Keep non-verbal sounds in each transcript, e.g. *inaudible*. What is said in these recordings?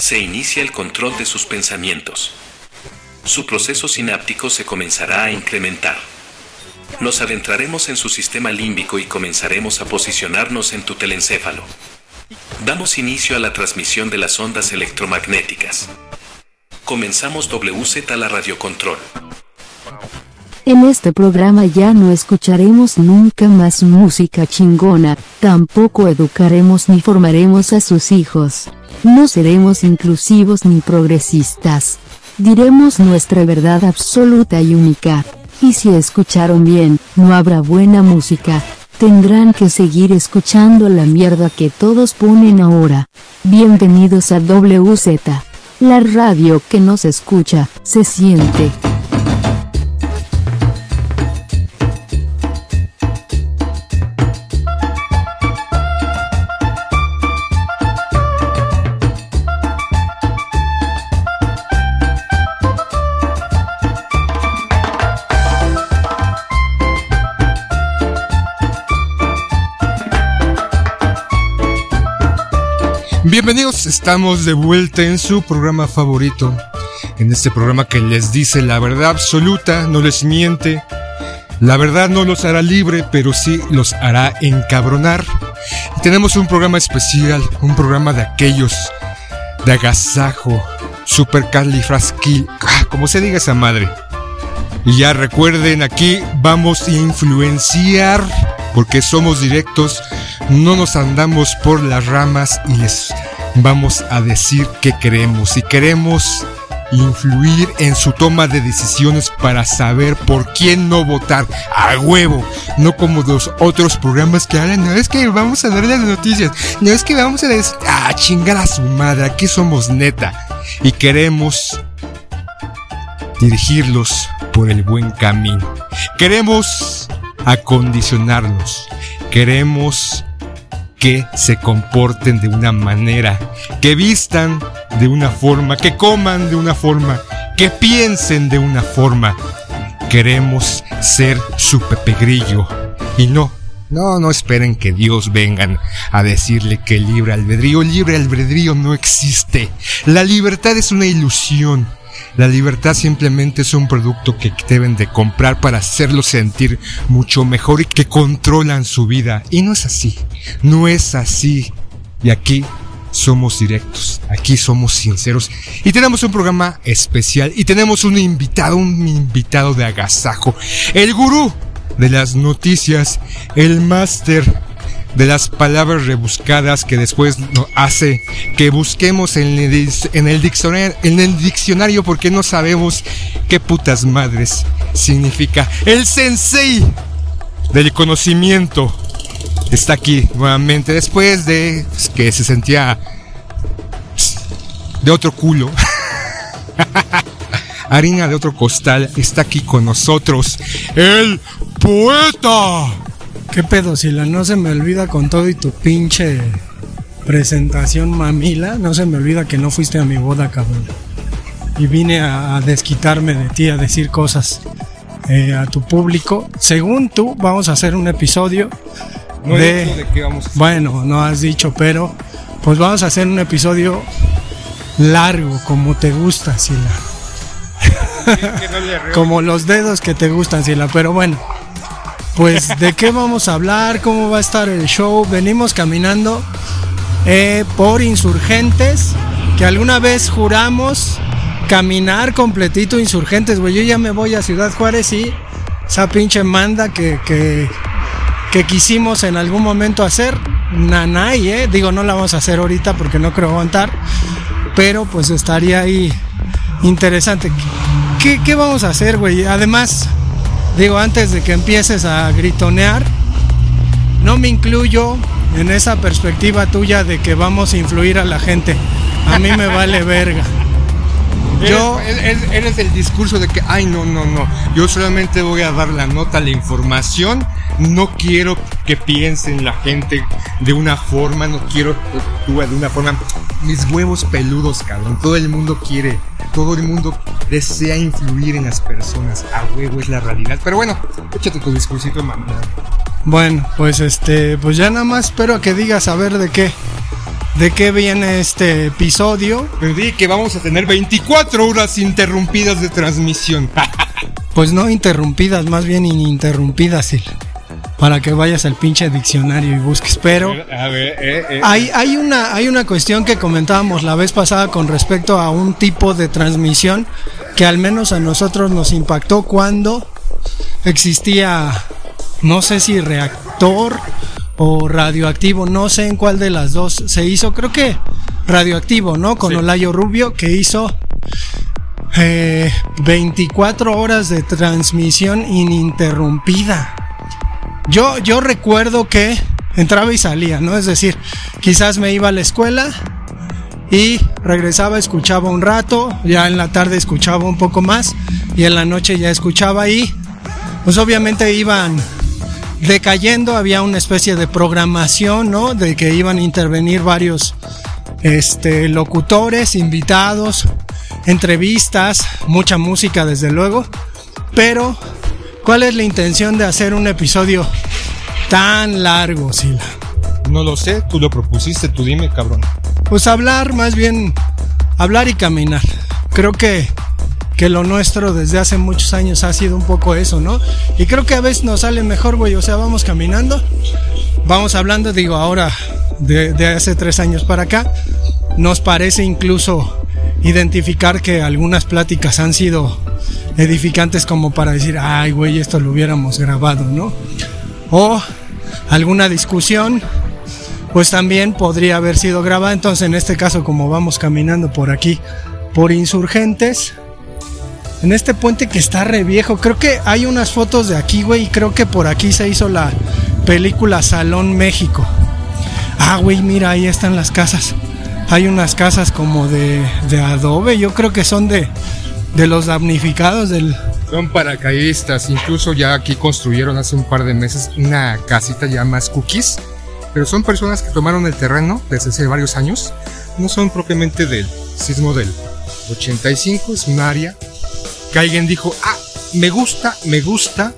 se inicia el control de sus pensamientos. Su proceso sináptico se comenzará a incrementar. Nos adentraremos en su sistema límbico y comenzaremos a posicionarnos en tu telencéfalo. Damos inicio a la transmisión de las ondas electromagnéticas. Comenzamos WZ la radiocontrol. En este programa ya no escucharemos nunca más música chingona, tampoco educaremos ni formaremos a sus hijos. No seremos inclusivos ni progresistas. Diremos nuestra verdad absoluta y única. Y si escucharon bien, no habrá buena música. Tendrán que seguir escuchando la mierda que todos ponen ahora. Bienvenidos a WZ. La radio que nos escucha, se siente. Bienvenidos, estamos de vuelta en su programa favorito. En este programa que les dice la verdad absoluta, no les miente. La verdad no los hará libre, pero sí los hará encabronar. Y tenemos un programa especial, un programa de aquellos de agasajo, super califrasquil, ah, como se diga esa madre. Y ya recuerden, aquí vamos a influenciar, porque somos directos, no nos andamos por las ramas y les vamos a decir qué queremos. Si queremos influir en su toma de decisiones para saber por quién no votar a huevo, no como los otros programas que hablan, no es que vamos a dar las noticias, no es que vamos a decir, ah, chingar a su madre, aquí somos neta y queremos dirigirlos por el buen camino. Queremos acondicionarlos, queremos que se comporten de una manera, que vistan de una forma, que coman de una forma, que piensen de una forma. Queremos ser su Pepe Grillo. Y no, no, no esperen que Dios vengan a decirle que libre albedrío, libre albedrío no existe. La libertad es una ilusión. La libertad simplemente es un producto que deben de comprar para hacerlo sentir mucho mejor y que controlan su vida. Y no es así, no es así. Y aquí somos directos, aquí somos sinceros y tenemos un programa especial y tenemos un invitado, un invitado de agasajo, el gurú de las noticias, el máster de las palabras rebuscadas que después hace que busquemos en el, en el, diccionario, en el diccionario porque no sabemos qué putas madres significa. El sensei del conocimiento está aquí nuevamente después de pues, que se sentía pues, de otro culo. *laughs* Harina de otro costal está aquí con nosotros el poeta. ¿Qué pedo, Sila? No se me olvida con todo y tu pinche presentación mamila. No se me olvida que no fuiste a mi boda, cabrón. Y vine a, desquitarme de ti, a decir cosas eh, a tu público. Según tú, vamos a hacer un episodio No de... de qué vamos a Bueno, no has dicho, pero pues vamos a hacer un episodio largo, como te gusta, Sila. no. *laughs* Como los dedos que te gustan, Sila. Pero bueno, pues de qué vamos a hablar, cómo va a estar el show. Venimos caminando eh, por insurgentes, que alguna vez juramos caminar completito insurgentes, güey. Yo ya me voy a Ciudad Juárez y esa pinche manda que, que, que quisimos en algún momento hacer, nanay, eh. Digo, no la vamos a hacer ahorita porque no creo aguantar, pero pues estaría ahí interesante. ¿Qué, qué vamos a hacer, güey? Además, digo, antes de que empieces a gritonear, no me incluyo en esa perspectiva tuya de que vamos a influir a la gente. A mí me vale *laughs* verga. Yo, Eres, eres- eres el discurso de que, ay, no, no, no. Yo solamente voy a dar la nota, la información. No quiero que piensen la gente de una forma. No quiero que actúe de una forma. Mis huevos peludos, cabrón. Todo el mundo quiere. Todo el mundo desea influir en las personas. A huevo es la realidad. Pero bueno, échate tu discursito, mamá. bueno, pues este, pues ya nada más espero que digas a ver de qué. de qué viene este episodio. Pero di que vamos a tener 24 horas interrumpidas de transmisión. *laughs* Pues no interrumpidas, más bien ininterrumpidas. Para que vayas al pinche diccionario y busques. Pero A ver, eh, eh. hay, hay, una, hay una cuestión que comentábamos la vez pasada con respecto a un tipo de transmisión que al menos a nosotros nos impactó cuando existía, no sé si reactor o radioactivo, no sé en cuál de las dos se hizo, creo que radioactivo, ¿no? Con Sí. Olayo Rubio, que hizo eh, 24 horas de transmisión ininterrumpida. Yo, yo recuerdo que entraba y salía, ¿no? Es decir, quizás me iba a la escuela y regresaba, escuchaba un rato, ya en la tarde escuchaba un poco más y en la noche ya escuchaba y pues obviamente iban decayendo, había una especie de programación, ¿no? De que iban a intervenir varios este, locutores, invitados, entrevistas, mucha música desde luego, pero ¿cuál es la intención de hacer un episodio tan largo, Sila? No lo sé, tú lo propusiste, tú dime, cabrón. Pues hablar, más bien hablar y caminar. Creo que, que lo nuestro desde hace muchos años ha sido un poco eso, ¿no? Y creo que a veces nos sale mejor, güey. O sea, vamos caminando, vamos hablando, digo, ahora de, de hace tres años para acá, nos parece incluso identificar que algunas pláticas han sido edificantes como para decir, ay, güey, esto lo hubiéramos grabado, ¿no? O alguna discusión pues también podría haber sido grabada. Entonces, en este caso, como vamos caminando por aquí, por insurgentes, en este puente que está re viejo, creo que hay unas fotos de aquí, güey, creo que por aquí se hizo la película Salón México. Ah, güey, mira, ahí están las casas. Hay unas casas como de, de adobe, yo creo que son de, de los damnificados del... Son paracaidistas, incluso ya aquí construyeron hace un par de meses una casita ya más cookies, pero son personas que tomaron el terreno desde hace varios años, no son propiamente del sismo del 85, es un área que alguien dijo, ah, me gusta, me gusta,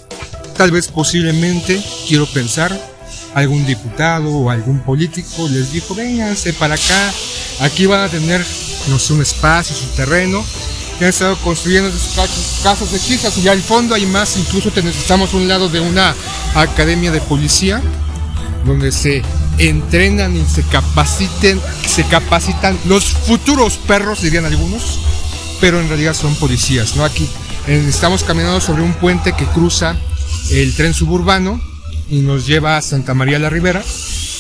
tal vez posiblemente, quiero pensar, algún diputado o algún político les dijo, vénganse para acá, aquí van a tener, no sé, un espacio, su terreno, que han estado construyendo sus ca- casas hechizas y al fondo hay más, incluso estamos a un lado de una academia de policía donde se entrenan y se capaciten, se capacitan los futuros perros, dirían algunos, pero en realidad son policías, ¿no? Aquí eh, estamos caminando sobre un puente que cruza el tren suburbano y nos lleva a Santa María la Ribera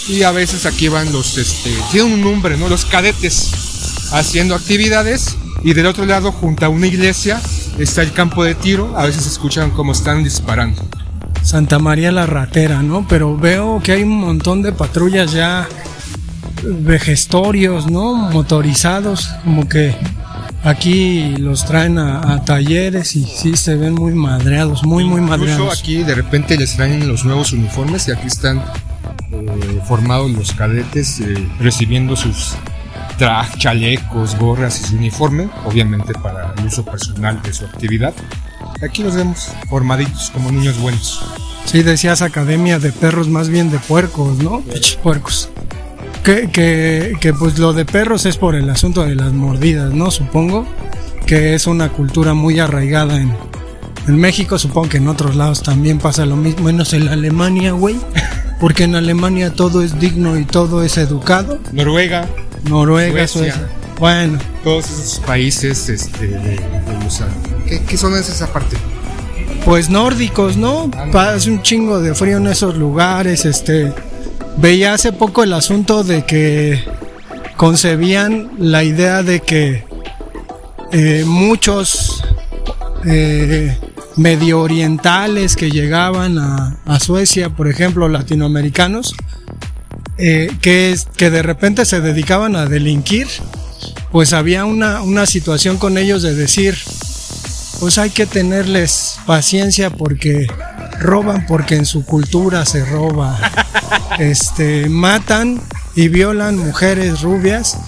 y a veces aquí van los, este, un nombre, ¿no? Los cadetes haciendo actividades y del otro lado, junto a una iglesia, está el campo de tiro, a veces escuchan cómo están disparando. Santa María la Ratera, ¿no? Pero veo que hay un montón de patrullas ya vejestorios, ¿no? Motorizados, como que aquí los traen a, a talleres y sí se ven muy madreados, muy, muy Incluso madreados. aquí de repente les traen los nuevos uniformes y aquí están eh, formados los cadetes eh, recibiendo sus tra- chalecos, gorras y su uniforme, obviamente para el uso personal de su actividad. Aquí los vemos formaditos como niños buenos. Sí, decías academia de perros, más bien de puercos, ¿no? Pinches puercos. Que, que, que pues lo de perros es por el asunto de las mordidas, ¿no? Supongo que es una cultura muy arraigada en, en México, supongo que en otros lados también pasa lo mismo, menos en Alemania, güey. *laughs* Porque en Alemania todo es digno y todo es educado. Noruega, Noruega, Suecia. Suecia. Bueno, todos esos países este, de, de los- ¿qué, qué zona es esa parte? pues nórdicos, ¿no? Hace un chingo de frío en esos lugares, este veía hace poco el asunto de que concebían la idea de que eh, muchos eh, medio orientales que llegaban a, Suecia, por ejemplo, latinoamericanos, eh, que, que de repente se dedicaban a delinquir, pues había una, una situación con ellos de decir, pues hay que tenerles paciencia porque roban porque en su cultura se roba. Este, matan y violan mujeres rubias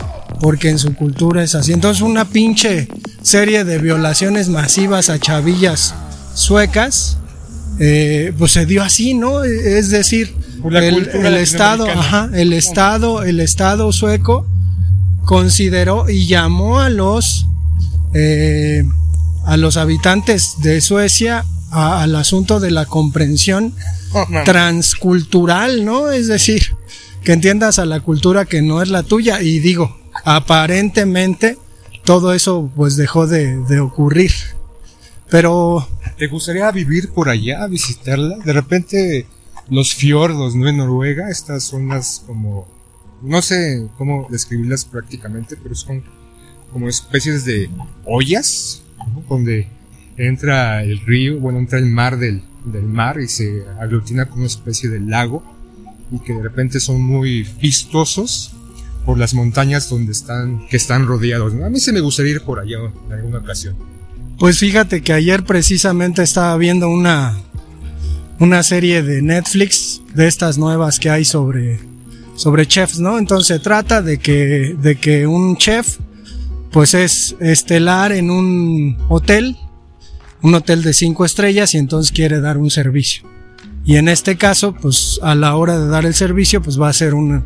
porque en su cultura es así. Entonces una pinche serie de violaciones masivas a chavillas suecas, eh, pues se dio así, ¿no? Es decir, el, estado, ajá, el estado, el estado sueco consideró y llamó a los eh, a los habitantes de Suecia al asunto de la comprensión *laughs* oh, transcultural, ¿no? Es decir, que entiendas a la cultura que no es la tuya y digo, aparentemente todo eso pues dejó de, de ocurrir. Pero... ¿Te gustaría vivir por allá, visitarla? De repente los fiordos, ¿no? En Noruega, estas zonas como... No sé cómo describirlas prácticamente, pero son como especies de ollas, donde entra el río, bueno, entra el mar del, del mar y se aglutina como una especie de lago y que de repente son muy vistosos por las montañas donde están, que están rodeados. A mí se me gustaría ir por allá en alguna ocasión. Pues fíjate que ayer precisamente estaba viendo una, una serie de Netflix de estas nuevas que hay sobre, sobre chefs, ¿no? Entonces se trata de que, de que un chef pues es estelar en un hotel, un hotel de cinco estrellas y entonces quiere dar un servicio. Y en este caso, pues a la hora de dar el servicio, pues va a ser una,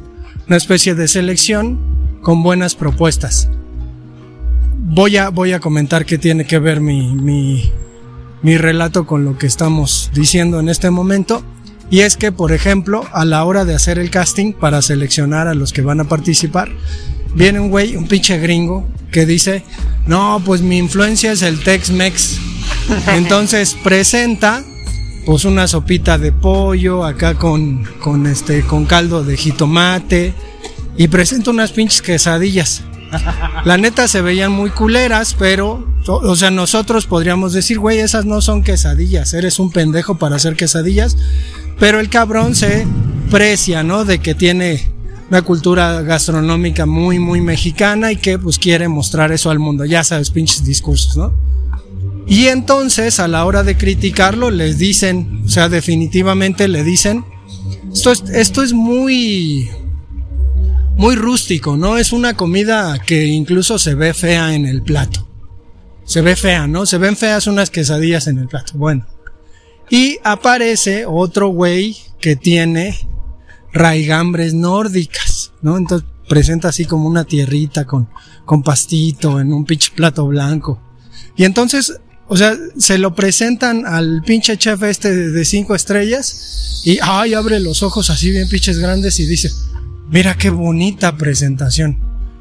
una especie de selección con buenas propuestas. Voy a, voy a comentar qué tiene que ver mi, mi, mi relato con lo que estamos diciendo en este momento. Y es que, por ejemplo, a la hora de hacer el casting para seleccionar a los que van a participar, viene un güey, un pinche gringo, que dice, no, pues mi influencia es el Tex-Mex. *laughs* Entonces presenta pues una sopita de pollo acá con, con este con caldo de jitomate y presenta unas pinches quesadillas. La neta se veían muy culeras, pero o sea, nosotros podríamos decir, güey, esas no son quesadillas, eres un pendejo para hacer quesadillas, pero el cabrón se precia, ¿no? De que tiene una cultura gastronómica muy, muy mexicana y que pues quiere mostrar eso al mundo. Ya sabes, pinches discursos, ¿no? Y entonces a la hora de criticarlo les dicen, o sea, definitivamente le dicen, esto es, esto es muy, muy rústico, ¿no? Es una comida que incluso se ve fea en el plato. Se ve fea, ¿no? Se ven feas unas quesadillas en el plato. Bueno. Y aparece otro güey que tiene raigambres nórdicas, ¿no? Entonces presenta así como una tierrita con, con pastito en un pinche plato blanco. Y entonces o sea, se lo presentan al pinche chef este de cinco estrellas y ay, abre los ojos así bien pinches grandes y dice, mira qué bonita presentación,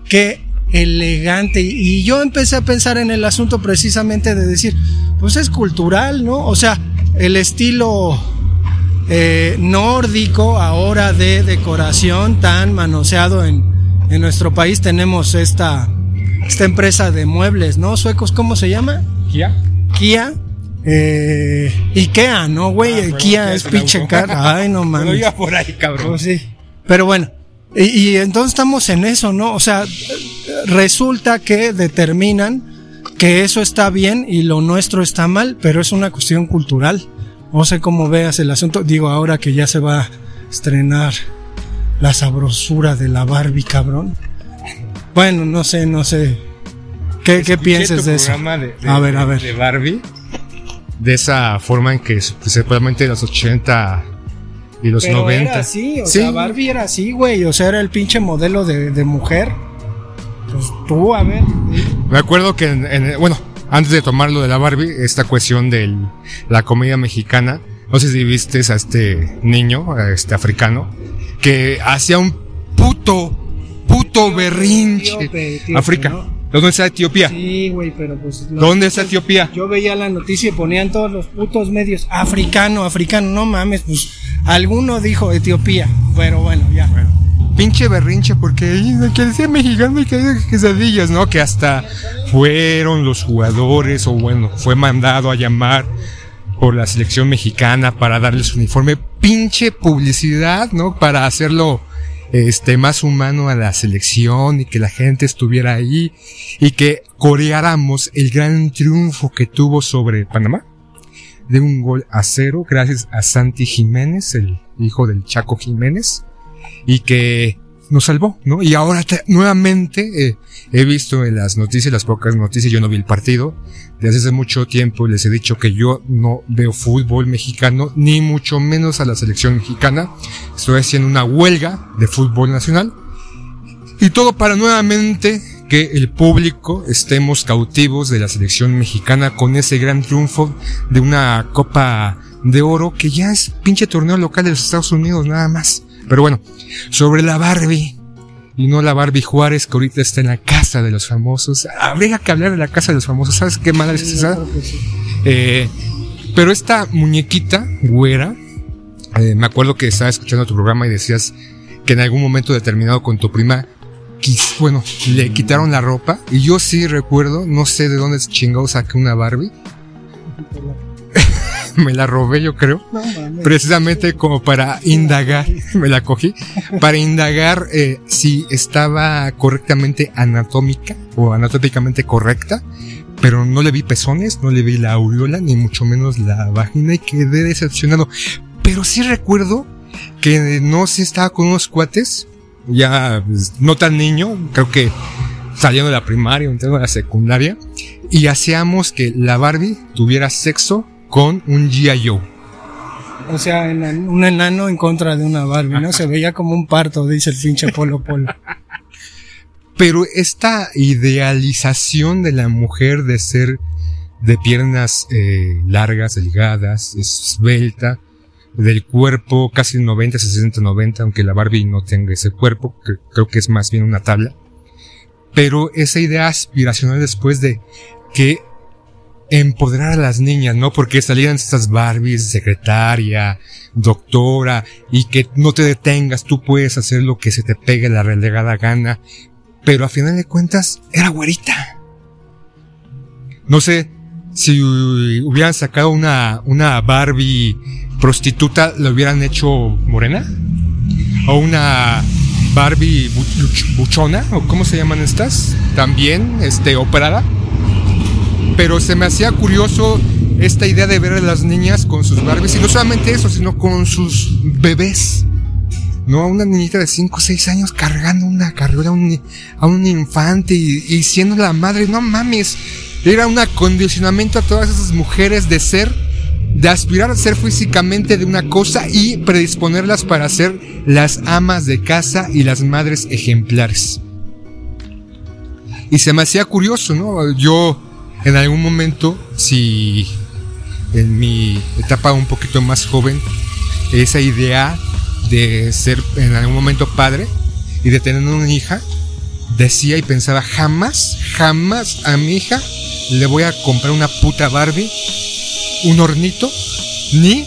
qué elegante. Y yo empecé a pensar en el asunto precisamente de decir, pues es cultural, ¿no? O sea, el estilo eh, nórdico ahora de decoración tan manoseado en, en nuestro país tenemos esta, esta empresa de muebles, ¿no? Suecos, ¿cómo se llama? Kia. Kia. Eh, Ikea, ¿no, güey? Ah, Kia es pinche cara. Ay, no *laughs* mames. Pero por ahí, cabrón. Sí. Pero bueno. Y, entonces estamos en eso, ¿no? O sea, resulta que determinan que eso está bien y lo nuestro está mal, pero es una cuestión cultural. No sé cómo veas el asunto. Digo, ahora que ya se va a estrenar la sabrosura de la Barbie, cabrón. Bueno, no sé, no sé. ¿Qué, ¿qué piensas de eso? a ver, a ver. De Barbie. De esa forma en que supuestamente en los 80 y los Pero 90. Era así, o sea, Barbie era así, güey. O sea, era el pinche modelo de, de mujer. Pues tú, a ver. Me acuerdo que, en, bueno, antes de tomar lo de la Barbie, esta cuestión de la comida mexicana, no sé si viste a este niño, a este africano, que hacía un puto, puto berrinche. África. ¿Dónde está Etiopía? Sí, güey, pero pues. ¿Dónde está Etiopía? Yo veía la noticia y ponían todos los putos medios. Africano, africano, no mames, pues. Alguno dijo Etiopía, pero bueno, ya. Pinche berrinche, porque que decía mexicano y que quesadillas, ¿no? Que hasta fueron los jugadores, o bueno, fue mandado a llamar por la selección mexicana para darles uniforme. Pinche publicidad, ¿no? Para hacerlo este, más humano a la selección y que la gente estuviera ahí y que coreáramos el gran triunfo que tuvo sobre Panamá de un gol a cero gracias a Santi Jiménez, el hijo del Chaco Jiménez, y que nos salvó, ¿no? Y ahora nuevamente eh, he visto en las noticias, las pocas noticias, yo no vi el partido. Desde hace mucho tiempo les he dicho que yo no veo fútbol mexicano, ni mucho menos a la selección mexicana. Estoy haciendo una huelga de fútbol nacional. Y todo para nuevamente que el público estemos cautivos de la selección mexicana con ese gran triunfo de una Copa de Oro que ya es pinche torneo local de los Estados Unidos nada más. Pero bueno, sobre la Barbie, y no la Barbie Juárez que ahorita está en la casa de los famosos. Habría que hablar de la casa de los famosos. ¿Sabes qué madre es esa? Eh, pero esta muñequita güera, eh, me acuerdo que estaba escuchando tu programa y decías que en algún momento determinado con tu prima, bueno, le quitaron la ropa. Y yo sí recuerdo, no sé de dónde chingado saqué una Barbie *laughs* me la robé yo creo, precisamente como para indagar, *laughs* me la cogí, para indagar eh, si estaba correctamente anatómica o anatómicamente correcta, pero no le vi pezones, no le vi la aureola, ni mucho menos la vagina y quedé decepcionado. Pero sí recuerdo que no se estaba con unos cuates, ya pues, no tan niño, creo que saliendo de la primaria, entrando a la secundaria, y hacíamos que la Barbie tuviera sexo con un G.I. Joe. O sea, un enano en contra de una Barbie, ¿no? Se veía como un parto, dice el pinche Polo Polo. Pero esta idealización de la mujer de ser de piernas eh, largas, delgadas, esbelta, del cuerpo casi 90, 60, 90, aunque la Barbie no tenga ese cuerpo, creo que es más bien una tabla. Pero esa idea aspiracional después de que empoderar a las niñas, ¿no? Porque salían estas Barbies, secretaria, doctora, y que no te detengas, tú puedes hacer lo que se te pegue la relegada gana, pero a final de cuentas era güerita. No sé, si hubieran sacado una, una Barbie prostituta, ¿la hubieran hecho morena? ¿O una Barbie buchona? ¿O cómo se llaman estas? También, este, operada pero se me hacía curioso esta idea de ver a las niñas con sus Barbies, y no solamente eso, sino con sus bebés. ¿no? A una niñita de 5 o 6 años cargando una carrera a un, a un infante y, siendo la madre, no mames. Era un acondicionamiento a todas esas mujeres de ser, de aspirar a ser físicamente de una cosa y predisponerlas para ser las amas de casa y las madres ejemplares. Y se me hacía curioso, ¿no? Yo en algún momento, si en mi etapa un poquito más joven, esa idea de ser en algún momento padre y de tener una hija, decía y pensaba, jamás, jamás a mi hija le voy a comprar una puta Barbie, un hornito, ni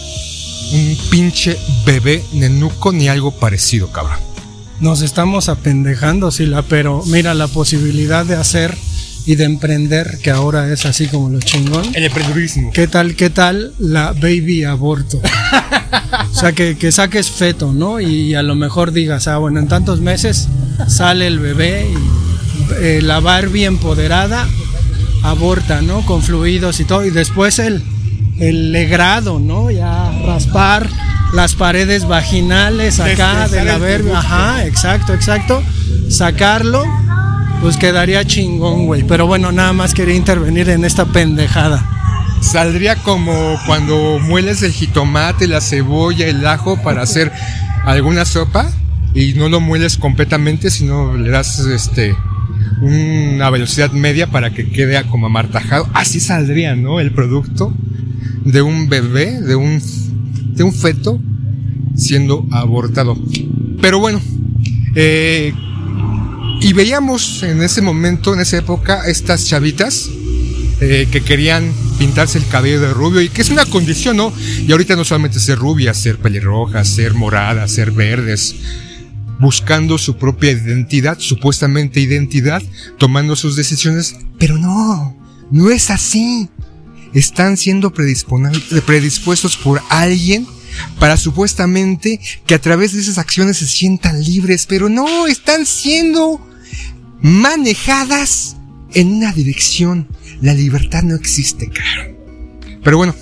un pinche bebé nenuco, ni algo parecido, cabrón. Nos estamos apendejando, Sila, pero mira la posibilidad de hacer y de emprender, que ahora es así como lo chingón. El emprendedurismo. ¿Qué tal, qué tal la baby aborto? o sea, que, que, saques feto, ¿no? Y a lo mejor digas, ah, bueno, en tantos meses sale el bebé y eh, la Barbie empoderada aborta, ¿no? Con fluidos y todo. Y después el, el legrado, ¿no? Ya raspar las paredes vaginales acá de la Barbie. Ajá, exacto, exacto. Sacarlo pues quedaría chingón, güey. Pero bueno, nada más quería intervenir en esta pendejada. Saldría como cuando mueles el jitomate, la cebolla, el ajo para hacer alguna sopa y no lo mueles completamente, sino le das este una velocidad media para que quede como amartajado. Así saldría, ¿no? El producto de un bebé, de un de un feto siendo abortado. Pero bueno, eh, y veíamos en ese momento, en esa época, estas chavitas eh, que querían pintarse el cabello de rubio y que es una condición, ¿no? Y ahorita no solamente ser rubias, ser pelirrojas, ser moradas, ser verdes, buscando su propia identidad, supuestamente identidad, tomando sus decisiones, pero no, no es así. Están siendo predispuestos por alguien para supuestamente que a través de esas acciones se sientan libres, pero no, están siendo manejadas en una dirección. La libertad no existe, claro. Pero bueno,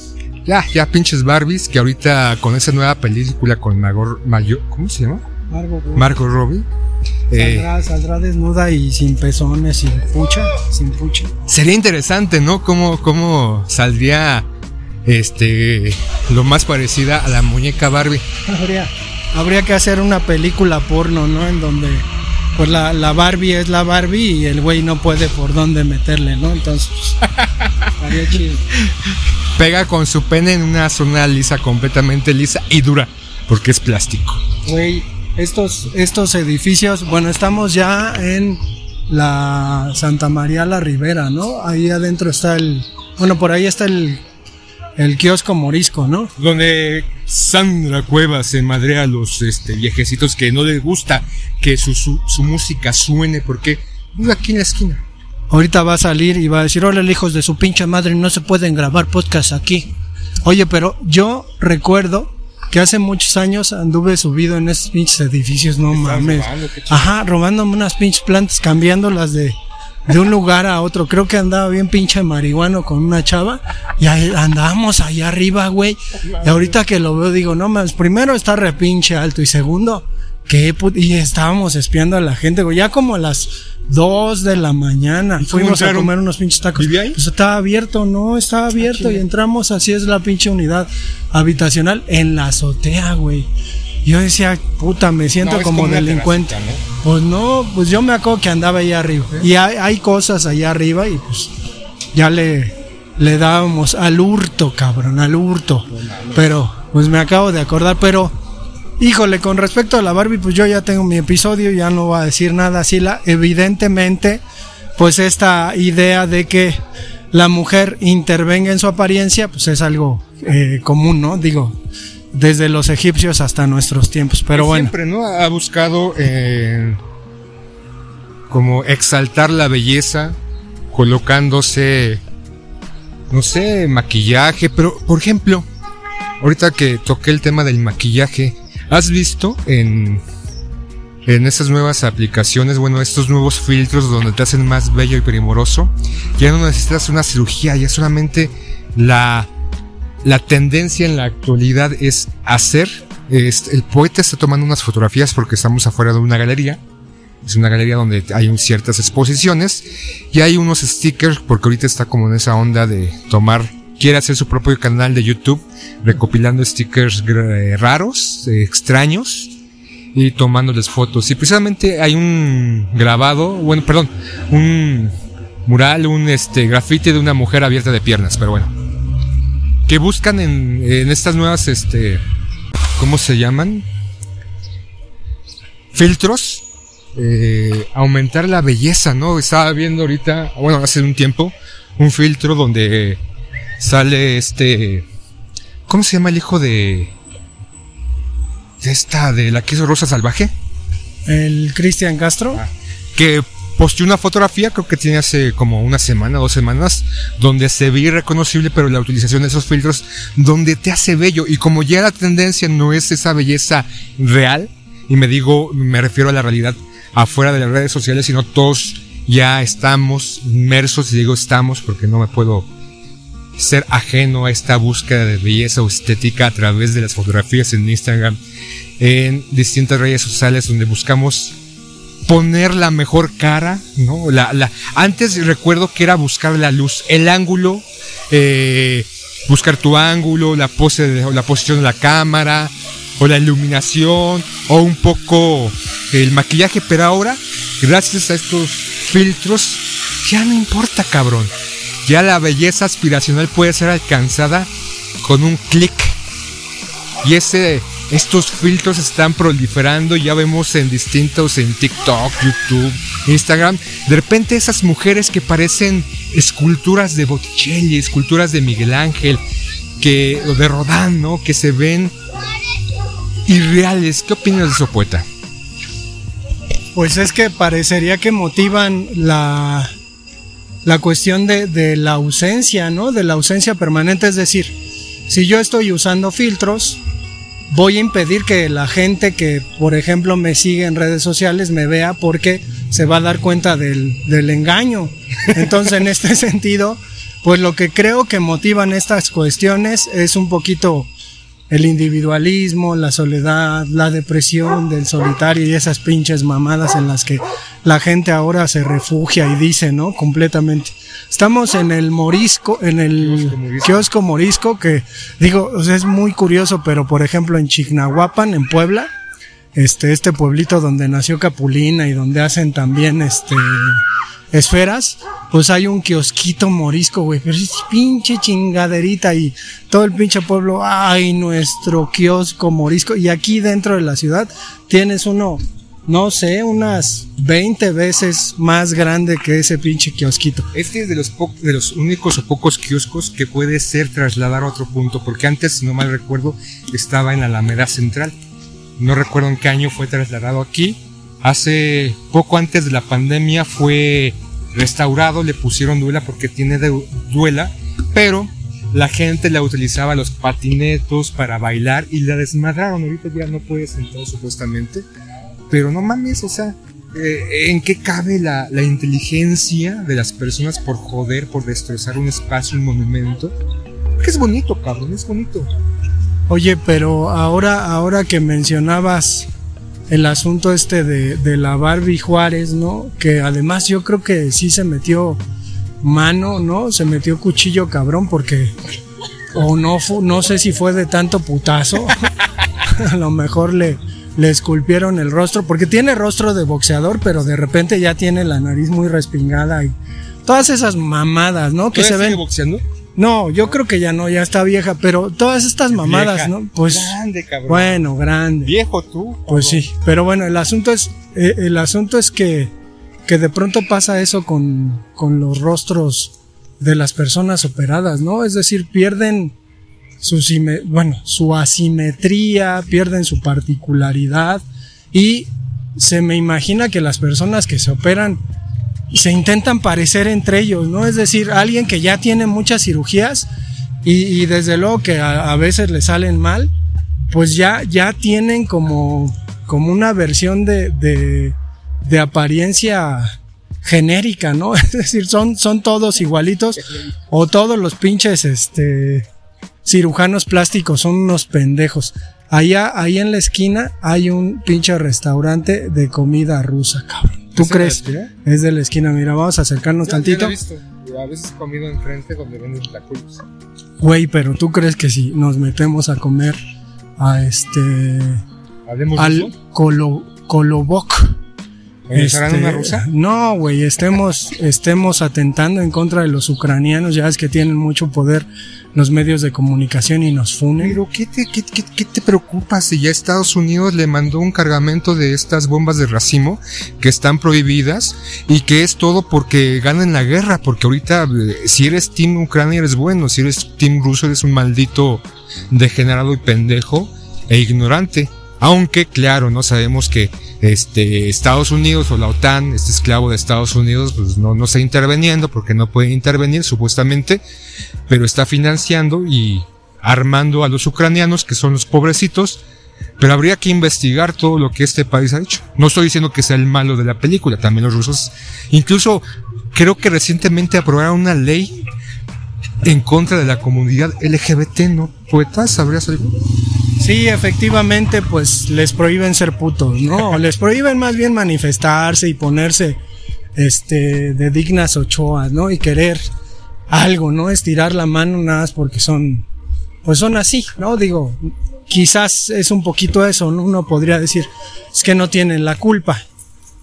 ya, ya pinches Barbies, que ahorita con esa nueva película con Magor, Mayor, ¿cómo se llama? Margot Robbie. Saldrá, saldrá, desnuda y sin pezones, sin pucha, sin pucha. Sería interesante, ¿no? ¿Cómo, cómo saldría este lo más parecida a la muñeca Barbie? Habría, habría que hacer una película porno, ¿no? En donde pues la, la Barbie es la Barbie y el güey no puede por dónde meterle, ¿no? Entonces, estaría chido. Pega con su pene en una zona lisa, completamente lisa y dura, porque es plástico. Güey, estos, estos edificios, bueno, estamos ya en la Santa María la Ribera, ¿no? Ahí adentro está el, bueno, por ahí está el, el kiosco morisco, ¿no? Donde Sandra Cuevas se madrea a los este, viejecitos que no les gusta que su, su, su música suene porque vive aquí en la esquina. Ahorita va a salir y va a decir, hola hijos de su pinche madre, no se pueden grabar podcast aquí. Oye, pero yo recuerdo que hace muchos años anduve subido en esos pinches edificios, no mames. robando. Ajá, robándome unas pinches plantas, cambiándolas de, de un lugar a otro. Creo que andaba bien pinche marihuano con una chava y ahí andábamos allá arriba, güey. Y ahorita que lo veo digo, no mames, primero está re pinche alto y segundo, que y estábamos espiando a la gente, güey, ya como a las dos de la mañana. ¿Y cómo Fuimos a comer unos pinches tacos. ¿Vivía ahí? Pues estaba abierto, no, estaba abierto y entramos, así es la pinche unidad habitacional en la azotea, güey. Yo decía, puta, me siento No, como, delincuente. terracita, Pues no, pues yo me acuerdo que andaba allá arriba. Y hay, hay cosas allá arriba y pues ya le, le dábamos al hurto, cabrón, al hurto. Pero, pues me acabo de acordar, pero, híjole, con respecto a la Barbie, pues yo ya tengo mi episodio, ya no voy a decir nada así. La, evidentemente, pues esta idea de que la mujer intervenga en su apariencia, pues es algo eh, común, ¿no? Digo, desde los egipcios hasta nuestros tiempos. Pero bueno. Siempre, ¿no? Ha buscado eh, como exaltar la belleza, colocándose, no sé, maquillaje, pero por ejemplo, ahorita que toqué el tema del maquillaje, ¿has visto en, en esas nuevas aplicaciones, bueno, estos nuevos filtros donde te hacen más bello y primoroso? Ya no necesitas una cirugía, ya solamente la la tendencia en la actualidad es hacer. este, el poeta está tomando unas fotografías porque estamos afuera de una galería. Es una galería donde hay ciertas exposiciones y hay unos stickers porque ahorita está como en esa onda de tomar. Quiere hacer su propio canal de YouTube recopilando stickers eh, raros, extraños y tomándoles fotos. Y precisamente hay un grabado, bueno, perdón, un mural, un este grafiti de una mujer abierta de piernas, pero bueno que buscan en, en estas nuevas, este, ¿cómo se llaman? Filtros, eh, aumentar la belleza, ¿no? Estaba viendo ahorita, bueno, hace un tiempo, un filtro donde sale este, ¿cómo se llama el hijo de, de esta, de la que hizo Rosa Salvaje? El Cristian Castro. que posteó una fotografía, creo que tiene hace como una semana, dos semanas, donde se ve irreconocible, pero la utilización de esos filtros, donde te hace bello. Y como ya la tendencia no es esa belleza real, y me digo, me refiero a la realidad afuera de las redes sociales, sino todos ya estamos inmersos, y digo estamos porque no me puedo ser ajeno a esta búsqueda de belleza o estética a través de las fotografías en Instagram, en distintas redes sociales donde buscamos poner la mejor cara, ¿no? La, la, antes recuerdo que era buscar la luz, el ángulo, eh, buscar tu ángulo, la pose, de- o la posición de la cámara, o la iluminación, o un poco el maquillaje, pero ahora, gracias a estos filtros, ya no importa, cabrón. Ya la belleza aspiracional puede ser alcanzada con un clic. Y ese, estos filtros están proliferando, ya vemos en distintos, en TikTok, YouTube, Instagram, de repente esas mujeres que parecen esculturas de Botticelli, esculturas de Miguel Ángel, que, de Rodán, ¿no? Que se ven irreales. ¿Qué opinas de eso, poeta? Pues es que parecería que motivan la, la cuestión de la ausencia, ¿no? De la ausencia permanente. Es decir, si yo estoy usando filtros, voy a impedir que la gente que, por ejemplo, me sigue en redes sociales me vea porque se va a dar cuenta del, del engaño. Entonces, en este *laughs* sentido, pues lo que creo que motivan estas cuestiones es un poquito el individualismo, la soledad, la depresión del solitario y esas pinches mamadas en las que la gente ahora se refugia y dice, ¿no? Completamente. Estamos en el morisco, en el kiosco morisco, que digo, o sea, es muy curioso, pero por ejemplo en Chignahuapan, en Puebla, este, este pueblito donde nació Capulina y donde hacen también este esferas, pues hay un kiosquito morisco, güey, pero es pinche chingaderita y todo el pinche pueblo, ay, nuestro kiosco morisco. Y aquí dentro de la ciudad tienes uno, no sé, unas 20 veces más grande que ese pinche kiosquito. Este es de los, de los únicos o pocos kioscos que puede ser trasladado a otro punto, porque antes, si no mal recuerdo, estaba en la Alameda Central. No recuerdo en qué año fue trasladado aquí, Hace poco antes de la pandemia fue restaurado, le pusieron duela porque tiene duela, pero la gente la utilizaba los patinetos para bailar y la desmadraron. Ahorita ya no puede sentar supuestamente. Pero no mames, o sea, eh, ¿en qué cabe la, la, inteligencia de las personas por joder, por destrozar un espacio, un monumento? Que es bonito, cabrón, es bonito. Oye, pero ahora, ahora que mencionabas el asunto este de, de la Barbie Juárez, ¿no? Que además yo creo que sí se metió mano, ¿no? Se metió cuchillo cabrón porque o no no sé si fue de tanto putazo. *laughs* a lo mejor le le esculpieron el rostro porque tiene rostro de boxeador, pero de repente ya tiene la nariz muy respingada y todas esas mamadas, ¿no? Que se ven boxeando? No, yo creo que ya no, ya está vieja, pero todas estas mamadas, ¿no? Pues grande, cabrón. Bueno, grande. Viejo tú. Pues sí, pero bueno, el asunto es eh, el asunto es que que de pronto pasa eso con con los rostros de las personas operadas, ¿no? Es decir, pierden su bueno, su asimetría, pierden su particularidad y se me imagina que las personas que se operan se intentan parecer entre ellos, ¿no? Es decir, alguien que ya tiene muchas cirugías y, desde luego que a, veces le salen mal, pues ya, ya tienen como, como una versión de, de, de apariencia genérica, ¿no? *laughs* Es decir, son, son todos igualitos o todos los pinches, este, cirujanos plásticos son unos pendejos. Allá, ahí en la esquina hay un pinche restaurante de comida rusa, cabrón. ¿Tú crees? Es de la esquina, mira, vamos a acercarnos tantito. he visto. A veces he comido enfrente donde venden tacos. Güey, pero ¿tú crees que si nos metemos a comer a este... al Colo, Coloboc? Este, una rusa? No, güey, estemos, estemos atentando en contra de los ucranianos, ya es que tienen mucho poder los medios de comunicación y nos funen. Pero ¿qué te, qué, qué, te preocupa si ya Estados Unidos le mandó un cargamento de estas bombas de racimo que están prohibidas y que es todo porque ganan la guerra? Porque ahorita eh, si eres Team Ucrania eres bueno, si eres Team Ruso eres un maldito degenerado y pendejo e ignorante. Aunque, claro, no sabemos que este, Estados Unidos o la OTAN, este esclavo de Estados Unidos, pues no, no está interviniendo porque no puede intervenir supuestamente, pero está financiando y armando a los ucranianos, que son los pobrecitos, pero habría que investigar todo lo que este país ha hecho. No estoy diciendo que sea el malo de la película, también los rusos, incluso creo que recientemente aprobaron una ley en contra de la comunidad LGBT, ¿no? Poetas, ¿sabrías algo? Sí, efectivamente, pues les prohíben ser putos, ¿no? les prohíben más bien manifestarse y ponerse, este, de dignas ochoas, ¿no? Y querer algo, ¿no? Estirar la mano nada más porque son, pues son así, ¿no? Digo, quizás es un poquito eso, ¿no? Uno podría decir, es que no tienen la culpa.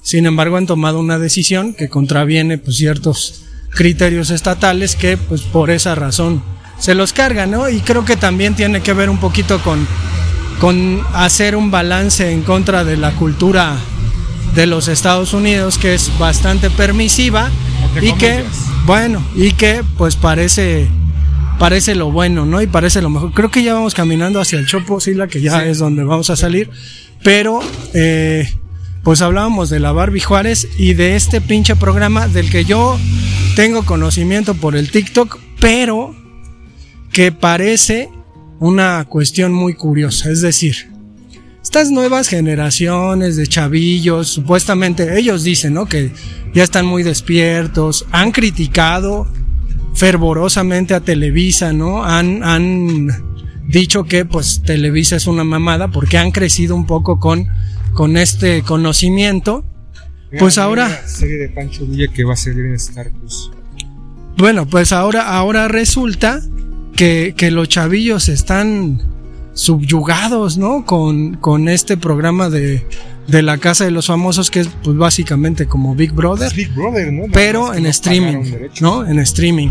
Sin embargo, han tomado una decisión que contraviene, pues, ciertos criterios estatales que, pues, por esa razón se los cargan, ¿no? Y creo que también tiene que ver un poquito con con hacer un balance en contra de la cultura de los Estados Unidos que es bastante permisiva y que bueno y que pues parece parece lo bueno no y parece lo mejor. Creo que ya vamos caminando hacia el Chopo Sila que ya es donde vamos a salir. Pero eh, pues hablábamos de la Barbie Juárez y de este pinche programa del que yo tengo conocimiento por el TikTok pero que parece una cuestión muy curiosa, es decir, estas nuevas generaciones de chavillos, supuestamente ellos dicen, ¿no? Que ya están muy despiertos, han criticado fervorosamente a Televisa, ¿no? Han, han dicho que pues Televisa es una mamada porque han crecido un poco con, con este conocimiento. Pues ahora. serie de Pancho Villa que va a salir en Star Plus. Bueno, pues ahora, ahora resulta que, que los chavillos están subyugados, ¿no? Con, con este programa de, de la casa de los famosos que es pues básicamente como Big Brother. Big Brother, ¿no? Pero en streaming, ¿no? En streaming.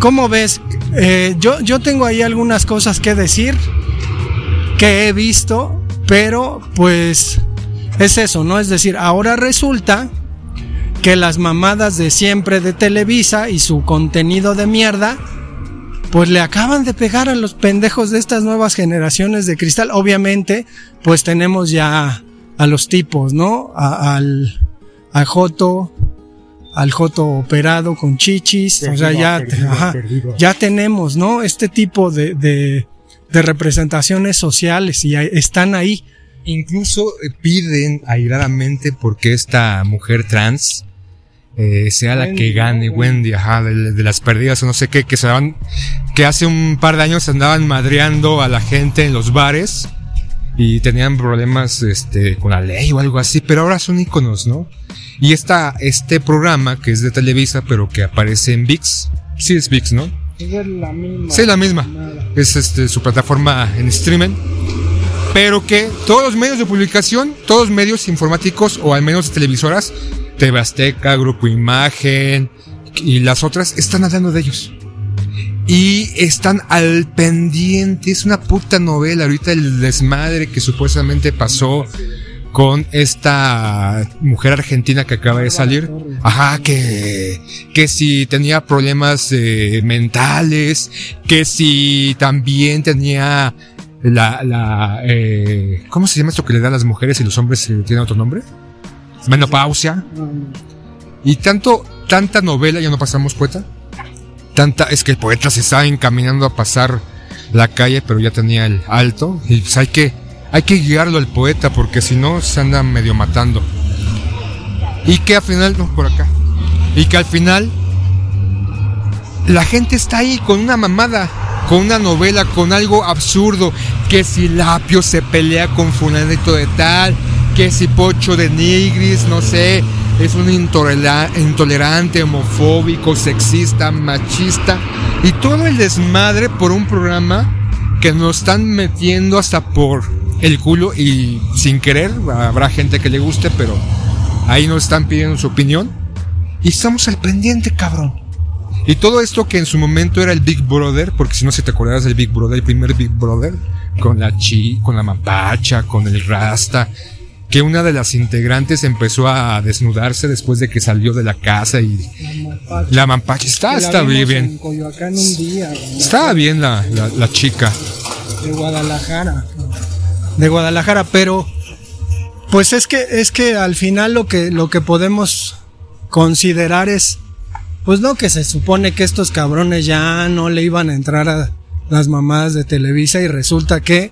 ¿Cómo ves? Eh, yo, yo tengo ahí algunas cosas que decir que he visto, pero pues es eso, ¿no? Es decir, ahora resulta que las mamadas de siempre de Televisa y su contenido de mierda, pues le acaban de pegar a los pendejos de estas nuevas generaciones de cristal. Obviamente, pues tenemos ya a los tipos, ¿no? al, al Joto, al Joto operado con chichis, o sea, ya, ya tenemos, ¿no? Este tipo de, de, de representaciones sociales y están ahí. Incluso eh, piden airadamente porque esta mujer trans eh, sea la que gane Wendy, ajá, de, las perdidas o no sé qué, que se van, que hace un par de años andaban madreando a la gente en los bares y tenían problemas este, con la ley o algo así, pero ahora son iconos, ¿no? Y está este programa que es de Televisa, pero que aparece en VIX. Sí, es VIX, ¿no? Es la misma. Sí, la misma. Es este, su plataforma en streaming. Pero que todos los medios de publicación, todos los medios informáticos o al menos televisoras, TV Grupo Imagen y las otras, están hablando de ellos y están al pendiente. Es una puta novela. Ahorita el desmadre que supuestamente pasó con esta mujer argentina que acaba de salir. Ajá, que, que si tenía problemas eh, mentales, que si también tenía la, la, eh, ¿cómo se llama esto que le da a las mujeres y los hombres eh, tienen otro nombre? Menopausia. Y tanto, tanta novela, ya no pasamos cuenta tanta, es que el poeta se estaba encaminando a pasar la calle, pero ya tenía el alto. Y pues hay que, hay que guiarlo al poeta, porque si no se anda medio matando. Y que al final, no, por acá. Y que al final, la gente está ahí con una mamada, con una novela, con algo absurdo. Que si Lapio se pelea con Fulanito de tal, que si Pocho de Nigris, no sé es un intolerante, homofóbico, sexista, machista y todo el desmadre por un programa que nos están metiendo hasta por el culo y sin querer, habrá gente que le guste, pero ahí nos están pidiendo su opinión y estamos al pendiente, cabrón. Y todo esto que en su momento era el Big Brother, porque si no se te acordarás del Big Brother, el primer Big Brother, con la chi, con la mapacha, con el rasta, que una de las integrantes empezó a desnudarse después de que salió de la casa y la mampacha, está, está bien. Estaba bien la, la, chica. De Guadalajara. De Guadalajara, pero pues es que es que al final lo que lo que podemos considerar es pues no que se supone que estos cabrones ya no le iban a entrar a las mamadas de Televisa y resulta que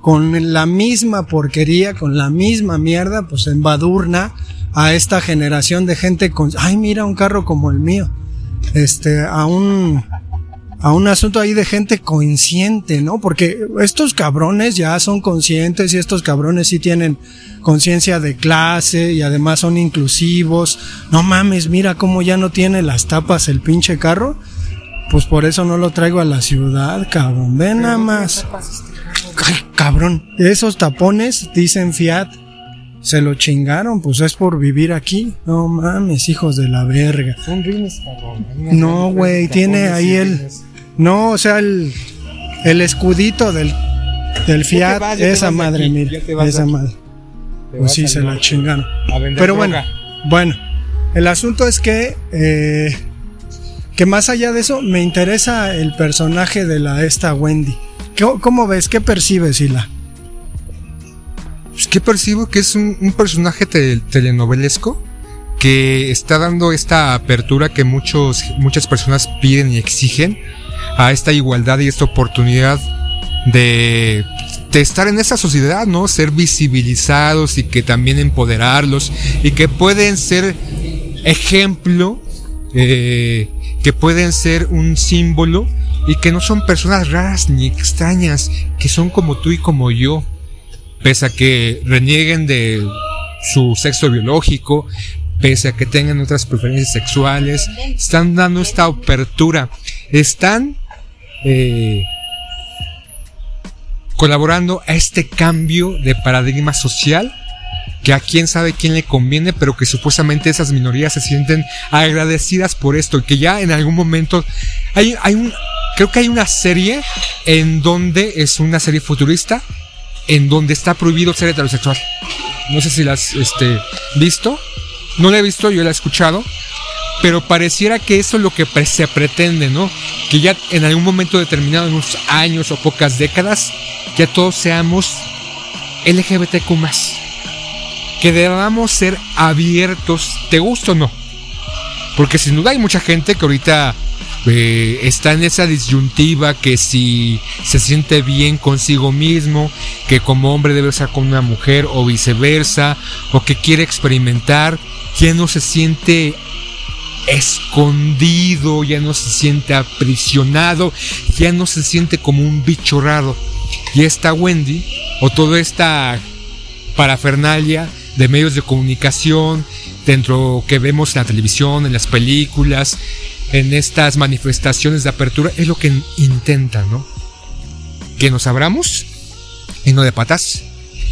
con la misma porquería, con la misma mierda, pues embadurna a esta generación de gente con, ay, mira un carro como el mío. Este, a un, a un asunto ahí de gente consciente, ¿no? Porque estos cabrones ya son conscientes y estos cabrones sí tienen conciencia de clase y además son inclusivos. No mames, mira cómo ya no tiene las tapas el pinche carro. Pues por eso no lo traigo a la ciudad, cabrón. Ven nada más cabrón, esos tapones, dicen Fiat, se lo chingaron, pues es por vivir aquí. No mames, hijos de la verga. Son rines, cabrón. No, güey, tiene ahí el. No, o sea, el, el escudito del, del Fiat, esa madre, mira, esa madre. Pues sí, se la chingaron. Pero bueno, bueno, el asunto es que. Eh, que más allá de eso, me interesa el personaje de la esta Wendy. ¿Cómo ves? ¿Qué percibes, Hila? Pues, ¿Qué percibo? Que es un, personaje telenovelesco que está dando esta apertura que muchos, muchas personas piden y exigen a esta igualdad y esta oportunidad de, de, estar en esa sociedad, ¿no? Ser visibilizados y que también empoderarlos y que pueden ser ejemplo eh, que pueden ser un símbolo y que no son personas raras ni extrañas, que son como tú y como yo, pese a que renieguen de su sexo biológico, pese a que tengan otras preferencias sexuales, están dando esta apertura, están eh, colaborando a este cambio de paradigma social que a quién sabe quién le conviene, pero que supuestamente esas minorías se sienten agradecidas por esto y que ya en algún momento hay, hay un, creo que hay una serie en donde es una serie futurista en donde está prohibido ser heterosexual. No sé si la has este, visto. No la he visto, yo la he escuchado. Pero pareciera que eso es lo que se pretende, ¿no? Que ya en algún momento determinado, en unos años o pocas décadas, ya todos seamos LGBTQ que debamos ser abiertos, te gusta o no. Porque sin duda hay mucha gente que ahorita eh, está en esa disyuntiva que si se siente bien consigo mismo, que como hombre debe estar con una mujer o viceversa, o que quiere experimentar, ya no se siente escondido, ya no se siente aprisionado, ya no se siente como un bicho raro. Y esta Wendy, o toda esta parafernalia, de medios de comunicación, dentro que vemos en la televisión, en las películas, en estas manifestaciones de apertura, es lo que intenta, ¿no? Que nos abramos y no de patas,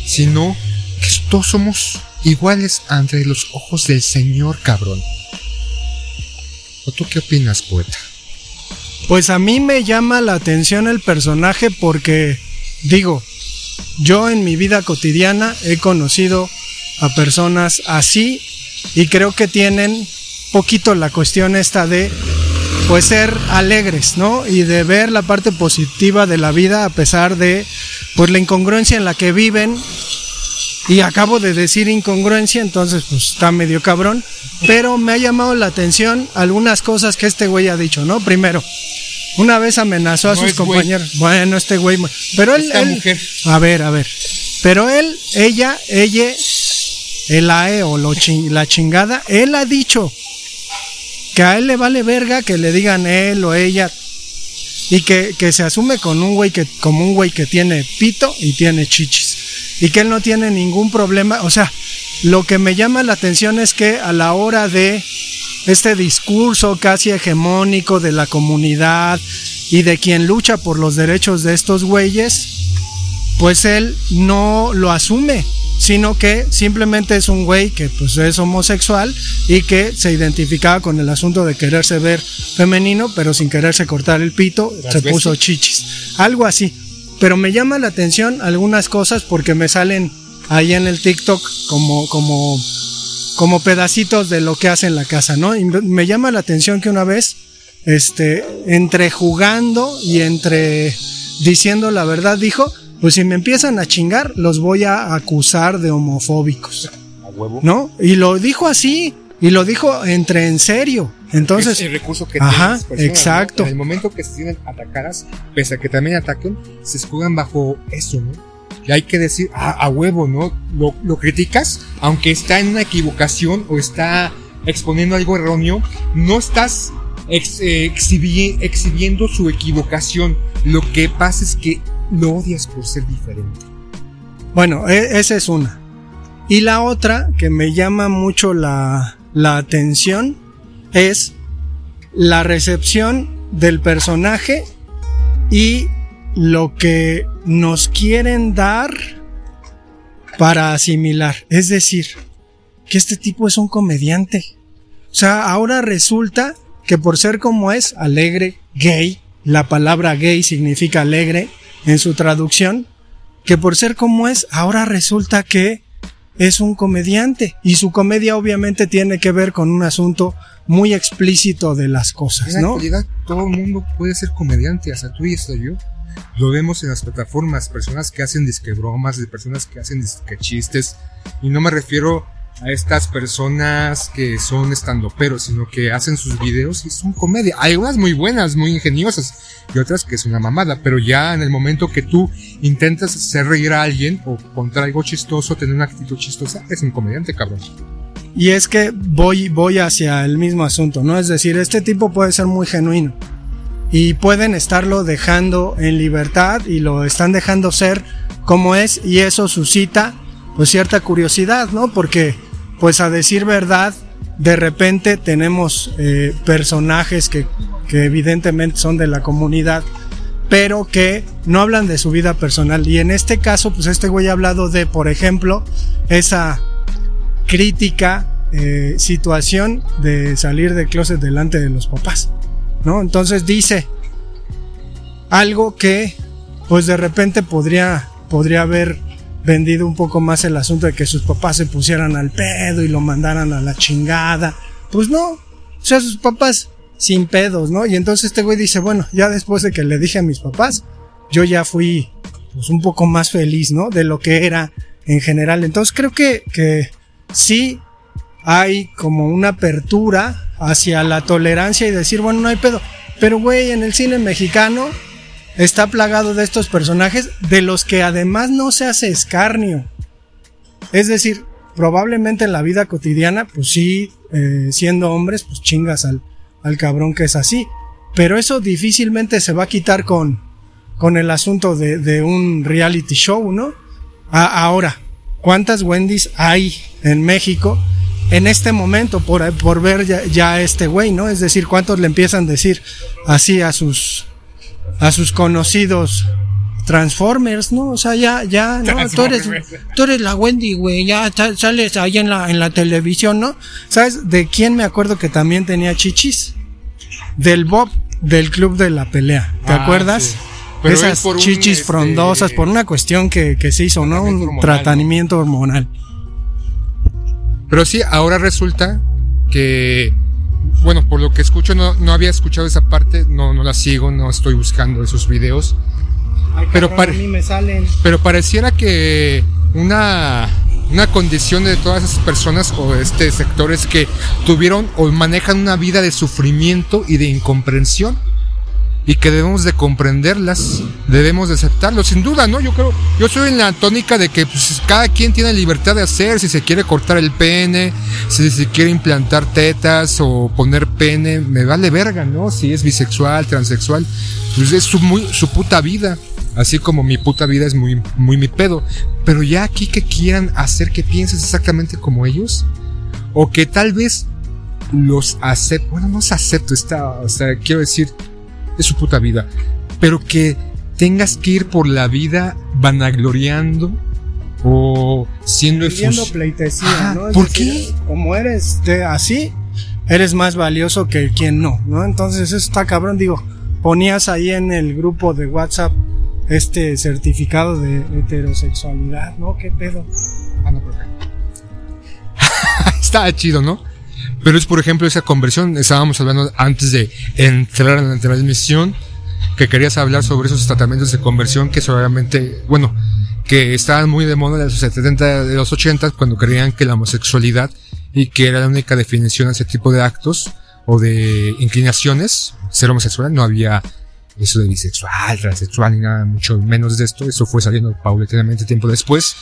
sino que todos somos iguales ante los ojos del Señor, cabrón. ¿O tú qué opinas, poeta? Pues a mí me llama la atención el personaje porque, digo, yo en mi vida cotidiana he conocido a personas así y creo que tienen poquito la cuestión esta de pues ser alegres, ¿no? Y de ver la parte positiva de la vida a pesar de pues la incongruencia en la que viven. Y acabo de decir incongruencia, entonces pues está medio cabrón, pero me ha llamado la atención algunas cosas que este güey ha dicho, ¿no? Primero, una vez amenazó a sus compañeros. Bueno, este güey, pero él, él a ver, a ver. Pero él, ella, ella el AE o la chingada, él ha dicho que a él le vale verga que le digan él o ella y que, se asume con un güey que, como un güey que tiene pito y tiene chichis y que él no tiene ningún problema, o sea, lo que me llama la atención es que a la hora de este discurso casi hegemónico de la comunidad y de quien lucha por los derechos de estos güeyes, pues él no lo asume sino que simplemente es un güey que pues es homosexual y que se identificaba con el asunto de quererse ver femenino, pero sin quererse cortar el pito, se puso chichis, algo así. Pero me llama la atención algunas cosas porque me salen ahí en el TikTok como como como pedacitos de lo que hace en la casa, ¿no? Y me llama la atención que una vez este entre jugando y entre diciendo la verdad dijo pues si me empiezan a chingar, los voy a acusar de homofóbicos. A huevo. ¿No? Y lo dijo así, y lo dijo entre en serio. Entonces, es el recurso que ajá, exacto. En el momento que se tienen atacadas, pese a que también ataquen, se escudan bajo eso, ¿no? Y hay que decir, ah, a huevo, ¿no? Lo, lo criticas, aunque está en una equivocación o está exponiendo algo erróneo, no estás eh, exhibiendo su equivocación. Lo que pasa es que lo odias por ser diferente. Bueno, e, esa es una. Y la otra que me llama mucho la, la atención es la recepción del personaje y lo que nos quieren dar para asimilar. Es decir, que este tipo es un comediante. O sea, ahora resulta que por ser como es, alegre, gay, la palabra gay significa alegre, en su traducción, que por ser como es, ahora resulta que es un comediante y su comedia obviamente tiene que ver con un asunto muy explícito de las cosas, ¿no? En realidad todo el mundo puede ser comediante, hasta tú y hasta yo. Lo vemos en las plataformas, personas que hacen disque bromas, de personas que hacen disque chistes, y no me refiero a estas personas que son estandoperos, sino que hacen sus videos y son comedia. Hay unas muy buenas, muy ingeniosas, y otras que es una mamada, pero ya en el momento que tú intentas hacer reír a alguien o contar algo chistoso, tener una actitud chistosa, es un comediante, cabrón. Y es que voy, voy hacia el mismo asunto, ¿no? Es decir, este tipo puede ser muy genuino y pueden estarlo dejando en libertad y lo están dejando ser como es y eso suscita pues cierta curiosidad, ¿no? Porque pues a decir verdad, de repente tenemos eh, personajes que, que evidentemente son de la comunidad, pero que no hablan de su vida personal. Y en este caso, pues este güey ha hablado de, por ejemplo, esa crítica eh, situación de salir de closet delante de los papás. ¿No? Entonces dice algo que, pues de repente podría, podría haber vendido un poco más el asunto de que sus papás se pusieran al pedo y lo mandaran a la chingada. Pues no, o sea, sus papás sin pedos, ¿no? Y entonces este güey dice, bueno, ya después de que le dije a mis papás, yo ya fui pues un poco más feliz, ¿no? De lo que era en general. Entonces creo que, que sí hay como una apertura hacia la tolerancia y decir, bueno, no hay pedo. Pero güey, en el cine mexicano está plagado de estos personajes de los que además no se hace escarnio. Es decir, probablemente en la vida cotidiana, pues sí, eh, siendo hombres, pues chingas al, al cabrón que es así. Pero eso difícilmente se va a quitar con, con el asunto de, de un reality show, ¿no? ahora, ¿cuántas Wendy's hay en México en este momento por, por ver ya, ya este güey, ¿no? Es decir, ¿cuántos le empiezan a decir así a sus, a sus conocidos Transformers, ¿no? O sea, ya, ya, no, tú eres, tú eres la Wendy, güey, ya sales ahí en la, en la televisión, ¿no? ¿Sabes de quién me acuerdo que también tenía chichis? Del Bob del Club de la Pelea, ¿te ah, acuerdas? Esas chichis este, frondosas por una cuestión que, que se hizo, ¿no? Un tratamiento hormonal. Pero sí, ahora resulta que, bueno, por lo que escucho, no, no había escuchado esa parte, no, no la sigo, no estoy buscando esos videos. pero, me salen. pero pareciera que una, una condición de todas esas personas o este sectores que tuvieron o manejan una vida de sufrimiento y de incomprensión y que debemos de comprenderlas, debemos de aceptarlo, sin duda, ¿no? Yo creo, yo soy en la tónica de que pues, cada quien tiene libertad de hacer, si se quiere cortar el pene, si se quiere implantar tetas o poner pene, me vale verga, ¿no? Si es bisexual, transexual, pues es su, muy, su puta vida. Así como mi puta vida es muy, muy mi pedo. Pero ya aquí que quieran hacer que pienses exactamente como ellos. O que tal vez los acepto. Bueno, no se acepto. Está, o sea, quiero decir, de su puta vida. Pero que tengas que ir por la vida vanagloriando o siendo Viviendo pleitesía, ¿no? ¿Por qué? Como eres de así, eres más valioso que quien no, ¿no? Entonces eso está cabrón, digo, ponías ahí en el grupo de WhatsApp este certificado de heterosexualidad, ¿no? ¿Qué pedo? Ah, no, por *laughs* Está chido, ¿no? Pero es, por ejemplo, esa conversión, estábamos hablando antes de entrar en la transmisión, que querías hablar sobre esos tratamientos de conversión que solamente, bueno, que estaban muy de moda en los 70, de los 80, cuando creían que la homosexualidad y que era la única definición de ese tipo de actos o de inclinaciones, ser homosexual, no había eso de bisexual, transexual ni nada, mucho menos de esto, eso fue saliendo paulatinamente tiempo después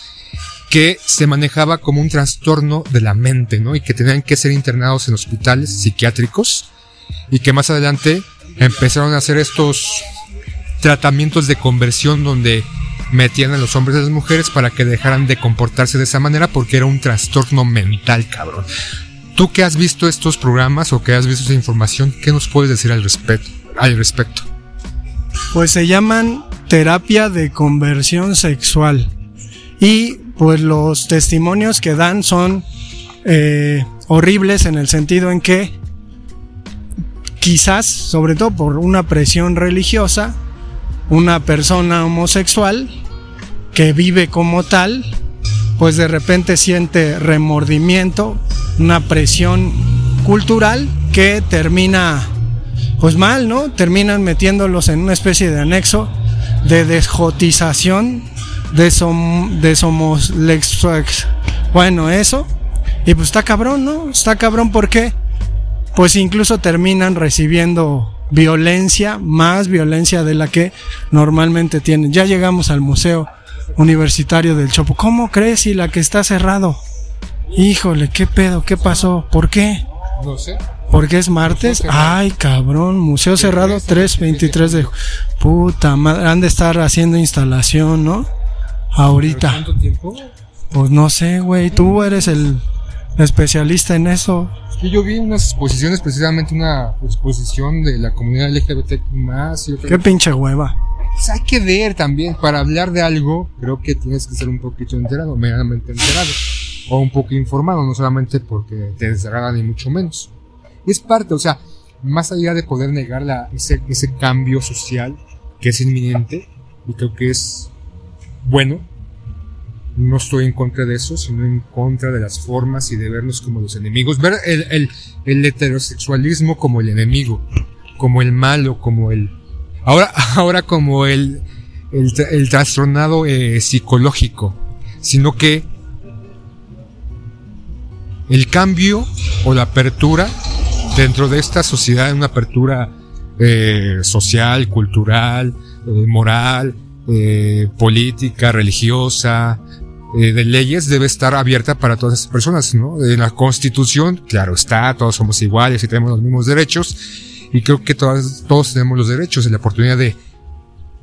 que se manejaba como un trastorno de la mente, ¿no? Y que tenían que ser internados en hospitales psiquiátricos y que más adelante empezaron a hacer estos tratamientos de conversión donde metían a los hombres y a las mujeres para que dejaran de comportarse de esa manera porque era un trastorno mental, cabrón. Tú que has visto estos programas o que has visto esa información, ¿qué nos puedes decir al respecto? Al respecto? Pues se llaman terapia de conversión sexual. Y pues los testimonios que dan son eh, horribles en el sentido en que quizás, sobre todo por una presión religiosa, una persona homosexual que vive como tal, pues de repente siente remordimiento, una presión cultural que termina pues mal, ¿no? Terminan metiéndolos en una especie de anexo de desjotización de, som, de Somos Lex Bueno, eso. Y pues está cabrón, ¿no? Está cabrón porque pues incluso terminan recibiendo violencia, más violencia de la que normalmente tienen. Ya llegamos al Museo Universitario del Chopo. ¿Cómo crees si la que está cerrado? Híjole, ¿qué pedo? ¿Qué pasó? ¿Por qué? No sé. Porque es martes. Ay, cabrón. Museo cerrado 3.23 de... Puta madre. Han de estar haciendo instalación, ¿no? Ahorita. ¿Cuánto tiempo? Pues no sé, güey. Tú eres el especialista en eso. Y yo vi unas exposiciones, precisamente una exposición de la comunidad LGBT más. Qué pinche hueva. Pues hay que ver también, para hablar de algo, creo que tienes que ser un poquito enterado, medianamente enterado, o un poco informado, no solamente porque te desagrada ni mucho menos. Es parte, o sea, más allá de poder negar la, ese, ese cambio social que es inminente, y creo que es bueno, no estoy en contra de eso, sino en contra de las formas y de vernos como los enemigos, ver el, el, heterosexualismo como el enemigo, como el malo, como el Ahora, *laughs* ahora como el, el, el trastornado eh, psicológico, sino que el cambio o la apertura dentro de esta sociedad, una apertura eh, social, cultural, eh, moral, eh, política, religiosa, eh, de leyes debe estar abierta para todas esas personas, ¿no? En la Constitución, claro está, todos somos iguales y tenemos los mismos derechos, y creo que todas, todos tenemos los derechos y la oportunidad de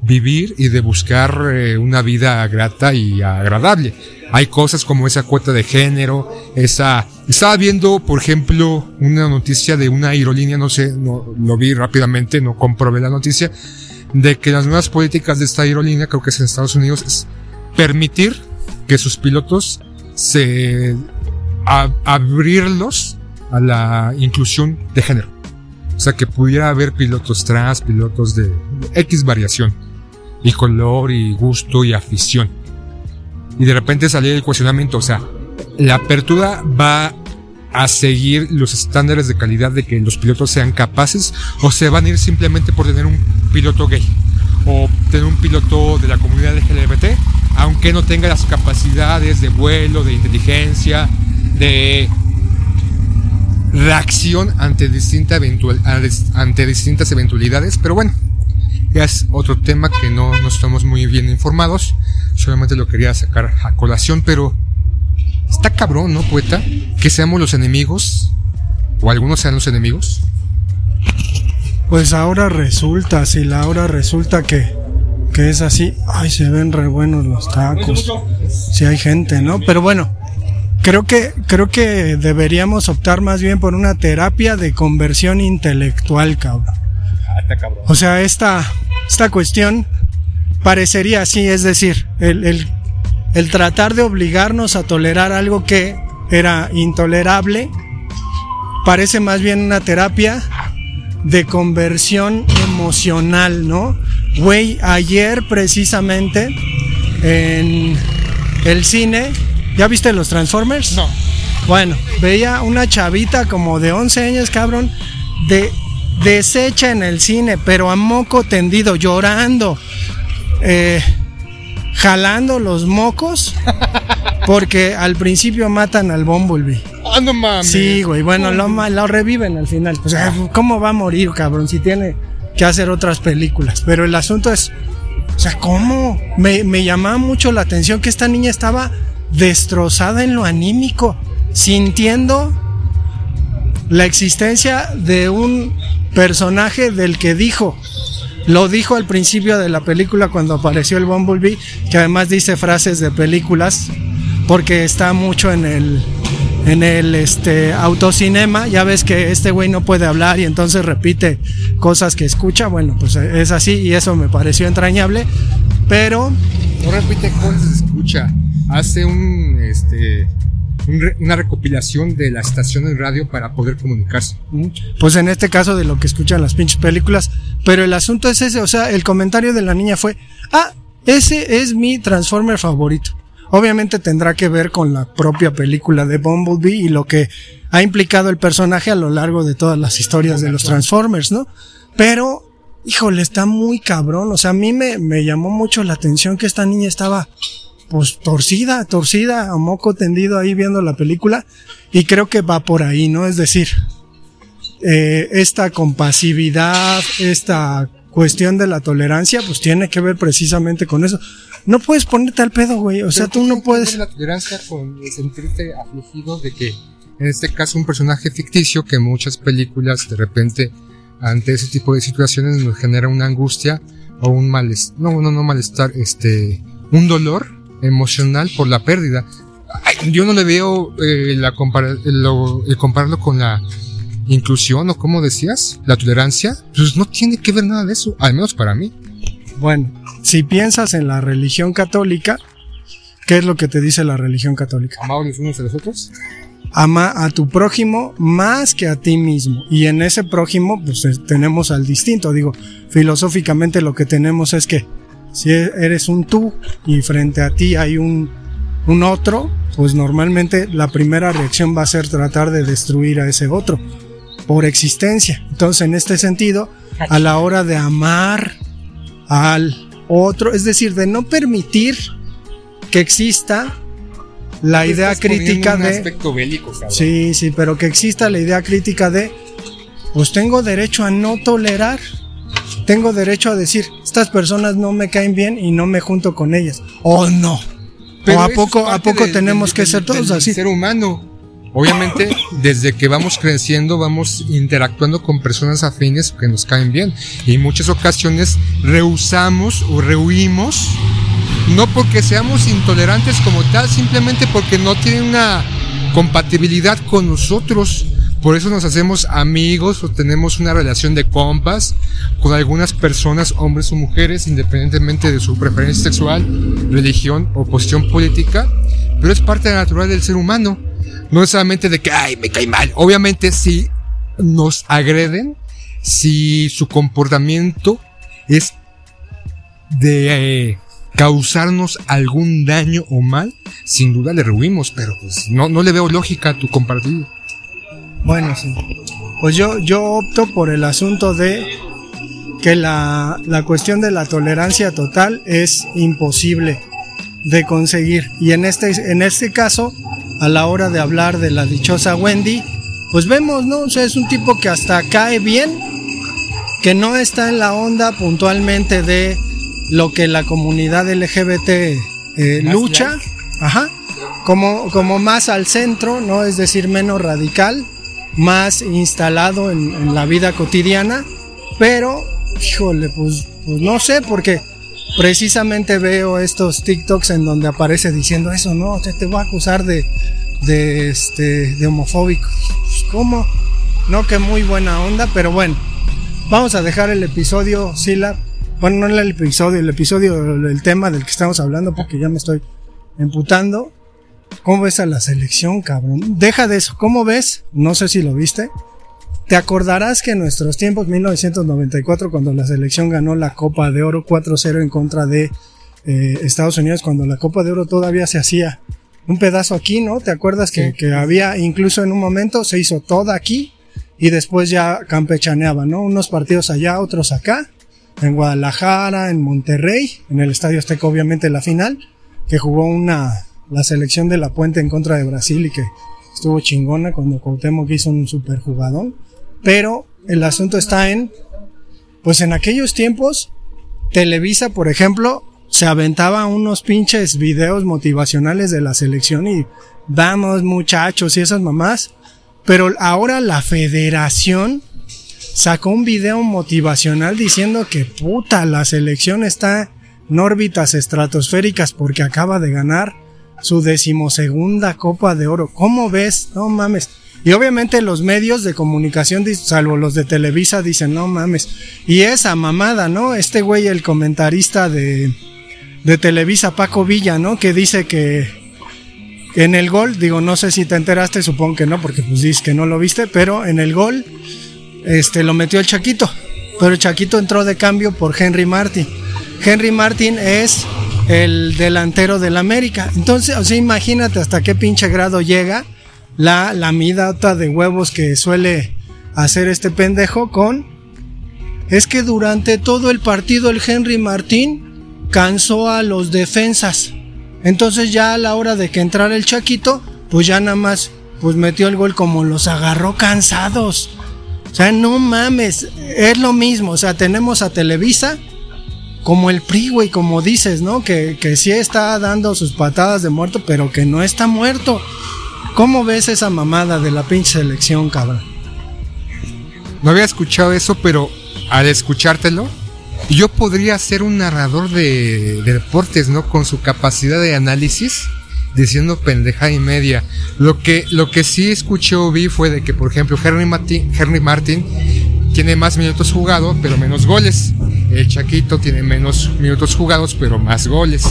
vivir y de buscar eh, una vida grata y agradable. Hay cosas como esa cuota de género, esa... Estaba viendo, por ejemplo, una noticia de una aerolínea, no sé, no, lo vi rápidamente, no comprobé la noticia, de que las nuevas políticas de esta aerolínea, creo que es en Estados Unidos, es permitir que sus pilotos se... abrirlos a la inclusión de género. O sea, que pudiera haber pilotos trans, pilotos de X variación, y color, y gusto, y afición. Y de repente salía el cuestionamiento, o sea, la apertura va a seguir los estándares de calidad de que los pilotos sean capaces, o se van a ir simplemente por tener un piloto gay, o tener un piloto de la comunidad LGBT, aunque no tenga las capacidades de vuelo, de inteligencia, de reacción ante, distinta eventual, ante distintas eventualidades, pero bueno, ya es otro tema que no, no estamos muy bien informados, solamente lo quería sacar a colación, pero está cabrón, ¿no, poeta? Que seamos los enemigos, o algunos sean los enemigos. Pues ahora resulta, si la ahora resulta que, que es así, ay, se ven re buenos los tacos. Si hay gente, ¿no? Pero bueno, creo que, creo que deberíamos optar más bien por una terapia de conversión intelectual, cabrón. O sea, esta, esta cuestión parecería así, es decir, el, el, el tratar de obligarnos a tolerar algo que era intolerable, parece más bien una terapia de conversión emocional, ¿no? Güey, ayer precisamente en el cine, ¿ya viste los Transformers? No. Bueno, veía una chavita como de 11 años, cabrón, de deshecha en el cine, pero a moco tendido, llorando, eh, jalando los mocos, porque al principio matan al Bumblebee. Ah, no mames. Sí, güey, bueno, lo, reviven al final. O sea, ¿cómo va a morir, cabrón? Si tiene que hacer otras películas. Pero el asunto es, o sea, ¿cómo? Me, me llamaba mucho la atención que esta niña estaba destrozada en lo anímico, sintiendo la existencia de un personaje del que dijo. Lo dijo al principio de la película cuando apareció el Bumblebee, que además dice frases de películas, porque está mucho en el en el este autocinema, ya ves que este güey no puede hablar y entonces repite cosas que escucha, bueno, pues es así y eso me pareció entrañable, pero No repite cosas, escucha. Hace un, este, una recopilación de la estación de radio para poder comunicarse. pues en este caso de lo que escuchan las pinches películas, pero el asunto es ese, o sea, el comentario de la niña fue, ah, ese es mi Transformer favorito. Obviamente tendrá que ver con la propia película de Bumblebee y lo que ha implicado el personaje a lo largo de todas las historias de los Transformers, ¿no? Pero, híjole, está muy cabrón, o sea, a mí me, me llamó mucho la atención que esta niña estaba pues torcida, torcida, a moco tendido ahí viendo la película y creo que va por ahí, ¿no? Es decir, eh, esta compasividad, esta cuestión de la tolerancia, pues tiene que ver precisamente con eso. No puedes ponerte al pedo, güey. O sea, tú no puedes. La tolerancia con sentirte afligido de que, en este caso, un personaje ficticio que en muchas películas de repente ante ese tipo de situaciones nos genera una angustia o un malestar, no, no, no malestar, este, un dolor emocional por la pérdida. yo no le veo eh, la el compararlo con la inclusión o como decías, la tolerancia, pues no tiene que ver nada de eso, al menos para mí. Bueno, si piensas en la religión católica, ¿qué es lo que te dice la religión católica? Amados los unos a los otros. Ama a tu prójimo más que a ti mismo. Y en ese prójimo, pues tenemos al distinto. Digo, filosóficamente lo que tenemos es que si eres un tú y frente a ti hay un, un otro, pues normalmente la primera reacción va a ser tratar de destruir a ese otro por existencia. Entonces, en este sentido, a la hora de amar al otro, es decir, de no permitir que exista la idea crítica de aspecto bélico, Sí, sí, pero que exista la idea crítica de pues tengo derecho a no tolerar. Tengo derecho a decir, estas personas no me caen bien y no me junto con ellas. O no. o a poco a poco tenemos que ser todos así. Ser humano. Obviamente, *coughs* desde que vamos creciendo, vamos interactuando con personas afines que nos caen bien. Y en muchas ocasiones rehusamos o rehuimos, no porque seamos intolerantes como tal, simplemente porque no tienen una compatibilidad con nosotros. Por eso nos hacemos amigos o tenemos una relación de compas con algunas personas, hombres o mujeres, independientemente de su preferencia sexual, religión o posición política. Pero es parte natural del ser humano no es solamente de que, ay, me cae mal. Obviamente si nos agreden, si su comportamiento es de eh, causarnos algún daño o mal, sin duda le rehuimos, pero pues no, no le veo lógica a tu compartido. Bueno, sí. Pues yo, yo opto por el asunto de que la, la cuestión de la tolerancia total es imposible de conseguir. Y en este, en este caso, a la hora de hablar de la dichosa Wendy, pues vemos, ¿no? O sea, es un tipo que hasta cae bien, que no está en la onda puntualmente de lo que la comunidad LGBT eh, lucha, ajá, como, como más al centro, ¿no? Es decir, menos radical, más instalado en, en la vida cotidiana, pero, híjole, pues, pues no sé, porque precisamente veo estos TikToks en donde aparece diciendo eso, no, te, te voy a acusar de, de, este, de homofóbico. Pues, ¿Cómo? No, que muy buena onda, pero bueno, vamos a dejar el episodio, Sila. Bueno, no el episodio, el episodio, el tema del que estamos hablando, porque ya me estoy emputando. ¿Cómo ves a la selección, cabrón? Deja de eso. ¿Cómo ves? No sé si lo viste. Te acordarás que en nuestros tiempos, 1994, cuando la selección ganó la Copa de Oro 4-0 en contra de eh, Estados Unidos, cuando la Copa de Oro todavía se hacía un pedazo aquí, ¿no? ¿Te acuerdas que, que había, incluso en un momento, se hizo toda aquí y después ya campechaneaba, ¿no? Unos partidos allá, otros acá, en Guadalajara, en Monterrey, en el Estadio Azteca, obviamente la final, que jugó una, la selección de la Puente en contra de Brasil y que estuvo chingona cuando Cuauhtémoc hizo un super jugador. Pero el asunto está en, pues en aquellos tiempos, Televisa, por ejemplo, se aventaba unos pinches videos motivacionales de la selección y vamos muchachos y esas mamás. Pero ahora la federación sacó un video motivacional diciendo que puta, la selección está en órbitas estratosféricas porque acaba de ganar su decimosegunda Copa de Oro. ¿Cómo ves? No mames. Y obviamente los medios de comunicación, salvo los de Televisa, dicen, no mames. Y esa mamada, ¿no? Este güey, el comentarista de, de Televisa, Paco Villa, ¿no? Que dice que en el gol, digo, no sé si te enteraste, supongo que no, porque pues dices que no lo viste, pero en el gol, este, lo metió el Chaquito. Pero el Chaquito entró de cambio por Henry Martin. Henry Martin es el delantero del América. Entonces, o sea, imagínate hasta qué pinche grado llega la lamidata de huevos que suele hacer este pendejo con es que durante todo el partido el Henry Martín cansó a los defensas. Entonces ya a la hora de que entrara el Chaquito, pues ya nada más pues metió el gol como los agarró cansados. O sea, no mames, es lo mismo. O sea, tenemos a Televisa como el PRI, güey, como dices, ¿no? Que, que sí está dando sus patadas de muerto, pero que no está muerto. ¿Cómo ves esa mamada de la pinche selección, cabrón? No había escuchado eso, pero al escuchártelo, yo podría ser un narrador de, de deportes, ¿no? Con su capacidad de análisis, diciendo pendeja y media. Lo que, lo que sí escuché o vi fue de que, por ejemplo, Henry Martin, Henry Martin tiene más minutos jugados, pero menos goles. El Chaquito tiene menos minutos jugados, pero más goles.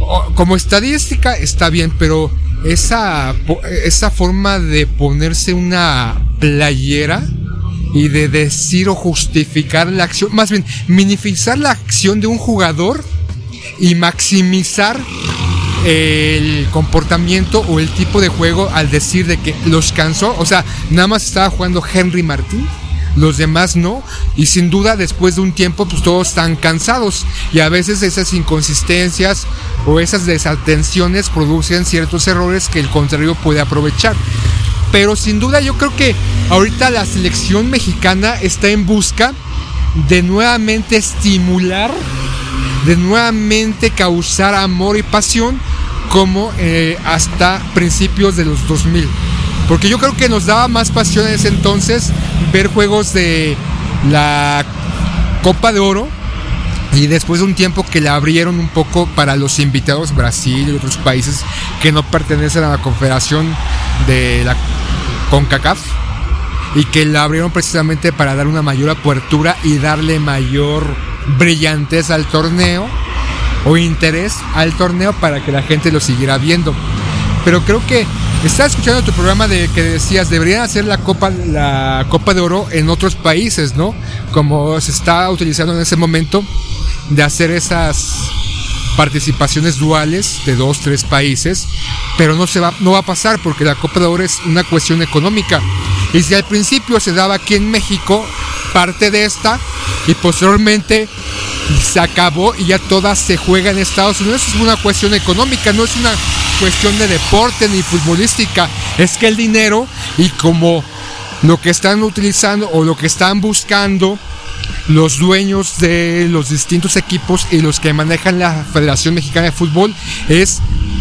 O- Como estadística está bien, pero esa, esa forma de ponerse una playera y de decir o justificar la acción, más bien minimizar la acción de un jugador y maximizar el comportamiento o el tipo de juego al decir de que los cansó, o sea, nada más estaba jugando Henry Martín, los demás no, y sin duda después de un tiempo pues todos están cansados y a veces esas inconsistencias o esas desatenciones producen ciertos errores que el contrario puede aprovechar. Pero sin duda yo creo que ahorita la selección mexicana está en busca de nuevamente estimular, de nuevamente causar amor y pasión como eh, hasta principios de los 2000. Porque yo creo que nos daba más pasión en ese entonces ver juegos de la Copa de Oro y después de un tiempo que la abrieron un poco para los invitados Brasil y otros países que no pertenecen a la confederación de la CONCACAF y que la abrieron precisamente para dar una mayor apertura y darle mayor brillantez al torneo o interés al torneo para que la gente lo siguiera viendo. Pero creo que estaba escuchando tu programa de que decías deberían hacer la Copa la Copa de Oro en otros países, ¿no? Como se está utilizando en ese momento de hacer esas participaciones duales de dos, tres países, pero no se va, no va a pasar porque la Copa de Oro es una cuestión económica. Y si al principio se daba aquí en México parte de esta y posteriormente se acabó y ya todas se juega en Estados Unidos, es una cuestión económica, no es una cuestión de deporte ni futbolística, es que el dinero y como lo que están utilizando o lo que están buscando los dueños de los distintos equipos y los que manejan la Federación Mexicana de Fútbol es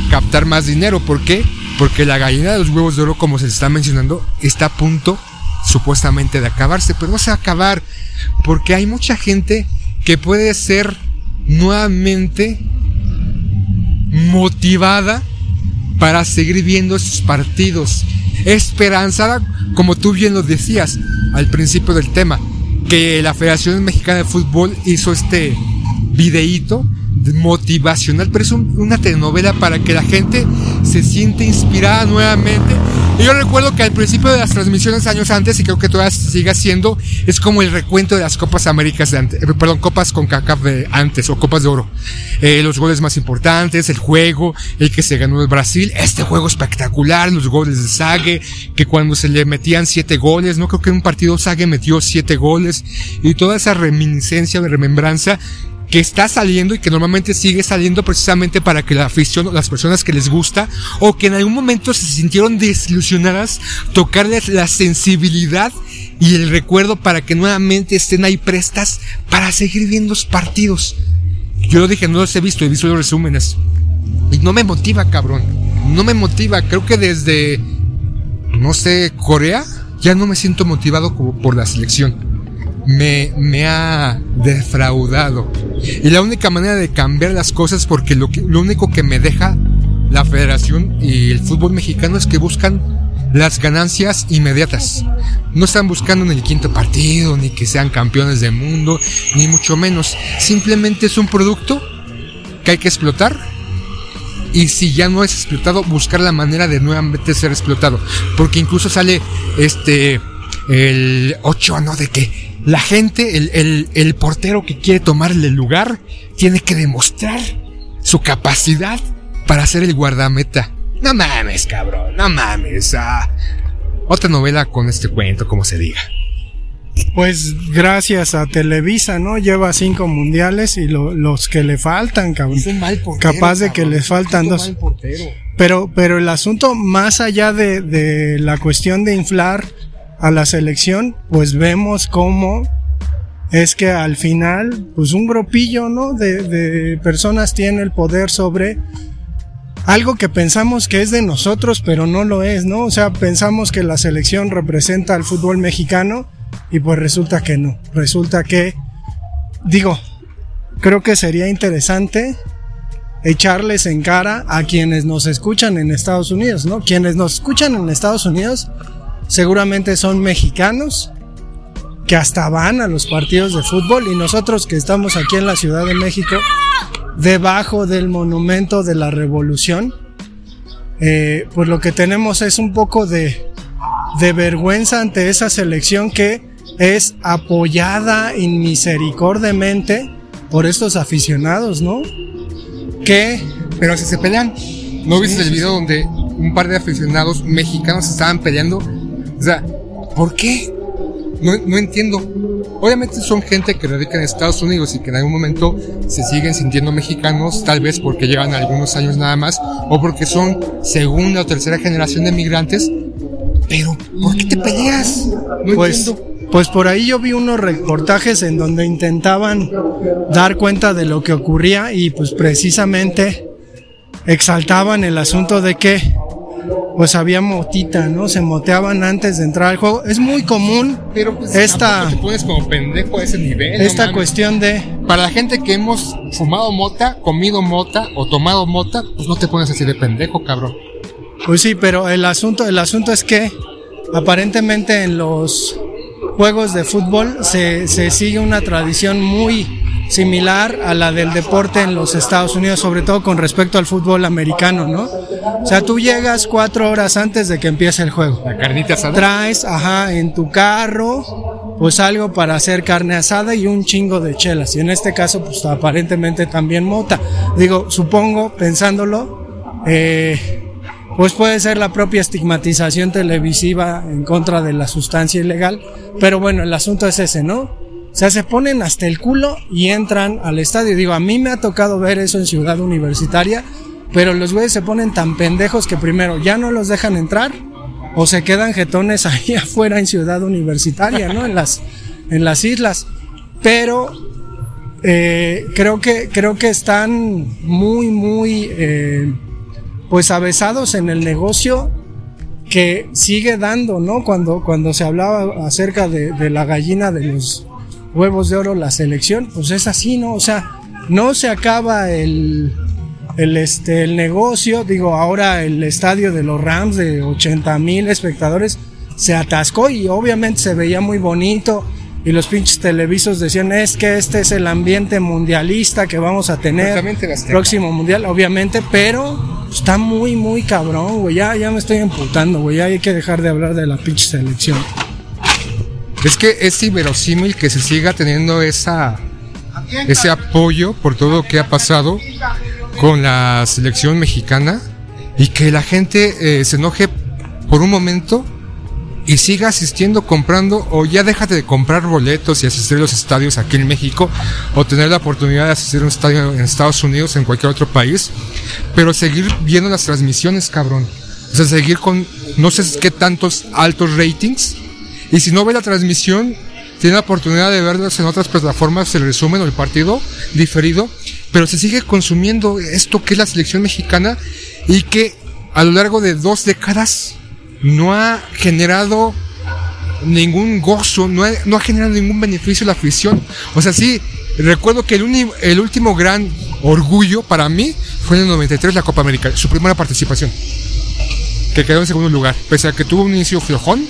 captar más dinero. ¿Por qué? Porque la gallina de los huevos de oro, como se está mencionando, está a punto supuestamente de acabarse, pero no se va a acabar porque hay mucha gente que puede ser nuevamente motivada para seguir viendo esos partidos. Esperanzada, como tú bien lo decías al principio del tema, que la Federación Mexicana de Fútbol hizo este videíto motivacional, pero es un- una telenovela para que la gente se siente inspirada nuevamente. Y yo recuerdo que al principio de las transmisiones años antes, y creo que todavía sigue siendo, es como el recuento de las Copas Américas de antes, eh, perdón, Copas con CACAF de antes, o Copas de Oro. Eh, los goles más importantes, el juego, el que se ganó el Brasil, este juego espectacular, los goles de Sague, que cuando se le metían siete goles, no creo que en un partido Sague metió siete goles, y toda esa reminiscencia de remembranza que está saliendo y que normalmente sigue saliendo precisamente para que la afición las personas que les gusta o que en algún momento se sintieron desilusionadas, tocarles la sensibilidad y el recuerdo para que nuevamente estén ahí prestas para seguir viendo los partidos. Yo lo dije, no los he visto, he visto los resúmenes. Y no me motiva, cabrón. No me motiva. Creo que desde, no sé, Corea, ya no me siento motivado como por la selección me, me ha defraudado. Y la única manera de cambiar las cosas, porque lo, que, lo único que me deja la federación y el fútbol mexicano es que buscan las ganancias inmediatas. No están buscando ni el quinto partido, ni que sean campeones del mundo, ni mucho menos. Simplemente es un producto que hay que explotar. Y si ya no es explotado, buscar la manera de nuevamente ser explotado. Porque incluso sale este el 8 no de que la gente, el, el, el, portero que quiere tomarle el lugar, tiene que demostrar su capacidad para ser el guardameta. No mames, cabrón, no mames. Ah. Otra novela con este cuento, como se diga. Pues gracias a Televisa, ¿no? Lleva cinco mundiales y lo, los que le faltan, cabrón. Es un mal portero, Capaz de que les faltan dos. Pero, pero el asunto, más allá de, de la cuestión de inflar a la selección, pues vemos cómo es que al final, pues un grupillo, ¿no? De, personas tiene el poder sobre algo que pensamos que es de nosotros, pero no lo es, ¿no? O sea, pensamos que la selección representa al fútbol mexicano y pues resulta que no. Resulta que, digo, creo que sería interesante echarles en cara a quienes nos escuchan en Estados Unidos, ¿no? Quienes nos escuchan en Estados Unidos seguramente son mexicanos que hasta van a los partidos de fútbol y nosotros que estamos aquí en la Ciudad de México, debajo del monumento de la revolución, eh, pues lo que tenemos es un poco de, de vergüenza ante esa selección que es apoyada inmisericordiamente por estos aficionados, ¿no? Que... Pero si se pelean, ¿no viste el video donde un par de aficionados mexicanos estaban peleando? O sea, ¿por qué? No, no entiendo. Obviamente son gente que radica en Estados Unidos y que en algún momento se siguen sintiendo mexicanos, tal vez porque llevan algunos años nada más, o porque son segunda o tercera generación de migrantes. Pero, ¿por qué te peleas? No pues, entiendo. Pues por ahí yo vi unos reportajes en donde intentaban dar cuenta de lo que ocurría y pues precisamente exaltaban el asunto de que pues había motita, ¿no? Se moteaban antes de entrar al juego. Es muy común Pero pues, esta te pones como pendejo a ese nivel. esta cuestión de Para la gente que hemos fumado mota, comido mota o tomado mota, pues no te pones así de pendejo, cabrón. Pues sí, pero el asunto el asunto es que aparentemente en los juegos de fútbol se, se sigue una tradición muy similar a la del deporte en los Estados Unidos, sobre todo con respecto al fútbol americano, ¿no? O sea, tú llegas cuatro horas antes de que empiece el juego. La carnita asada. Traes, ajá, en tu carro, pues algo para hacer carne asada y un chingo de chelas. Y en este caso, pues aparentemente también mota. Digo, supongo, pensándolo, eh, pues puede ser la propia estigmatización televisiva en contra de la sustancia ilegal. Pero bueno, el asunto es ese, ¿no? O sea, se ponen hasta el culo y entran al estadio. Digo, a mí me ha tocado ver eso en Ciudad Universitaria, pero los güeyes se ponen tan pendejos que primero ya no los dejan entrar o se quedan jetones *laughs* ahí afuera en Ciudad Universitaria, ¿no? En las, en las islas. Pero eh, creo que creo que están muy, muy eh, pues avesados en el negocio que sigue dando, ¿no? Cuando, cuando se hablaba acerca de, de, la gallina de los huevos de oro, la selección, pues es así, ¿no? O sea, no se acaba el, el, este, el negocio, digo, ahora el estadio de los Rams de 80 mil espectadores se atascó y obviamente se veía muy bonito y los pinches televisos decían es que este es el ambiente mundialista que vamos a tener próximo mundial obviamente pero está muy muy cabrón güey. Ya, ya me estoy emputando güey. Ya hay que dejar de hablar de la pinche selección es que es inverosímil que se siga teniendo esa ese apoyo por todo lo que ha pasado con la selección mexicana y que la gente eh, se enoje por un momento y siga asistiendo, comprando, o ya déjate de comprar boletos y asistir a los estadios aquí en México, o tener la oportunidad de asistir a un estadio en Estados Unidos, en cualquier otro país, pero seguir viendo las transmisiones, cabrón. O sea, seguir con no sé qué tantos altos ratings, y si no ve la transmisión, tiene la oportunidad de verlas en otras plataformas, el resumen o el partido diferido, pero se sigue consumiendo esto que es la selección mexicana y que a lo largo de dos décadas no ha generado ningún gozo, no ha, no ha generado ningún beneficio a la afición. O sea, sí, recuerdo que el, el último gran orgullo para mí fue en el 93 la Copa América, su primera participación, que quedó en segundo lugar, pese a que tuvo un inicio flojón,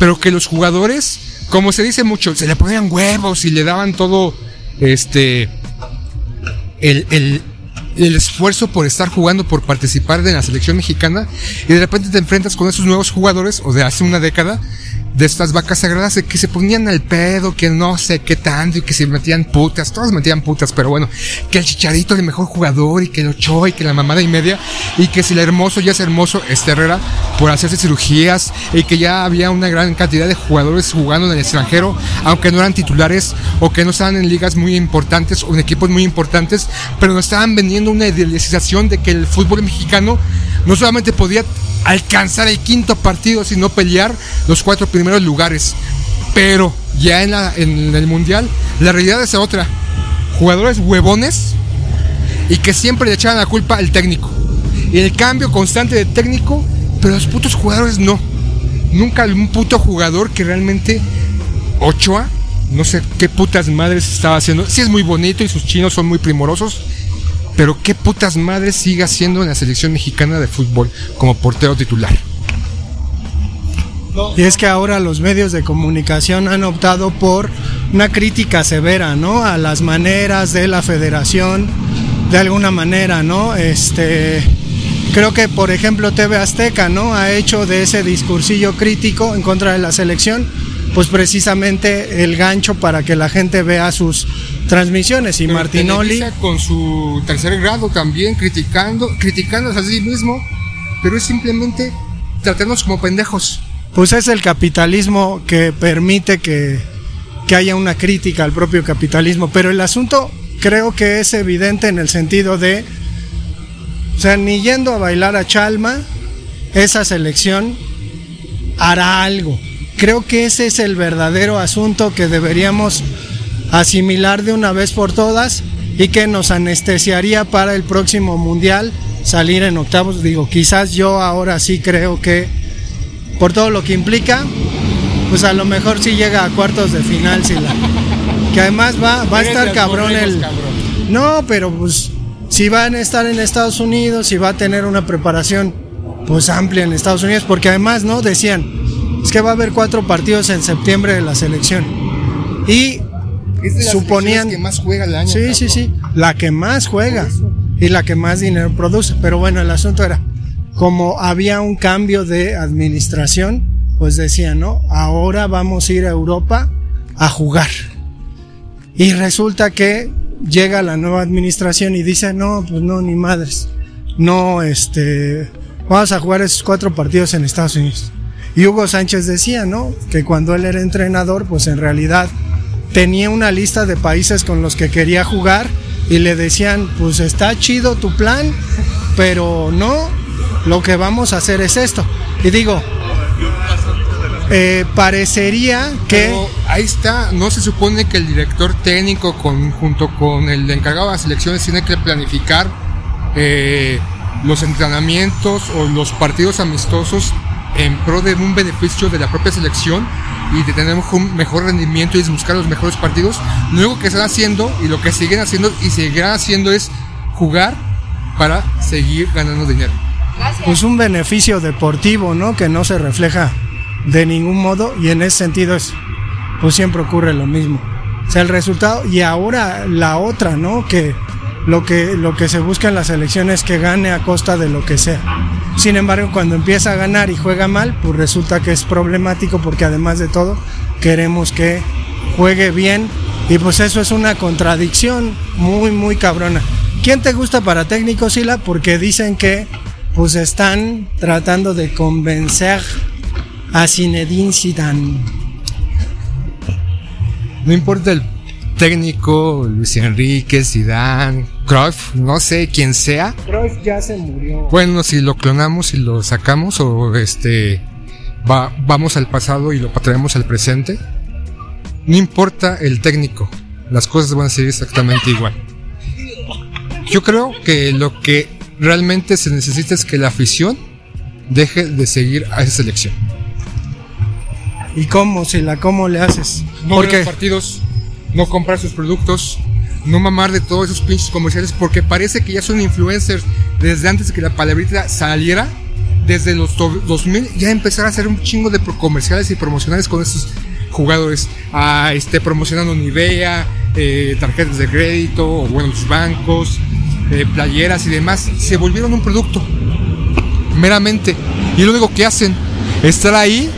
pero que los jugadores, como se dice mucho, se le ponían huevos y le daban todo, este, el, el, el esfuerzo por estar jugando, por participar de la selección mexicana y de repente te enfrentas con esos nuevos jugadores o de hace una década de estas vacas sagradas que se ponían al pedo, que no sé qué tanto y que se metían putas, todas metían putas, pero bueno, que el chicharito es el mejor jugador y que el ocho y que la mamada y media y que si el hermoso ya es hermoso, este Herrera por hacerse cirugías y que ya había una gran cantidad de jugadores jugando en el extranjero, aunque no eran titulares o que no estaban en ligas muy importantes o en equipos muy importantes, pero nos estaban vendiendo una idealización de que el fútbol mexicano no solamente podía alcanzar el quinto partido, sino pelear los cuatro primeros lugares. Pero ya en, la, en el Mundial, la realidad es otra. Jugadores huevones y que siempre le echaban la culpa al técnico. Y el cambio constante de técnico, pero los putos jugadores no. Nunca un puto jugador que realmente Ochoa, no sé qué putas madres estaba haciendo. Sí es muy bonito y sus chinos son muy primorosos, pero qué putas madres sigue haciendo en la selección mexicana de fútbol como portero titular. Y es que ahora los medios de comunicación han optado por una crítica severa, ¿no? A las maneras de la federación, de alguna manera, ¿no? Este, creo que, por ejemplo, TV Azteca, ¿no? Ha hecho de ese discursillo crítico en contra de la selección, pues precisamente el gancho para que la gente vea sus transmisiones. Y Pero Martinoli. Con su tercer grado también, criticando, criticándose a sí mismo, pero es simplemente tratarnos como pendejos. Pues es el capitalismo que permite que, que haya una crítica al propio capitalismo, pero el asunto creo que es evidente en el sentido de, o sea, ni yendo a bailar a Chalma, esa selección hará algo. Creo que ese es el verdadero asunto que deberíamos asimilar de una vez por todas y que nos anestesiaría para el próximo mundial salir en octavos. Digo, quizás yo ahora sí creo que por todo lo que implica, pues a lo mejor sí llega a cuartos de final, sí la- que además va, va a estar cabrón el... No, pero pues si van a estar en Estados Unidos, si va a tener una preparación pues amplia en Estados Unidos, porque además, ¿no? Decían, es que va a haber cuatro partidos en septiembre de la selección. Y Es de las Suponían- que más juega el año. Sí, sí, sí. La que más juega y la que más dinero produce. Pero bueno, el asunto era, como había un cambio de administración, pues decían, ¿no? Ahora vamos a ir a Europa a jugar. Y resulta que llega la nueva administración y dice, no, pues no, ni madres. No, este, vamos a jugar esos cuatro partidos en Estados Unidos. Y Hugo Sánchez decía, ¿no? Que cuando él era entrenador, pues en realidad tenía una lista de países con los que quería jugar y le decían, pues está chido tu plan, pero no, lo que vamos a hacer es esto. Y digo, eh, parecería que... Pero ahí está, no se supone que el director técnico con, junto con el encargado de las selecciones tiene que planificar eh, los entrenamientos o los partidos amistosos en pro de un beneficio de la propia selección y de tener un mejor rendimiento y buscar los mejores partidos. Lo único que están haciendo y lo que siguen haciendo y seguirán haciendo es jugar para seguir ganando dinero. pues un beneficio deportivo, ¿no? Que no se refleja de ningún modo y en ese sentido es, pues siempre ocurre lo mismo. O sea, el resultado y ahora la otra, ¿no? Que lo que lo que se busca en la selección es que gane a costa de lo que sea. Sin embargo, cuando empieza a ganar y juega mal, pues resulta que es problemático porque además de todo queremos que juegue bien y pues eso es una contradicción muy muy cabrona. ¿Quién te gusta para técnico, Sila? Porque dicen que pues están tratando de convencer a Zinedine Zidane. No importa el técnico, Luis Enrique, Zidane, Cruyff, no sé quién sea. Cruyff ya se murió. Bueno, si lo clonamos y lo sacamos o este va- vamos al pasado y lo traemos al presente, no importa el técnico, las cosas van a seguir exactamente igual. Yo creo que lo que realmente se necesita es que la afición deje de seguir a esa selección. ¿Y cómo, Sila? ¿Cómo le haces? no Porque partidos, no comprar sus productos, no mamar de todos esos pinches comerciales, porque parece que ya son influencers desde antes que la palabrita saliera, desde los to- 2000, ya empezaron a hacer un chingo de comerciales y promocionales con estos jugadores, ah, este, promocionando Nivea, eh, tarjetas de crédito, o bueno, bancos, eh, playeras y demás, se volvieron un producto, meramente, y lo único que hacen, estar ahí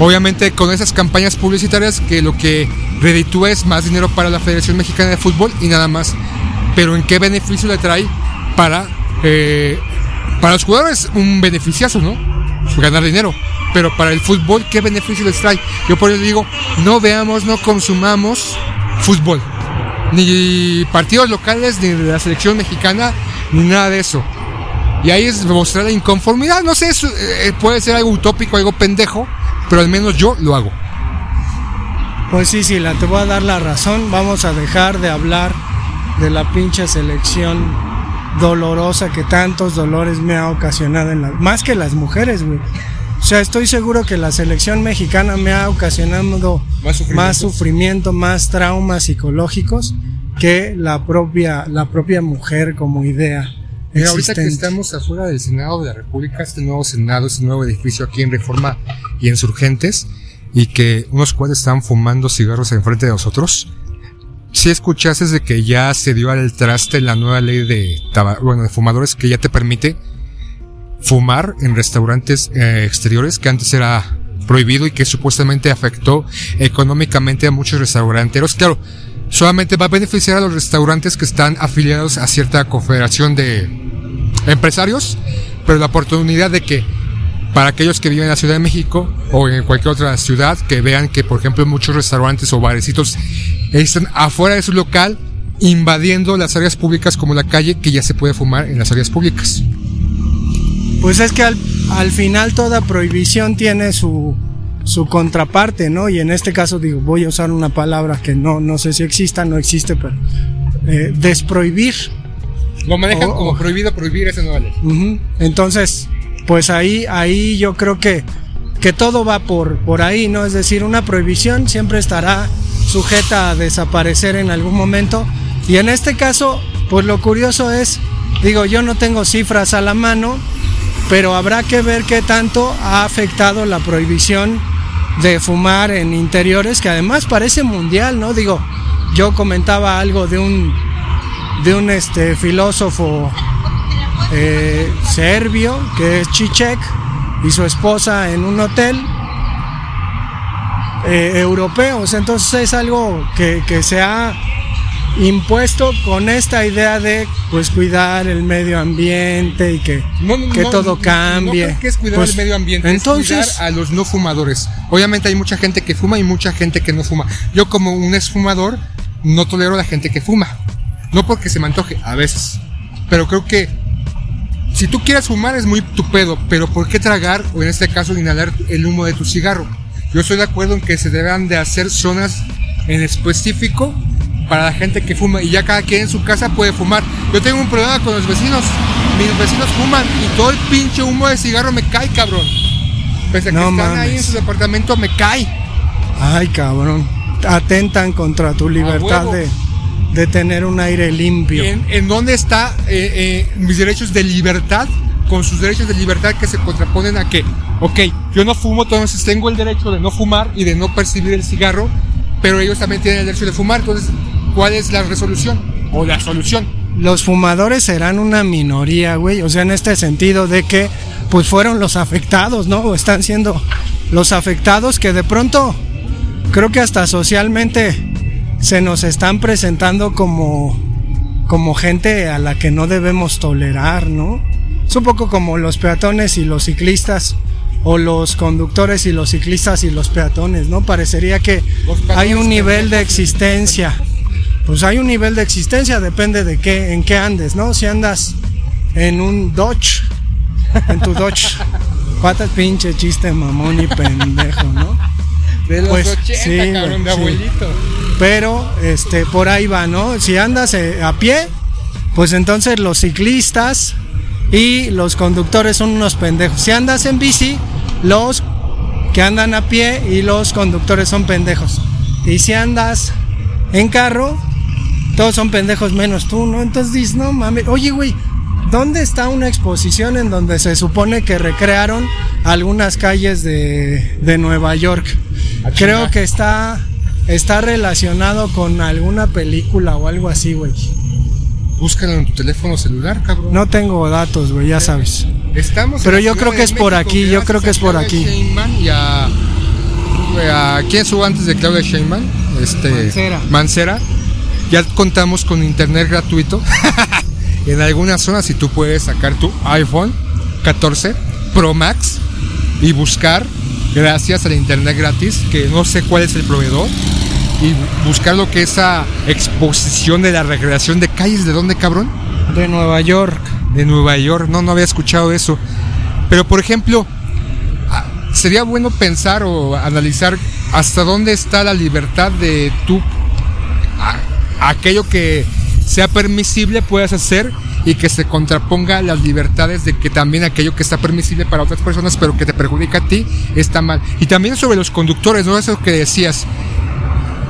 Obviamente con esas campañas publicitarias que lo que reditúa es más dinero para la Federación Mexicana de Fútbol y nada más. Pero ¿en qué beneficio le trae para, eh, para los jugadores? Un beneficiazo, ¿no? Ganar dinero. Pero para el fútbol, ¿qué beneficio les trae? Yo por eso digo, no veamos, no consumamos fútbol. Ni partidos locales, ni de la selección mexicana, ni nada de eso. Y ahí es mostrar la inconformidad. No sé, eh, puede ser algo utópico, algo pendejo, pero al menos yo lo hago. Pues sí, sí, la te voy a dar la razón. Vamos a dejar de hablar de la pinche selección dolorosa que tantos dolores me ha ocasionado en las más que las mujeres, güey. O sea, estoy seguro que la selección mexicana me ha ocasionado más sufrimiento, más, traumas psicológicos que la propia, la propia mujer como idea. Mira, ahorita que estamos afuera del Senado de la República, este nuevo Senado, este nuevo edificio aquí en Reforma y Insurgentes, y que unos cuates están fumando cigarros enfrente de nosotros, si escuchaste de que ya se dio al traste la nueva ley de, bueno, de fumadores que ya te permite fumar en restaurantes eh, exteriores que antes era prohibido y que supuestamente afectó económicamente a muchos restauranteros. Claro, solamente va a beneficiar a los restaurantes que están afiliados a cierta confederación de empresarios, pero la oportunidad de que para aquellos que viven en la Ciudad de México o en cualquier otra ciudad que vean que por ejemplo muchos restaurantes o barecitos están afuera de su local invadiendo las áreas públicas como la calle que ya se puede fumar en las áreas públicas. Pues es que al, al final toda prohibición tiene su, su contraparte, ¿no? Y en este caso digo, voy a usar una palabra que no, no sé si exista, no existe, pero eh, desprohibir. Lo manejan como prohibido prohibir, ese no vale. Entonces, pues ahí, ahí yo creo que, que todo va por, por ahí, ¿no? Es decir, una prohibición siempre estará sujeta a desaparecer en algún momento. Y en este caso, pues lo curioso es, digo, yo no tengo cifras a la mano, pero habrá que ver qué tanto ha afectado la prohibición de fumar en interiores, que además parece mundial, ¿no? Digo, yo comentaba algo de un, de un este, filósofo eh, serbio, que es Chichek, y su esposa en un hotel eh, europeo. Entonces es algo que, que se ha impuesto con esta idea de pues cuidar el medio ambiente y que, que todo cambie. Que es cuidar Pues, el medio ambiente, entonces- es cuidar a los no fumadores. Obviamente hay mucha gente que fuma y mucha gente que no fuma. Yo como un exfumador no tolero a la gente que fuma. No porque se me antoje, a veces. Pero creo que si tú quieres fumar es muy tu pedo, pero ¿por qué tragar o en este caso inhalar el humo de tu cigarro? Yo estoy de acuerdo en que se deban de hacer zonas en específico para la gente que fuma y ya cada quien en su casa puede fumar. Yo tengo un problema con los vecinos. Mis vecinos fuman y todo el pinche humo de cigarro me cae, cabrón. Pese a que No están ahí en su departamento, me cae. Ay, cabrón. Atentan contra tu libertad de, de tener un aire limpio. ¿Y en, en dónde está eh, eh, mis derechos de libertad? Con sus derechos de libertad que se contraponen a que, ok, yo no fumo, entonces tengo el derecho de no fumar y de no percibir el cigarro, pero ellos también tienen el derecho de fumar. Entonces, ¿cuál es la resolución? O la solución. Los fumadores serán una minoría, güey. O sea, en este sentido de que pues fueron los afectados, ¿no? O están siendo los afectados que de pronto creo que hasta socialmente se nos están presentando como como gente a la que no debemos tolerar, ¿no? Es un poco como los peatones y los ciclistas o los conductores y los ciclistas y los peatones, ¿no? Parecería que hay un nivel de existencia. Pues hay un nivel de existencia, depende de qué, en qué andes, ¿no? Si andas en un Dodge, en tu Dodge, *laughs* patas pinche chiste mamón y pendejo, ¿no? De los Pues, 80, sí, cabrón, de sí. abuelito. Pero este por ahí va, ¿no? Si andas eh, a pie, pues entonces los ciclistas y los conductores son unos pendejos. Si andas en bici, los que andan a pie y los conductores son pendejos. Y si andas en carro, todos son pendejos menos tú, ¿no? Entonces dices, no mames, oye, güey, ¿dónde está una exposición en donde se supone que recrearon algunas calles de, de Nueva York? Creo que está, está relacionado con alguna película o algo así, güey. Búscalo en tu teléfono celular, cabrón. No tengo datos, güey, ya sabes. Estamos en Pero la yo creo que es por aquí, yo creo que es por Claudia aquí. Sheinbaum y a, a quién subo antes de Claudia Sheinbaum, este Mancera. Mancera. Ya contamos con internet gratuito. *laughs* en algunas zonas si tú puedes sacar tu iPhone 14 Pro Max y buscar gracias al internet gratis, que no sé cuál es el proveedor, y buscar lo que es esa exposición de la recreación de calles de dónde, cabrón? De Nueva York. de Nueva York. No, no había escuchado eso. Pero por ejemplo, ah, sería bueno pensar o analizar hasta dónde está la libertad de tú, aquello que sea permisible puedas hacer y que se contraponga las libertades de que también aquello que está permisible para otras personas pero que te perjudica a ti está mal. Y también sobre los conductores, ¿no? Eso que decías,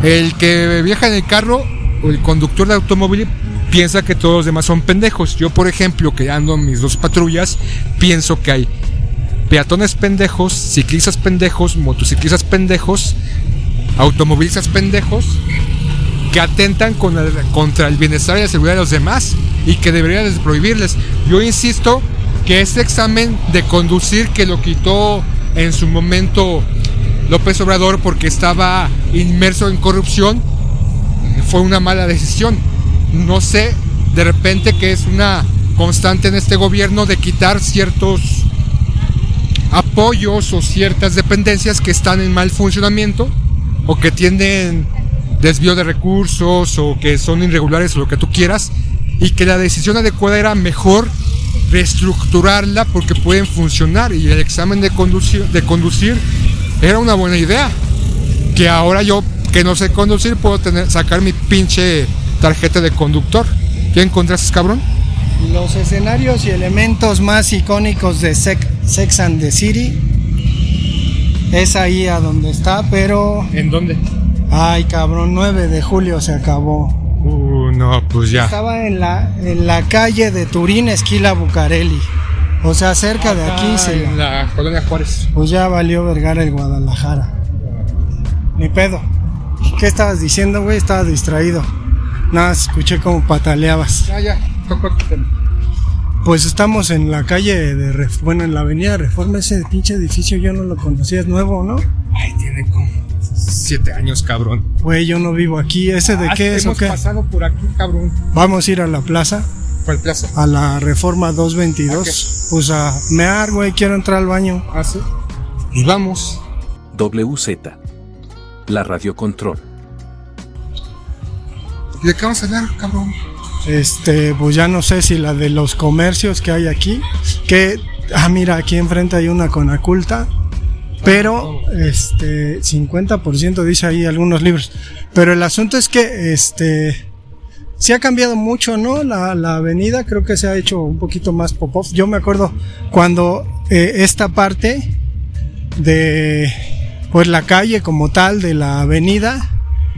el que viaja en el carro el conductor de automóvil piensa que todos los demás son pendejos. Yo, por ejemplo, que ando en mis dos patrullas, pienso que hay peatones pendejos, ciclistas pendejos, motociclistas pendejos, automovilistas pendejos que atentan contra el bienestar y la seguridad de los demás y que deberían prohibirles. Yo insisto que este examen de conducir que lo quitó en su momento López Obrador porque estaba inmerso en corrupción fue una mala decisión. No sé, de repente que es una constante en este gobierno de quitar ciertos apoyos o ciertas dependencias que están en mal funcionamiento o que tienen desvío de recursos o que son irregulares o lo que tú quieras y que la decisión adecuada era mejor reestructurarla porque pueden funcionar y el examen de conducir, de conducir era una buena idea que ahora yo que no sé conducir puedo tener sacar mi pinche tarjeta de conductor ¿qué encontraste cabrón? los escenarios y elementos más icónicos de Sex and the City es ahí a donde está pero ¿en dónde? Ay, cabrón, 9 de julio se acabó. Uh, no, pues ya. Estaba en la, en la calle de Turín, esquila Bucareli. O sea, cerca de aquí se. En la colonia Juárez. Pues ya valió Vergara el Guadalajara. Ni pedo. ¿Qué estabas diciendo, güey? Estabas distraído. Nada, escuché como pataleabas. Ya, ya. Pues estamos en la calle de. Bueno, en la avenida Reforma. Ese pinche edificio yo no lo conocía, es nuevo, ¿no? Ay, tiene como siete años, cabrón. Güey, yo no vivo aquí. ¿Ese de ah, qué es o qué? pasado por aquí, cabrón. Vamos a ir a la plaza. ¿Cuál plaza? A la Reforma 222. Pues a mear, güey, quiero entrar al baño. Ah, sí. Y vamos. WZ. La radio control. ¿Y de qué vamos a hablar, cabrón? Este, pues ya no sé si la de los comercios que hay aquí. Que, ah, mira, aquí enfrente hay una con aculta pero este 50% dice ahí algunos libros. Pero el asunto es que este se ha cambiado mucho, ¿no? La, la, avenida creo que se ha hecho un poquito más pop-off. Yo me acuerdo cuando eh, esta parte de pues la calle como tal de la avenida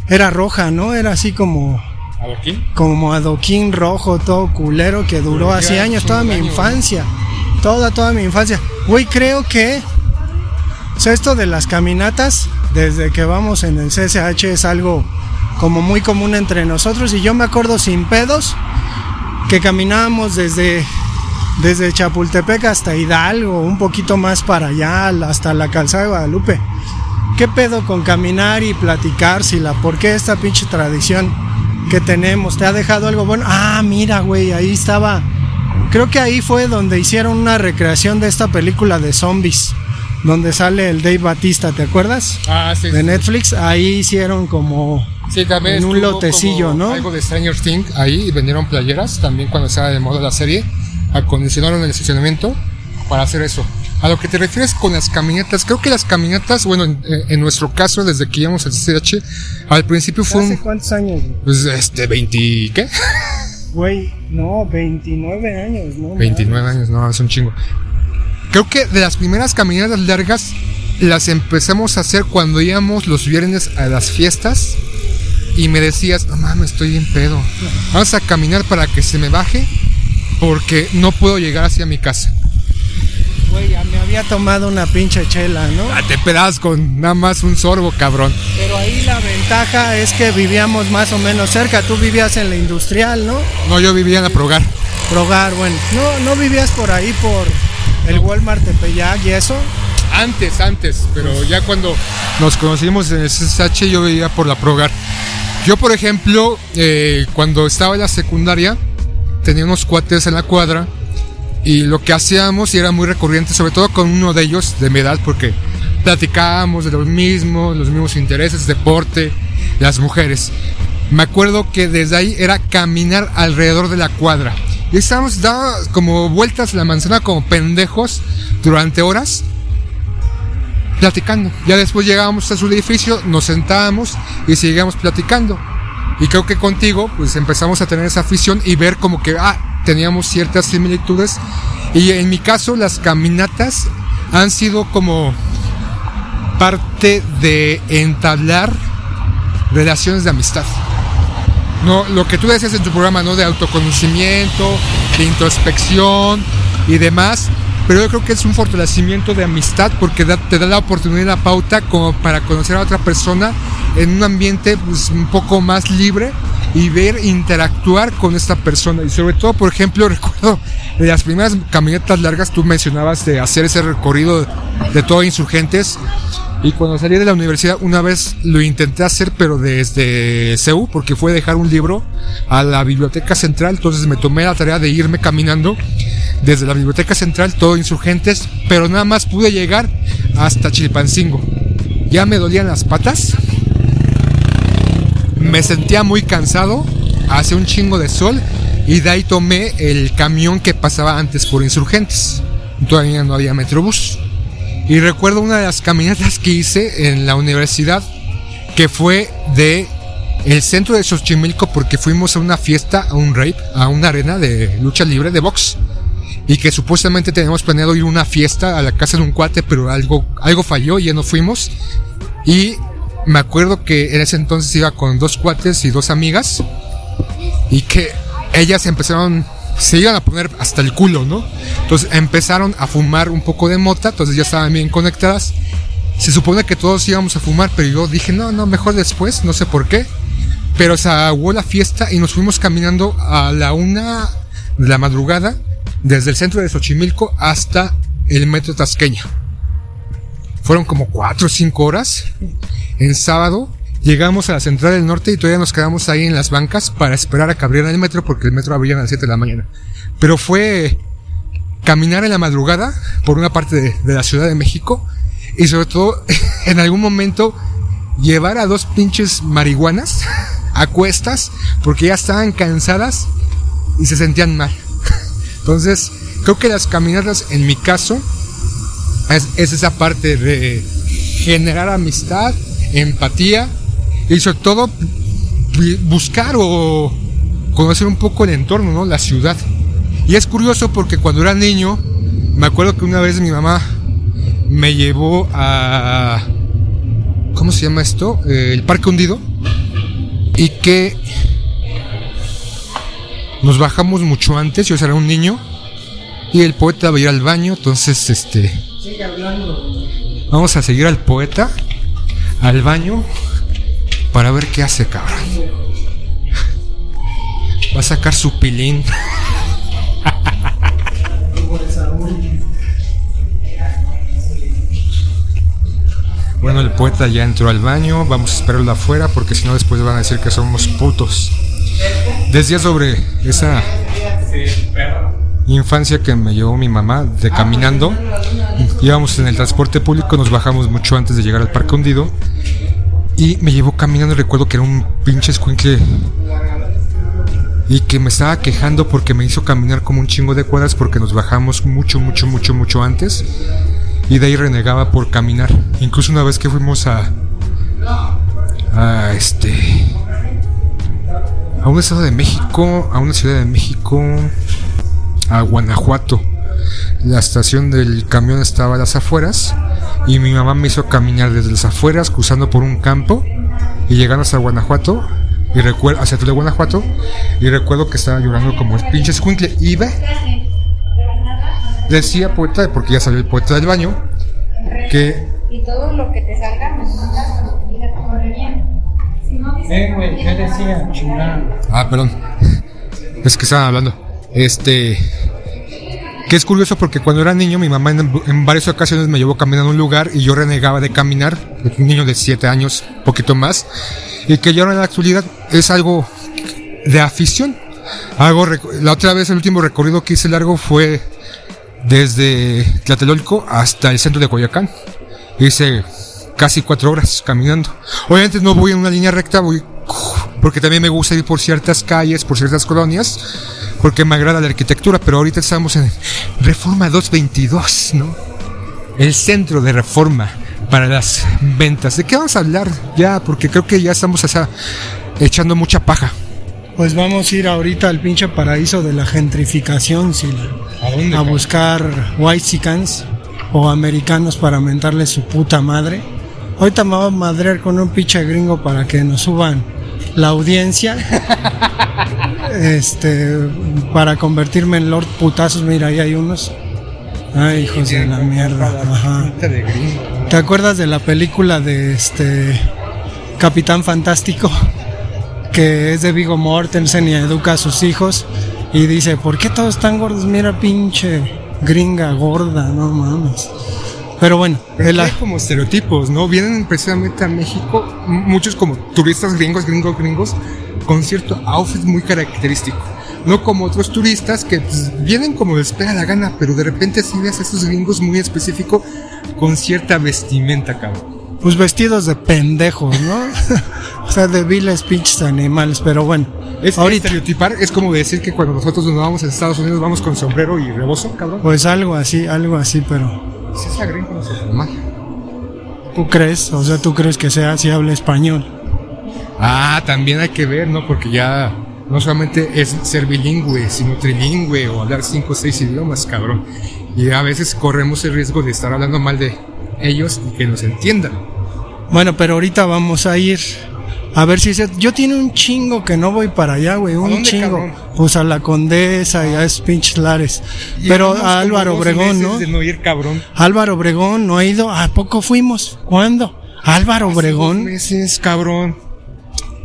era roja, ¿no? Era así como ¿Adoquín? Como adoquín rojo, todo culero que duró así años, toda mi infancia. Toda, toda mi infancia. Güey, creo que o sea, esto de las caminatas, desde que vamos en el CSH es algo como muy común entre nosotros y yo me acuerdo sin pedos que caminábamos desde, desde Chapultepec hasta Hidalgo, un poquito más para allá, hasta la calzada de Guadalupe. ¿Qué pedo con caminar y platicar, Sila? ¿Por qué esta pinche tradición que tenemos? ¿Te ha dejado algo bueno? Ah, mira, güey, ahí estaba. Creo que ahí fue donde hicieron una recreación de esta película de zombies donde sale el Dave Batista, ¿te acuerdas? Ah, sí. De Netflix, ahí hicieron como sí, también en un lotecillo, ¿no? Algo de Stranger Things ahí y vendieron playeras también cuando estaba de moda la serie, acondicionaron el estacionamiento para hacer eso. A lo que te refieres con las caminatas, creo que las caminatas, bueno, en, nuestro caso, desde que íbamos al CH, al principio fue ¿Hace cuántos años? Pues este, 20, ¿qué? *laughs* Güey, no, 29 años, ¿no? 29 años, no, es un chingo. Creo que de las primeras caminatas largas las empezamos a hacer cuando íbamos los viernes a las fiestas y me decías, no mames, estoy bien pedo. Vamos a caminar para que se me baje porque no puedo llegar hacia mi casa. Güey, ya me había tomado una pinche chela, ¿no? Ya te pedas con nada más un sorbo, cabrón. Pero ahí la ventaja es que vivíamos más o menos cerca. Tú vivías en la industrial, ¿no? No, yo vivía en la Progar. Progar, bueno. No, no vivías por ahí por el Walmart de Peyac y eso. Antes, antes, pero ya cuando nos conocimos en el SSH yo veía por la Progar. Yo, por ejemplo, eh, cuando estaba en la secundaria, tenía unos cuates en la cuadra y lo que hacíamos y era muy recurrente, sobre todo con uno de ellos de mi edad, porque platicábamos de los mismos, los mismos intereses, deporte, las mujeres. Me acuerdo que desde ahí era caminar alrededor de la cuadra Y estábamos dando como vueltas a la manzana como pendejos durante horas platicando. Ya después llegábamos a su edificio, nos sentábamos y seguíamos platicando. Y creo que contigo, pues empezamos a tener esa afición y ver como que, ah, teníamos ciertas similitudes. Y en mi caso, las caminatas han sido como parte de entablar relaciones de amistad. No, lo que tú decías en tu programa, ¿no? De autoconocimiento, de introspección y demás. Pero yo creo que es un fortalecimiento de amistad porque te da la oportunidad y la pauta como para conocer a otra persona en un ambiente pues, un poco más libre y ver interactuar con esta persona. Y sobre todo, por ejemplo, *laughs* recuerdo de las primeras caminatas largas, tú mencionabas de hacer ese recorrido de todo Insurgentes. Y cuando salí de la universidad, una vez lo intenté hacer, pero desde CEU, porque fue dejar un libro a la biblioteca central. Entonces me tomé la tarea de irme caminando desde la biblioteca central, todo insurgentes, pero nada más pude llegar hasta Chilpancingo. Ya me dolían las patas, me sentía muy cansado, hace un chingo de sol y de ahí tomé el camión que pasaba antes por insurgentes. Todavía no había metrobús. Y recuerdo una de las caminatas que hice en la universidad que fue de el centro de Xochimilco porque fuimos a una fiesta, a un rape, a una arena de lucha libre de box y que supuestamente teníamos planeado ir a una fiesta a la casa de un cuate, pero algo, algo falló y ya no fuimos. Y me acuerdo que en ese entonces iba con dos cuates y dos amigas y que ellas empezaron, se iban a poner hasta el culo, ¿no? Entonces empezaron a fumar un poco de mota, entonces ya estaban bien conectadas. Se supone que todos íbamos a fumar, pero yo dije, no, no, mejor después, no sé por qué. Pero se aguó la fiesta y nos fuimos caminando a la una de la madrugada desde el centro de Xochimilco hasta el metro Tasqueña. Fueron como 4 o 5 horas. En sábado llegamos a la central del norte y todavía nos quedamos ahí en las bancas para esperar a que abrieran el metro porque el metro abría a las 7 de la mañana. Pero fue caminar en la madrugada por una parte de, de la Ciudad de México y sobre todo *laughs* en algún momento llevar a dos pinches marihuanas *laughs* a cuestas porque ya estaban cansadas y se sentían mal. *laughs* Entonces, creo que las caminatas, en mi caso, es, esa parte de generar amistad, empatía y sobre todo buscar o conocer un poco el entorno, ¿no? La ciudad. Y es curioso porque cuando era niño, me acuerdo que una vez mi mamá me llevó a... ¿Cómo se llama esto? Eh, el Parque Hundido. Y que nos bajamos mucho antes, yo era un niño, y el poeta va a ir al baño, entonces este... Vamos a seguir al poeta al baño para ver qué hace, cabrón. Va a sacar su pilín. *laughs* Bueno, el poeta ya entró al baño, vamos a esperarlo afuera porque si no después van a decir que somos putos. Decía sobre esa infancia que me llevó mi mamá de caminando. Íbamos en el transporte público, nos bajamos mucho antes de llegar al parque hundido. Y me llevó caminando, recuerdo que era un pinche escuincle. Y que me estaba quejando porque me hizo caminar como un chingo de cuadras porque nos bajamos mucho, mucho, mucho, mucho antes. Y de ahí renegaba por caminar. Incluso una vez que fuimos a. a este a un estado de México, a una ciudad de México, a Guanajuato. La estación del camión estaba a las afueras y mi mamá me hizo caminar desde las afueras, cruzando por un campo y llegando hasta Guanajuato y recuerdo hacia de Guanajuato y recuerdo que estaba llorando como el pinche escuincle y ve decía poeta porque ya salió el poeta del baño que y todo lo que te salga eh, güey, ¿qué decía? Ah, perdón. Es que estaban hablando. Este. Que es curioso porque cuando era niño, mi mamá en, varias ocasiones me llevó caminando a un lugar y yo renegaba de caminar. Un niño de 7 años, poquito más. Y que ahora en la actualidad es algo de afición. Algo, la otra vez, el último recorrido que hice largo fue desde Tlatelolco hasta el centro de Coyacán. Hice casi cuatro horas caminando. Obviamente no voy en una línea recta, voy porque también me gusta ir por ciertas calles, por ciertas colonias, porque me agrada la arquitectura, pero ahorita estamos en Reforma 222, ¿no? El centro de reforma para las ventas. ¿De qué vamos a hablar ya? Porque creo que ya estamos echando mucha paja. Pues vamos a ir ahorita al pinche paraíso de la gentrificación, ¿A, buscar white chickens o americanos para mentarle su puta madre. Ahorita me voy a madrear con un pinche gringo para que nos suban la audiencia. *laughs* este, para convertirme en Lord Putazos, mira, ahí hay unos. Ay, hijos de la mierda. Ajá. ¿Te acuerdas de la película de este Capitán Fantástico? Que es de Vigo Mortensen y educa a sus hijos. Y dice, ¿por qué todos están gordos? Mira, pinche gringa gorda, no mames. Pero bueno, Pero hay como estereotipos, ¿no? Vienen precisamente a México muchos como turistas gringos, gringos, gringos, con cierto outfit muy característico. No como otros turistas que pues, vienen como les pega la gana, pero de repente sí ves a esos gringos muy específico con cierta vestimenta, cabrón. Pues vestidos de pendejos, ¿no? *laughs* o sea, de viles pinches animales, pero bueno. Es ahorita. estereotipar es como decir que cuando nosotros nos vamos a Estados Unidos vamos con sombrero y rebozo, cabrón. Pues algo así, algo así, pero si es gringo no se mal. ¿Tú crees? O sea, ¿tú crees que sea si habla español? Ah, también hay que ver, ¿no? Porque ya no solamente es ser bilingüe, sino trilingüe o hablar cinco o seis idiomas, cabrón. Y a veces corremos el riesgo de estar hablando mal de ellos y que nos entiendan. Bueno, pero ahorita vamos a ir a ver si se... Yo tiene un chingo que no voy para allá, güey. Un chingo. Pues a la Condesa y a esos pinches lares. Pero a Álvaro Obregón, ¿no? De no ir, cabrón. Álvaro Obregón no ha ido. ¿A poco fuimos? ¿Cuándo? Álvaro Obregón. meses, cabrón.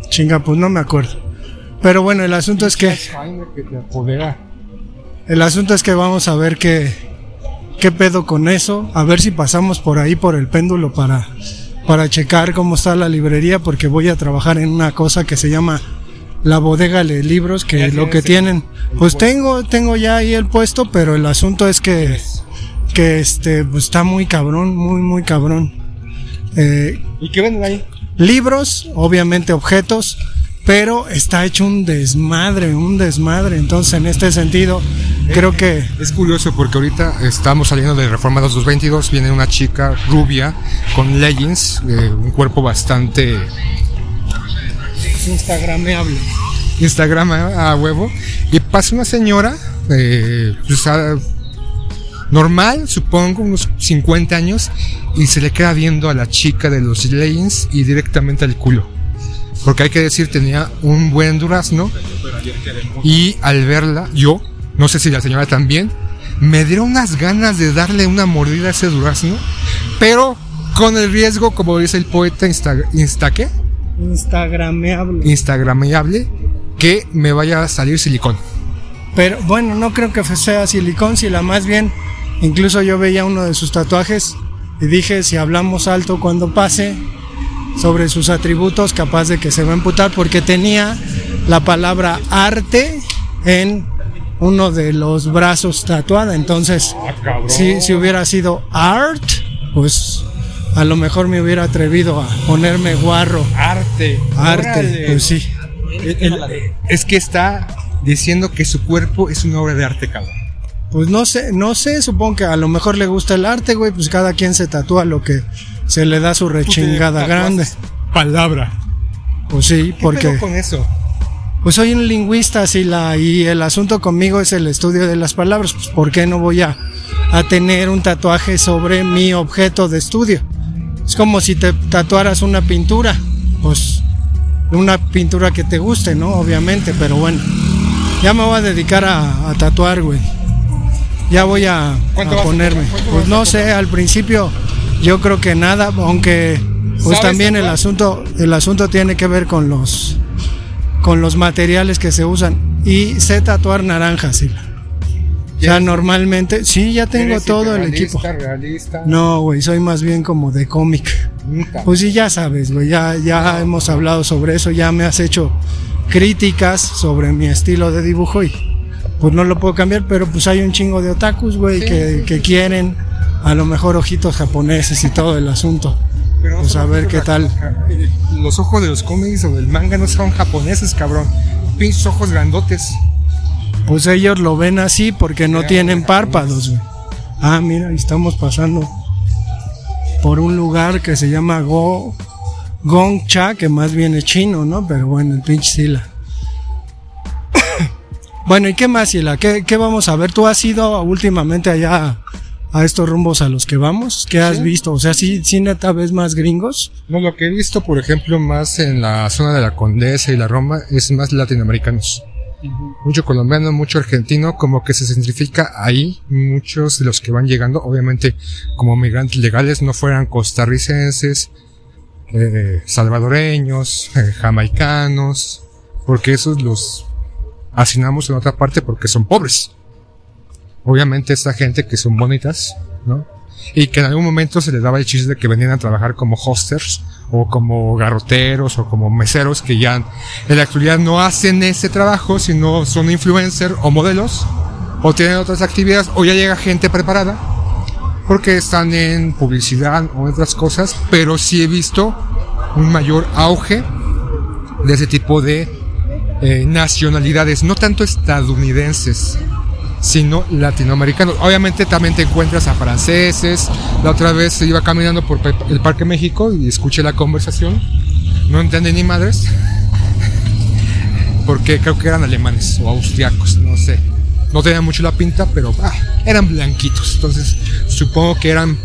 Chinga, pues no me acuerdo. Pero bueno, el asunto es que... El asunto es que vamos a ver qué, qué pedo con eso. A ver si pasamos por ahí por el péndulo para para checar cómo está la librería porque voy a trabajar en una cosa que se llama la bodega de libros que lo que tienen. pues tengo tengo ya ahí el puesto pero el asunto es que que este pues está muy cabrón muy muy cabrón. Eh, y qué venden ahí libros obviamente objetos pero está hecho un desmadre, un desmadre. Entonces, en este sentido, creo que... Es curioso porque ahorita estamos saliendo de Reforma 222, viene una chica rubia con leggings, un cuerpo bastante... Instagrameable. Instagram a huevo. Y pasa una señora, eh, pues, normal, supongo, unos 50 años, y se le queda viendo a la chica de los leggings y directamente al culo porque hay que decir, tenía un buen durazno. Y al verla, yo, no sé si la señora también, me dieron unas ganas de darle una mordida a ese durazno, pero con el riesgo, como dice el poeta, insta, insta ¿qué? Instagrameable. Instagrameable, que me vaya a salir silicón. Pero bueno, no creo que sea silicón, si la más bien, incluso yo veía uno de sus tatuajes y dije, si hablamos alto cuando pase, sobre sus atributos, capaz de que se va a emputar porque tenía la palabra arte en uno de los brazos tatuada. Entonces, ah, si, si hubiera sido art, pues a lo mejor me hubiera atrevido a ponerme guarro. Arte. Arte, pues sí. es que está diciendo que su cuerpo es una obra de arte, cabrón. Pues no sé, no sé, supongo que a lo mejor le gusta el arte, güey, pues cada quien se tatúa lo que se le da su rechingada grande. Palabra. Pues sí, porque. con eso? Pues soy un lingüista, sí, la, y el asunto conmigo es el estudio de las palabras. Pues, ¿por qué no voy a, a tener un tatuaje sobre mi objeto de estudio? Es como si te tatuaras una pintura. Pues una pintura que te guste, ¿no? Obviamente, pero bueno. Ya me voy a dedicar a, tatuar, güey. Ya voy a, a ponerme. Pues no sé, al principio yo creo que nada, aunque pues también el asunto, el asunto tiene que ver con los con los materiales que se usan. Y sé tatuar naranjas, sí. Ya normalmente, sí, ya tengo todo el equipo. No, güey, soy más bien como de cómic. Pues sí, ya sabes, güey, ya, ya hemos hablado sobre eso, ya me has hecho críticas sobre mi estilo de dibujo y pues no lo puedo cambiar, pero pues hay un chingo de otakus, güey, que, que quieren a lo mejor ojitos japoneses y todo el asunto. pues a ver qué tal. Los ojos de los cómics o del manga no son japoneses, cabrón. Pinches ojos grandotes. pues ellos lo ven así porque no tienen párpados, güey. Ah, mira, estamos pasando por un lugar que se llama Go Gongcha, que más bien es chino, ¿no? Pero bueno, el pinche Sila. Bueno, ¿y qué más, Sila? ¿Qué, ¿Qué, vamos a ver? ¿Tú has ido últimamente allá a estos rumbos a los que vamos? ¿Qué has visto? O sea, ¿sí, sí neta ves más gringos? No, lo que he visto, por ejemplo, más en la zona de la Condesa y la Roma, es más latinoamericanos. Mucho colombiano, mucho argentino, como que se centrifica ahí. Muchos de los que van llegando, obviamente, como migrantes legales, no fueran costarricenses, eh, salvadoreños, eh, jamaicanos, porque esos los asignamos en otra parte porque son pobres. Obviamente esta gente que son bonitas, ¿no? Y que en algún momento se les daba el chiste de que venían a trabajar como hosters o como garroteros o como meseros que ya en la actualidad no hacen ese trabajo, sino son influencers o modelos o tienen otras actividades o ya llega gente preparada porque están en publicidad o otras cosas, pero sí he visto un mayor auge de ese tipo de eh, nacionalidades, no tanto estadounidenses, sino latinoamericanos. Obviamente también te encuentras a franceses. La otra vez se iba caminando por el Parque México y escuché la conversación. No entendí ni madres. *laughs* Porque creo que eran alemanes o austriacos, no sé. No tenían mucho la pinta, pero ah, eran blanquitos. Entonces supongo que eran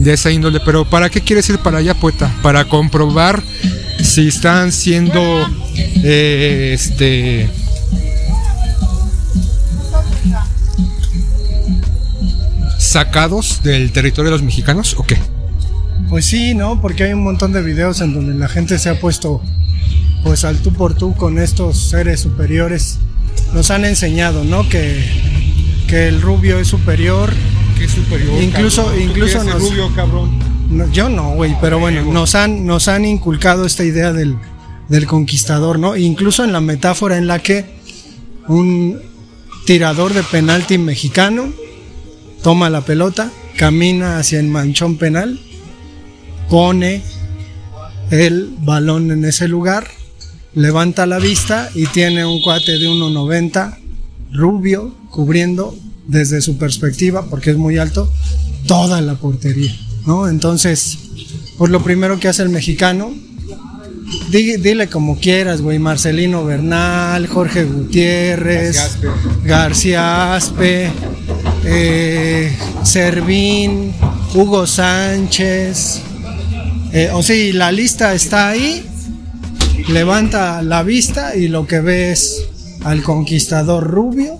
de esa índole. Pero ¿para qué quieres ir para allá, poeta? Para comprobar si están siendo eh, este sacados del territorio de los mexicanos o qué? Pues sí, ¿no? Porque hay un montón de videos en donde la gente se ha puesto pues al tú por tú con estos seres superiores. Nos han enseñado, ¿no? Que, que el rubio es superior. ¿Qué superior? Incluso, cabrón? incluso nos, rubio, cabrón? No, yo no, güey, pero bueno, nos han, nos han inculcado esta idea del, del conquistador, ¿no? Incluso en la metáfora en la que un tirador de penalti mexicano toma la pelota, camina hacia el manchón penal, pone el balón en ese lugar, levanta la vista y tiene un cuate de 1,90 rubio cubriendo desde su perspectiva, porque es muy alto, toda la portería, ¿no? Entonces, pues lo primero que hace el mexicano, dile, como quieras, güey, Marcelino Bernal, Jorge Gutiérrez, García Aspe, eh, Servín, Hugo Sánchez. Eh, o sea, la lista está ahí. Levanta la vista y lo que ves al conquistador rubio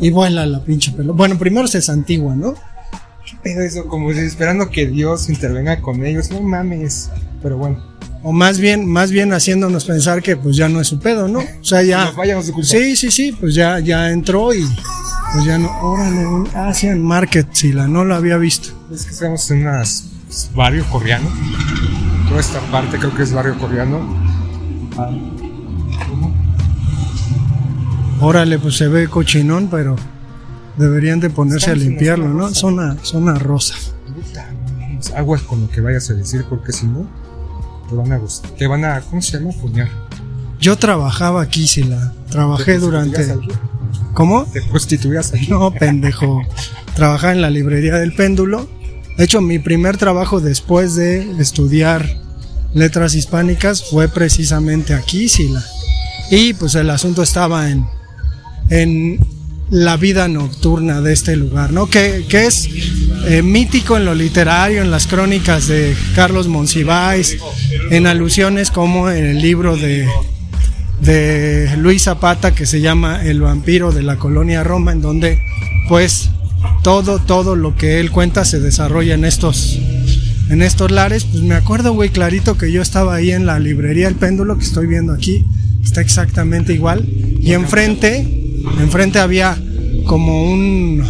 y vuela la pinche pelo. Bueno, primero se santigua, ¿no? Pero eso, como si esperando que Dios intervenga con ellos. No mames. Pero bueno. O más bien, más bien haciéndonos pensar que pues ya no es su pedo, ¿no? O sea, ya. Sí, sí, sí, pues ya, ya entró y pues ya no, órale, un Asian Market, si la no lo había visto. Es que estamos en unas pues, barrio coreano. Toda esta parte creo que es barrio coreano. Ah. Órale, pues se ve cochinón, pero deberían de ponerse a limpiarlo, ¿no? Zona, zona rosa. Aguas con lo que vayas a decir, porque si no, te van a gustar. Te van a, ¿cómo se llama? Puñar. Yo trabajaba aquí, si la trabajé durante. ¿Cómo? ¿Te prostituías ahí? No, pendejo. Trabajaba en la librería del péndulo. De hecho, mi primer trabajo después de estudiar letras hispánicas fue precisamente aquí, Sila. Y pues el asunto estaba en, en la vida nocturna de este lugar, ¿no? Que, que es eh, mítico en lo literario, en las crónicas de Carlos Monsiváis, en alusiones como en el libro de de Luis Zapata que se llama El vampiro de la colonia Roma, en donde pues todo, todo lo que él cuenta se desarrolla en estos, en estos lares. Pues me acuerdo, güey, clarito que yo estaba ahí en la librería El Péndulo que estoy viendo aquí, está exactamente igual. Y enfrente, enfrente había como un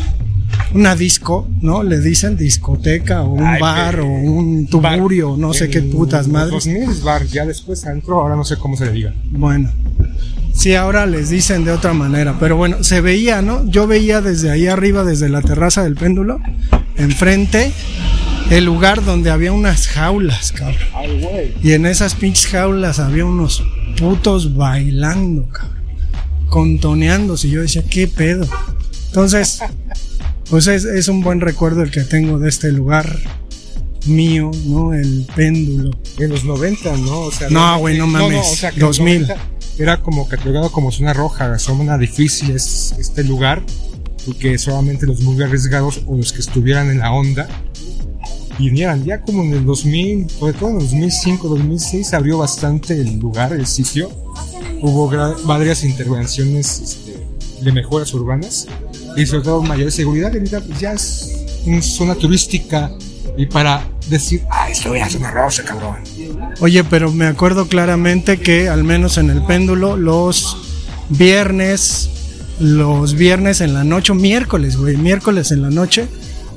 una disco, ¿no? Le dicen discoteca o un bar o un tuburio, no sé qué putas madres. 2000 bar, ya después entró, ahora no sé cómo se le diga. Bueno, sí, ahora les dicen de otra manera, pero bueno, se veía, ¿no? Yo veía desde ahí arriba, desde la terraza del péndulo, enfrente, el lugar donde había unas jaulas, cabrón. Y en esas pinches jaulas había unos putos bailando, cabrón. Contoneándose. Yo decía, ¿qué pedo? Entonces, pues es, es un buen recuerdo el que tengo de este lugar mío, ¿no? El péndulo. En los 90, ¿no? O sea, No, güey, no mames. o sea, que en los 2000. 90 Era como catalogado como zona roja, zona difícil es este lugar, porque solamente los muy arriesgados o los que estuvieran en la onda vinieran. Ya como en el 2000, sobre todo en el 2005, 2006, abrió bastante el lugar, el sitio. Hubo varias intervenciones este, de mejoras urbanas y sobre todo mayor seguridad. Ahorita pues, ya es una zona turística y para decir, ah, esto era zona rosa, cabrón. Oye, pero me acuerdo claramente que al menos en el péndulo los viernes, los viernes en la noche, miércoles, güey, miércoles en la noche,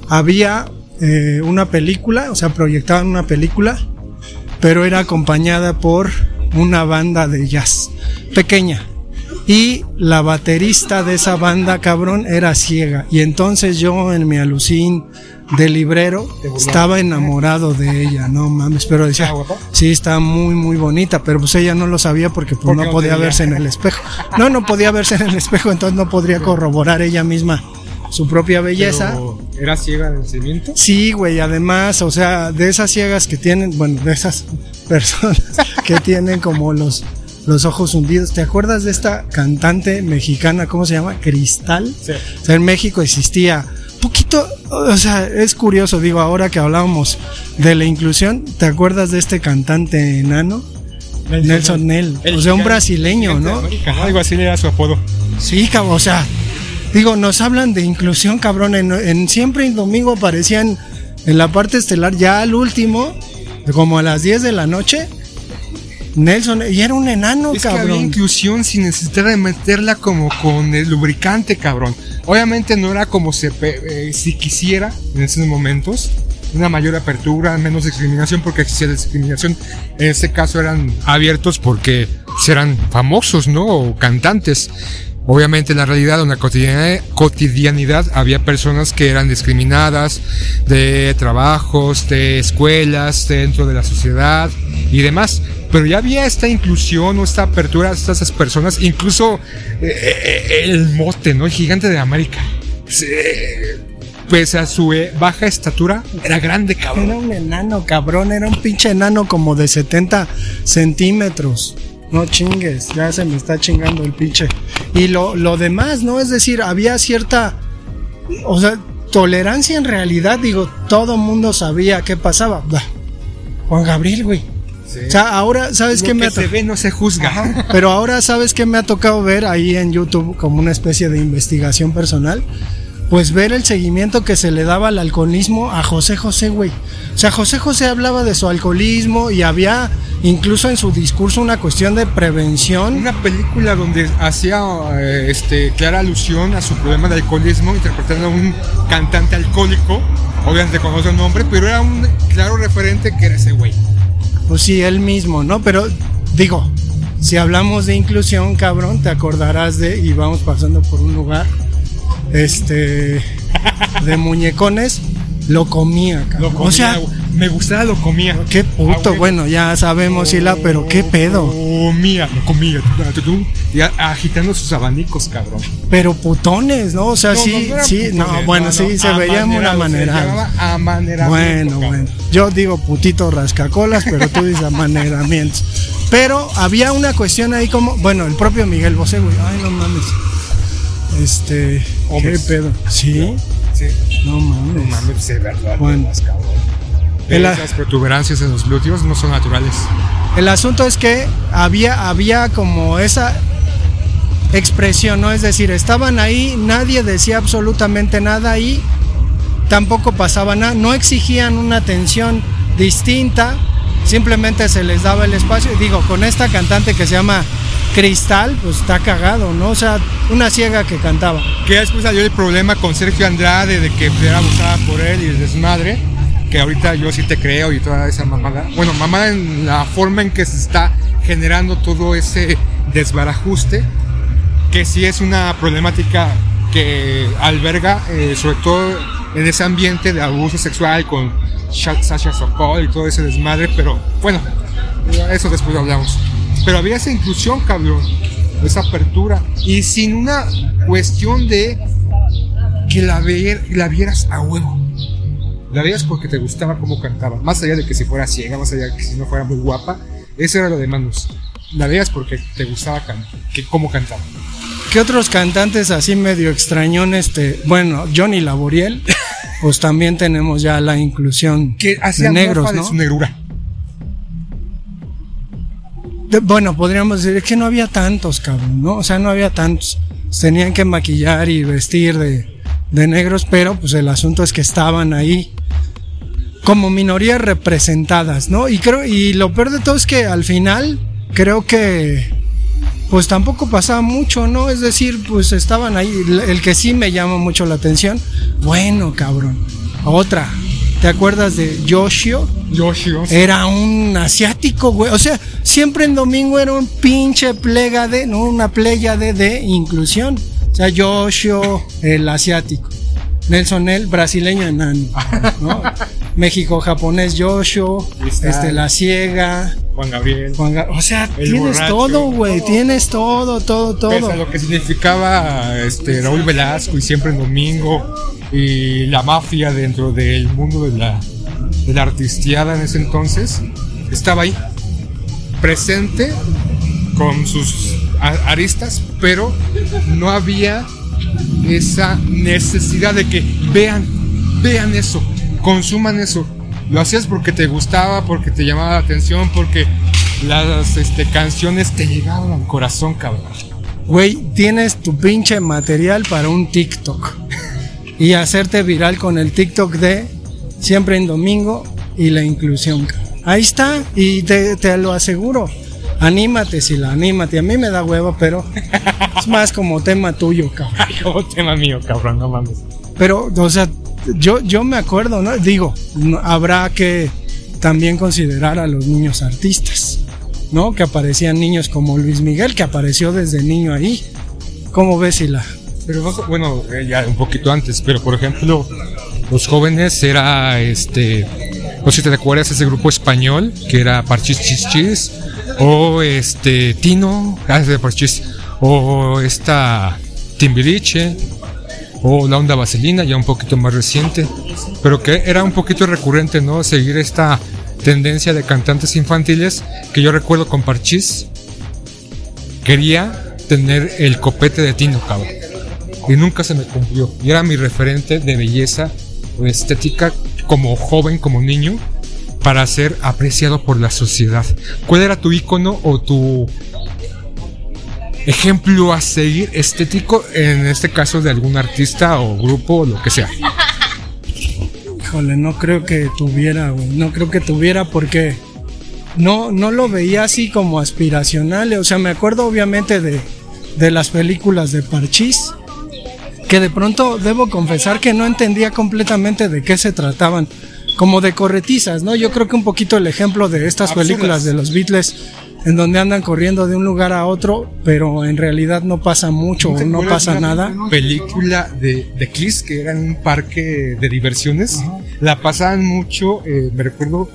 había eh, una película, o sea, proyectaban una película, pero era acompañada por una banda de jazz pequeña. Y la baterista de esa banda, cabrón, era ciega. Y entonces yo en mi alucín de librero estaba enamorado de ella, no mames, pero decía, sí, está muy, muy bonita, pero pues ella no lo sabía porque pues Porque no podía verse en el espejo. No, no podía verse en el espejo, entonces no podría corroborar ella misma su propia belleza. Pero, ¿Era ciega de nacimiento? Sí, güey, además, o sea, de esas ciegas que tienen, bueno, de esas *laughs* personas *laughs* que tienen como los, los ojos hundidos. ¿Te acuerdas de esta cantante mexicana, cómo se llama? Cristal. Sí. O sea, en México existía poquito, o sea, es curioso, digo, ahora que hablábamos de la inclusión, ¿te acuerdas de este cantante enano? Nelson Nell, El o sea, un brasileño, ¿no? Algo así era su apodo. Sí, cabrón, o sea, digo, nos hablan de inclusión, cabrón. En, en siempre en domingo aparecían en la parte estelar, ya al último, como a las 10 de la noche, Nelson, y era un enano, Es que había cabrón. inclusión sin necesidad de meterla como con el lubricante, cabrón. Obviamente no era como se eh, si quisiera en esos momentos. Una mayor apertura, menos discriminación, porque existía discriminación. En este caso eran abiertos porque eran famosos, ¿no? O cantantes. Obviamente en la realidad, en la cotidianidad, había personas que eran discriminadas de trabajos, de escuelas, dentro de la sociedad y demás. Pero ya había esta inclusión o esta apertura a estas personas, incluso eh, eh, el mote, ¿no? El gigante de América. Se- Pese a su eh, baja estatura, era grande, Era cabrón. un enano, cabrón, era un pinche enano como de 70 centímetros. No chingues, ya se me está chingando el pinche. Y lo, lo demás, ¿no? Es decir, había cierta, o sea, tolerancia en realidad, digo, todo mundo sabía qué pasaba. Bah, Juan Gabriel, güey. O sea, ahora, ¿sabes Lo qué me que ha se ve no se juzga. Pero ahora, ¿sabes qué me ha tocado ver ahí en YouTube como una especie de investigación personal? Pues ver el seguimiento que se le daba al alcoholismo a José José, güey. O sea, José José hablaba de su alcoholismo y había incluso en su discurso una cuestión de prevención. Una película donde hacía eh, este, clara alusión a su problema de alcoholismo, interpretando a un cantante alcohólico. Obviamente conoce el nombre, pero era un claro referente que era ese güey. Pues sí, él mismo, ¿no? Pero digo, si hablamos de inclusión, cabrón, te acordarás de, y vamos pasando por un lugar, este, de muñecones, lo comía, cabrón. Lo comía, o sea, me gustaba, lo comía. qué puto, Ah, bueno, ya sabemos, Sila, pero qué pedo. Comía, lo comía. Y agitando sus abanicos, cabrón. Pero putones, ¿no? O sea, No, sí, no, sí, no, bueno, no, sí, se veía amanerado. llamaba amaneramiento, Bueno, cabrón. bueno. Yo digo putito rascacolas, pero tú dices amaneramientos. Pero había una cuestión ahí como, bueno, el propio Miguel Bosé, güey. Ay, no mames. Este, Hombres. qué pedo. Sí, Sí. no mames. No mames, de verdad. Bueno. más, cabrón. El a- Esas protuberancias en los glúteos no son naturales. El asunto es que había, había como esa expresión, ¿no? Es decir, estaban ahí, nadie decía absolutamente nada y tampoco pasaba nada, no exigían una atención distinta, simplemente se les daba el espacio. Y digo, con esta cantante que se llama Cristal, pues está cagado, ¿no? O sea, una ciega que cantaba. Que después salió el problema con Sergio Andrade de que era abusada por él y el desmadre. Que ahorita yo sí te creo y toda esa mamada. Bueno, mamada en la forma en que se está generando todo ese desbarajuste. Que sí es una problemática que alberga, eh, sobre todo en ese ambiente de abuso sexual con Sasha Sokol y todo ese desmadre. Pero bueno, eso después hablamos. Pero había esa inclusión, cabrón. esa apertura y sin una cuestión de que la, la vieras a huevo. La veías porque te gustaba cómo cantaba, más allá de que si fuera ciega, más allá de que si no fuera muy guapa, eso era lo de manos. La veías porque te gustaba que cómo cantaba. ¿Qué otros cantantes así medio extrañones? Este, bueno, Johnny Laboriel, *laughs* pues también tenemos ya la inclusión que de negros, ¿no? De su negrura. bueno, podríamos decir que no había tantos, cabrón, ¿no? O sea, no había tantos. Tenían que maquillar y vestir de, de negros, pero pues el asunto es que estaban ahí como minorías representadas, ¿no? Y creo, y lo peor de todo es que al final creo que pues tampoco pasaba mucho, ¿no? Es decir, pues estaban ahí. El que sí me llama mucho la atención, bueno, cabrón. Otra, ¿te acuerdas de Yoshio? Yoshio. Era un asiático, güey. O sea, siempre en domingo era un pinche plega de, ¿no? Una playa de, de inclusión. O sea, Yoshio, el asiático. Nelson el brasileño enano, ¿no? *laughs* México japonés Yoshio, este la ciega, Juan Gabriel. o sea, tienes todo, güey, tienes todo, todo, todo. lo que significaba este, Raúl Velasco y siempre en domingo y la mafia dentro del mundo de la, de la artistiada en ese entonces, estaba ahí, presente con sus aristas, pero no había esa necesidad de que vean, vean eso, consuman eso lo hacías porque te gustaba, porque te llamaba la atención, porque las este, canciones te llegaban al corazón, cabrón. Güey, tienes tu pinche material para un TikTok. y hacerte viral con el TikTok de Siempre en Domingo y la inclusión. Ahí está, y te, te lo aseguro. Anímate, si la anímate. A mí me da huevo, pero es más como tema tuyo, cabrón. *laughs* como tema mío, cabrón, no mames. Pero, o sea, yo, yo me acuerdo, ¿no? Digo, habrá que también considerar a los niños artistas, ¿no? Que aparecían niños como Luis Miguel, que apareció desde niño ahí. ¿Cómo ves? Pero bueno, eh, ya un poquito antes, pero por ejemplo, los jóvenes era este, no sé si te acuerdas ese grupo español que era Parchis Chis o este Tino, ah, de Parchis, o esta Timbiriche, o La Onda Vaselina, ya un poquito más reciente, pero que era un poquito recurrente, ¿no? Seguir esta tendencia de cantantes infantiles que yo recuerdo con Parchís. Quería tener el copete de Tino, cabrón. Y nunca se me cumplió. Y era mi referente de belleza o estética como joven, como niño, para ser apreciado por la sociedad. ¿Cuál era tu icono o tu ejemplo a seguir estético, en este caso de algún artista o grupo o lo que sea? Híjole, no creo que tuviera, güey. No creo que tuviera porque no, no lo veía así como aspiracional. O sea, me acuerdo obviamente de, de las películas de Parchís, que de pronto debo confesar que no entendía completamente de qué se trataban. Como de corretizas, ¿no? Yo creo que un poquito el ejemplo de estas películas de los Beatles en donde andan corriendo de un lugar a otro, pero en realidad no pasa mucho o no pasa nada. Película de, de Kiss, que era en un parque de diversiones, la pasaban mucho, eh, me recuerdo,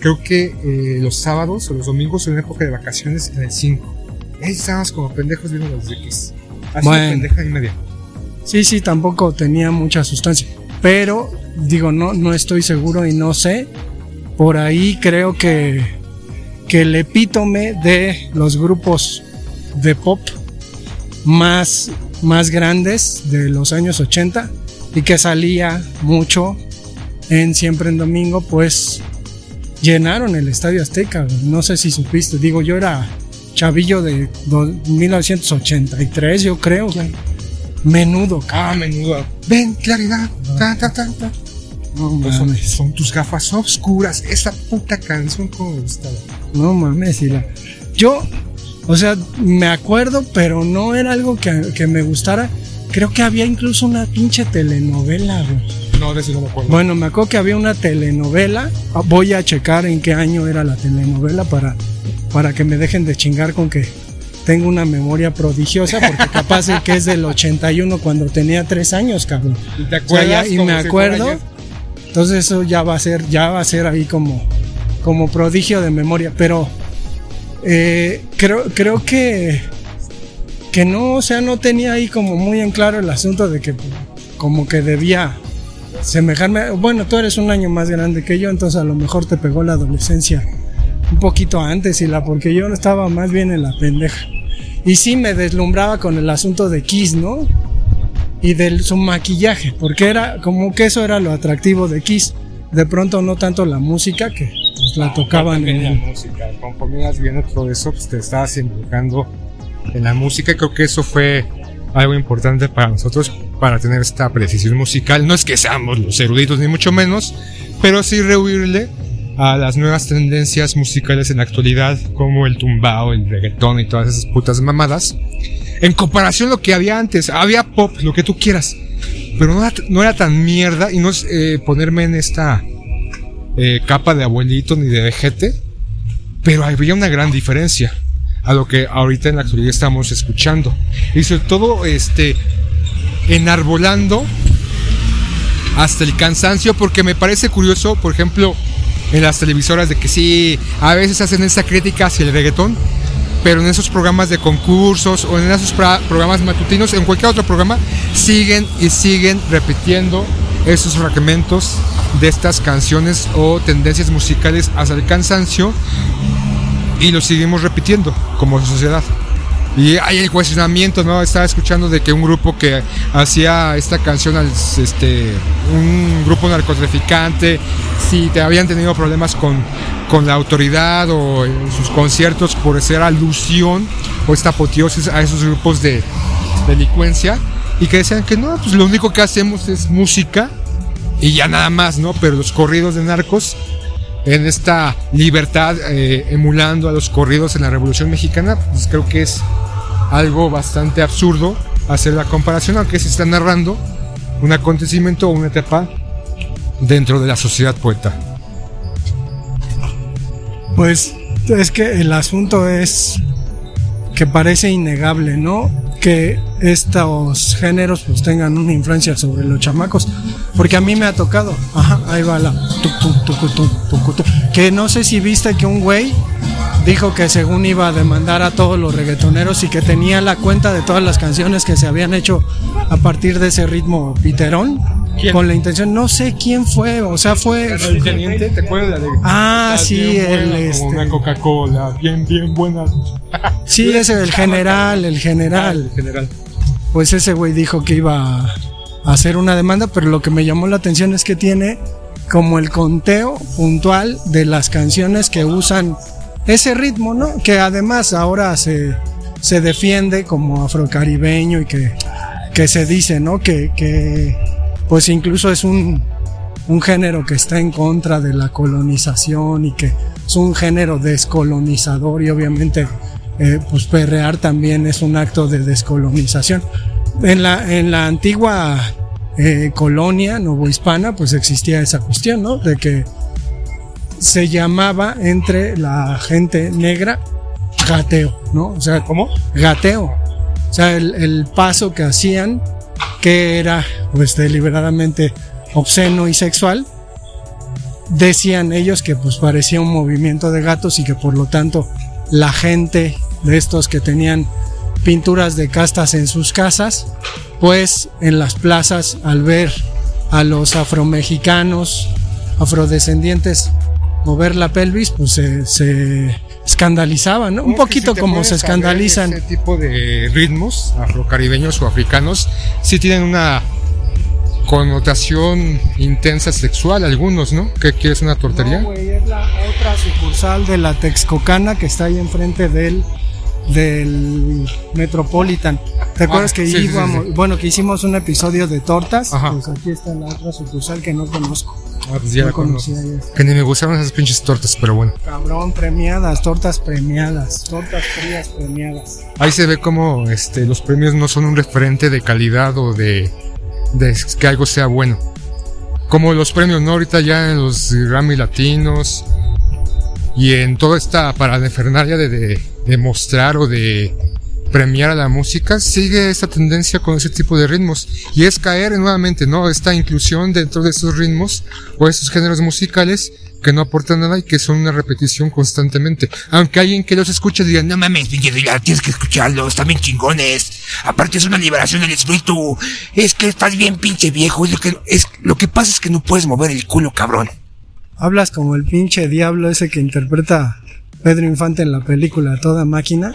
creo que eh, los sábados o los domingos en época de vacaciones en el 5. Ahí estábamos como pendejos viendo los de Kiss. Así bueno. pendeja y media. Sí, sí, tampoco tenía mucha sustancia. Pero, digo, no, no estoy seguro y no sé. Por ahí creo que que el epítome de los grupos de pop más, más grandes de los años 80 y que salía mucho en Siempre en Domingo, pues llenaron el Estadio Azteca. No sé si supiste, digo, yo era chavillo de 1983, yo creo. Menudo. Ah, menudo. Ven, claridad. Ta, ta, ta, ta. No Son, tus gafas oscuras. Esa puta canción como gustaba. No mames, Yo, o sea, me acuerdo, pero no era algo que, me gustara. Creo que había incluso una pinche telenovela, No, de eso no me acuerdo. Bueno, me acuerdo que había una telenovela. Ah, voy a checar en qué año era la telenovela para, para que me dejen de chingar con que tengo una memoria prodigiosa, porque capaz de que es del 81 cuando tenía 3 años, cabrón. ¿Y te acuerdas? y me acuerdo. Entonces eso ya va a ser, ya va a ser ahí como, como prodigio de memoria. Pero eh, creo, creo que que no, o sea, no tenía ahí como muy en claro el asunto de que como que debía semejarme. Bueno, tú eres un año más grande que yo, entonces a lo mejor te pegó la adolescencia un poquito antes y la porque yo estaba más bien en la pendeja. Y sí me deslumbraba con el asunto de Kiss, ¿no? Y de su maquillaje, porque era como que eso era lo atractivo de Kiss. De pronto no tanto la música que la tocaban en la música. Conforme ibas viendo todo eso, pues te estabas involucrando en la música. Creo que eso fue algo importante para nosotros para tener esta precisión musical. No es que seamos los eruditos ni mucho menos, pero sí rehuirle a las nuevas tendencias musicales en la actualidad, como el tumbao, el reggaetón y todas esas putas mamadas. En comparación a lo que había antes, había pop, lo que tú quieras, pero no era, tan mierda y no es eh, ponerme en esta eh, capa de abuelito ni de vejete, pero había una gran diferencia a lo que ahorita en la actualidad estamos escuchando. Y sobre todo, este, enarbolando hasta el cansancio, porque me parece curioso, por ejemplo, en las televisoras de que sí, a veces hacen esa crítica hacia el reggaetón, pero en esos programas de concursos o en esos programas matutinos, en cualquier otro programa, siguen y siguen repitiendo esos fragmentos de estas canciones o tendencias musicales hasta el cansancio y lo seguimos repitiendo como sociedad. Y hay el cuestionamiento, ¿no? Estaba escuchando de que un grupo que hacía esta canción, este, un grupo narcotraficante, si te habían tenido problemas con, con la autoridad o en sus conciertos por ser alusión o esta apoteosis a esos grupos de delincuencia y que decían que no, pues lo único que hacemos es música y ya nada más, ¿no? Pero los corridos de narcos en esta libertad eh, emulando a los corridos en la Revolución Mexicana, pues creo que es algo bastante absurdo hacer la comparación, aunque se está narrando un acontecimiento o una etapa dentro de la sociedad poeta. Pues es que el asunto es que parece innegable, ¿no? Que estos géneros pues tengan una influencia sobre los chamacos. Porque a mí me ha tocado. Ajá, ahí va la. Que no sé si viste que un güey dijo que según iba a demandar a todos los reggaetoneros y que tenía la cuenta de todas las canciones que se habían hecho a partir de ese ritmo piterón. Con la intención, no sé quién fue, o sea, fue. El teniente, ¿te acuerdas de Ah, sí, el. Este... Como una Coca-Cola, bien, bien buena. *laughs* Sí, ese, el general, el general. el general. Pues ese güey dijo que iba a hacer una demanda, pero lo que me llamó la atención es que tiene como el conteo puntual de las canciones que usan ese ritmo, ¿no? Que además ahora se, se defiende como afrocaribeño y que, que se dice, ¿no? Que, que pues incluso es un, un género que está en contra de la colonización y que es un género descolonizador y obviamente eh, pues perrear también es un acto de descolonización. En la, en la antigua eh, colonia novohispana pues existía esa cuestión, ¿no? De que se llamaba entre la gente negra gateo, ¿no? O sea, ¿cómo? Gateo. O sea, el, paso que hacían, que era pues deliberadamente obsceno y sexual, decían ellos que pues parecía un movimiento de gatos y que por lo tanto la gente de estos que tenían pinturas de castas en sus casas, pues en las plazas al ver a los afromexicanos, afrodescendientes mover la pelvis, pues se, se escandalizaban, ¿no? Un poquito como se escandalizan. Ese tipo de ritmos afrocaribeños o africanos sí tienen una connotación intensa sexual, algunos, ¿no? ¿Qué quieres una tortería? No, es la otra sucursal de la Texcocana que está ahí enfrente del del Metropolitan. ¿Te ah, acuerdas que íbamos, bueno, que hicimos un episodio de tortas? Pues aquí está la otra sucursal que no conozco. Ah, pues ya Que ni me gustaban esas pinches tortas, pero bueno. Cabrón, premiadas, tortas premiadas, tortas frías premiadas. Ahí se ve como este, los premios no son un referente de calidad o de, de que algo sea bueno. Como los premios, ¿no? Ahorita ya en los Grammy Latinos y en toda esta parafernalia de, de, de mostrar o de premiar a la música, sigue esta tendencia con ese tipo de ritmos. Y es caer nuevamente, ¿no? Esta inclusión dentro de estos ritmos o estos géneros musicales que no aportan nada y que son una repetición constantemente. Aunque alguien que los escuche diga, no mames, tienes que escucharlos, están bien chingones. Aparte es una liberación del espíritu. Es que estás bien pinche viejo. Es lo que, es, lo que pasa es que no puedes mover el culo, cabrón. Hablas como el pinche diablo ese que interpreta Pedro Infante en la película Toda Máquina.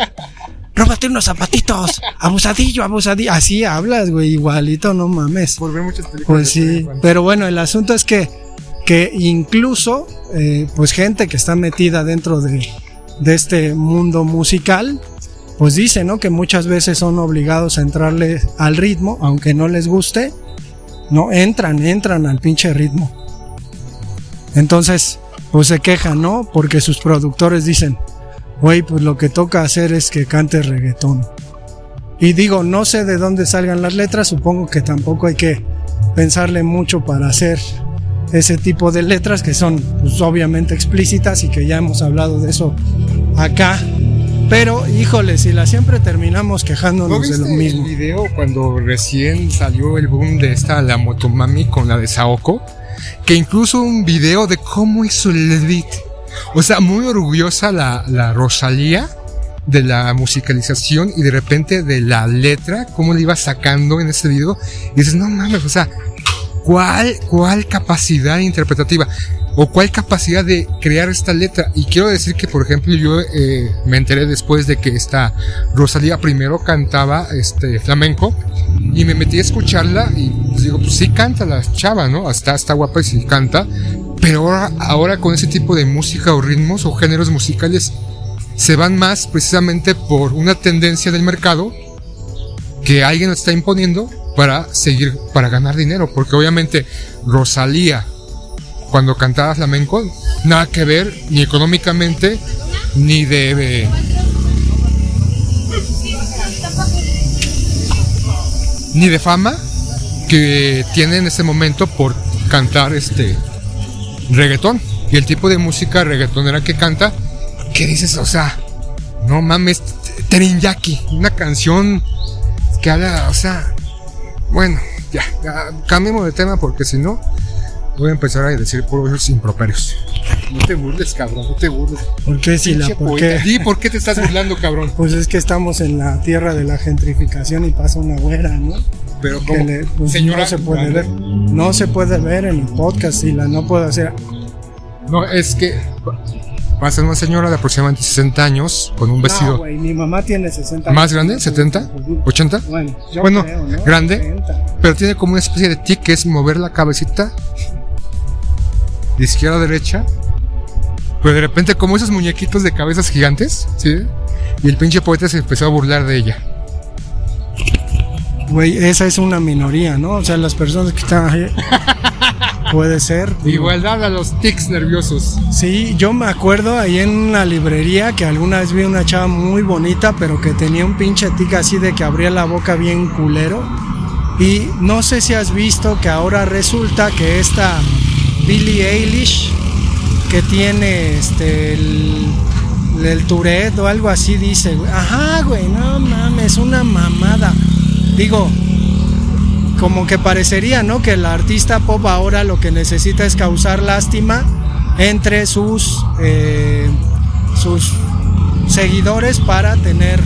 Róbate unos zapatitos. *laughs* Abusadillo, abusadillo. Así hablas, güey, igualito, no mames. Por ver muchas películas. Pues sí, pero bueno, el asunto es que, que incluso, eh, pues gente que está metida dentro de, de este mundo musical, pues dice, ¿no? Que muchas veces son obligados a entrarle al ritmo, aunque no les guste, no, entran, entran al pinche ritmo. Entonces, pues se quejan, ¿no? Porque sus productores dicen, güey, pues lo que toca hacer es que cante reggaetón. Y digo, no sé de dónde salgan las letras, supongo que tampoco hay que pensarle mucho para hacer ese tipo de letras que son pues, obviamente explícitas y que ya hemos hablado de eso acá. Pero, híjole, si la siempre terminamos ¿No quejándonos de lo viste mismo. el video cuando recién salió el boom de esta, la Motomami con la de Saoko? Que incluso un video de cómo hizo el beat. O sea, muy orgullosa la, la Rosalía de la musicalización y de repente de la letra, cómo le iba sacando en ese video. Y dices, no mames, o sea, ¿cuál, cuál capacidad interpretativa? o cuál capacidad de crear esta letra. Y quiero decir que, por ejemplo, yo eh, me enteré después de que esta Rosalía primero cantaba este flamenco y me metí a escucharla y pues, digo, pues sí canta la chava, ¿no? Está, está guapa y sí canta, pero ahora, ahora con ese tipo de música o ritmos o géneros musicales se van más precisamente por una tendencia del mercado que alguien está imponiendo para seguir, para ganar dinero, porque obviamente Rosalía cuando cantaba flamenco, nada que ver, ni económicamente, ni de- ni de fama que tiene en ese momento por cantar este reggaetón. Y el tipo de música reggaetonera que canta, que dices, o sea, no mames, Terinyaki, una canción que habla, o sea, bueno, ya, ya cambiemos de tema porque si no, voy a empezar a decir puros improperios. No te burles, cabrón, no te burles. ¿Por qué, Sila? ¿Por poeta. qué? Di, ¿por qué te estás burlando, cabrón? *laughs* Pues es que estamos en la tierra de la gentrificación y pasa una güera, ¿no? Pero como, le- pues, señora, no se puede ver. No se puede ver en el podcast, Sila. No puedo hacer. No, es que pasa una señora de aproximadamente 60 años con un vestido No, güey, mi mamá tiene 60 más grande, 70, 80, Bueno, yo Bueno, creo, ¿no? grande. 70. pero tiene como una especie de tic que es mover la cabecita de izquierda a derecha. Pero de repente como esos muñequitos de cabezas gigantes, ¿sí? Y el pinche poeta se empezó a burlar de ella. Güey, esa es una minoría, ¿no? O sea, las personas que están ahí. *laughs* Puede ser. Igualdad a los tics nerviosos. Sí, yo me acuerdo ahí en una librería que alguna vez vi una chava muy bonita, pero que tenía un pinche tic así de que abría la boca bien culero. Y no sé si has visto que ahora resulta que esta Billie Eilish, que tiene este el, el Tourette o algo así, dice, ajá, güey, no mames, una mamada. Digo, como que parecería, ¿no? Que el artista pop ahora lo que necesita es causar lástima entre sus eh, sus seguidores para tener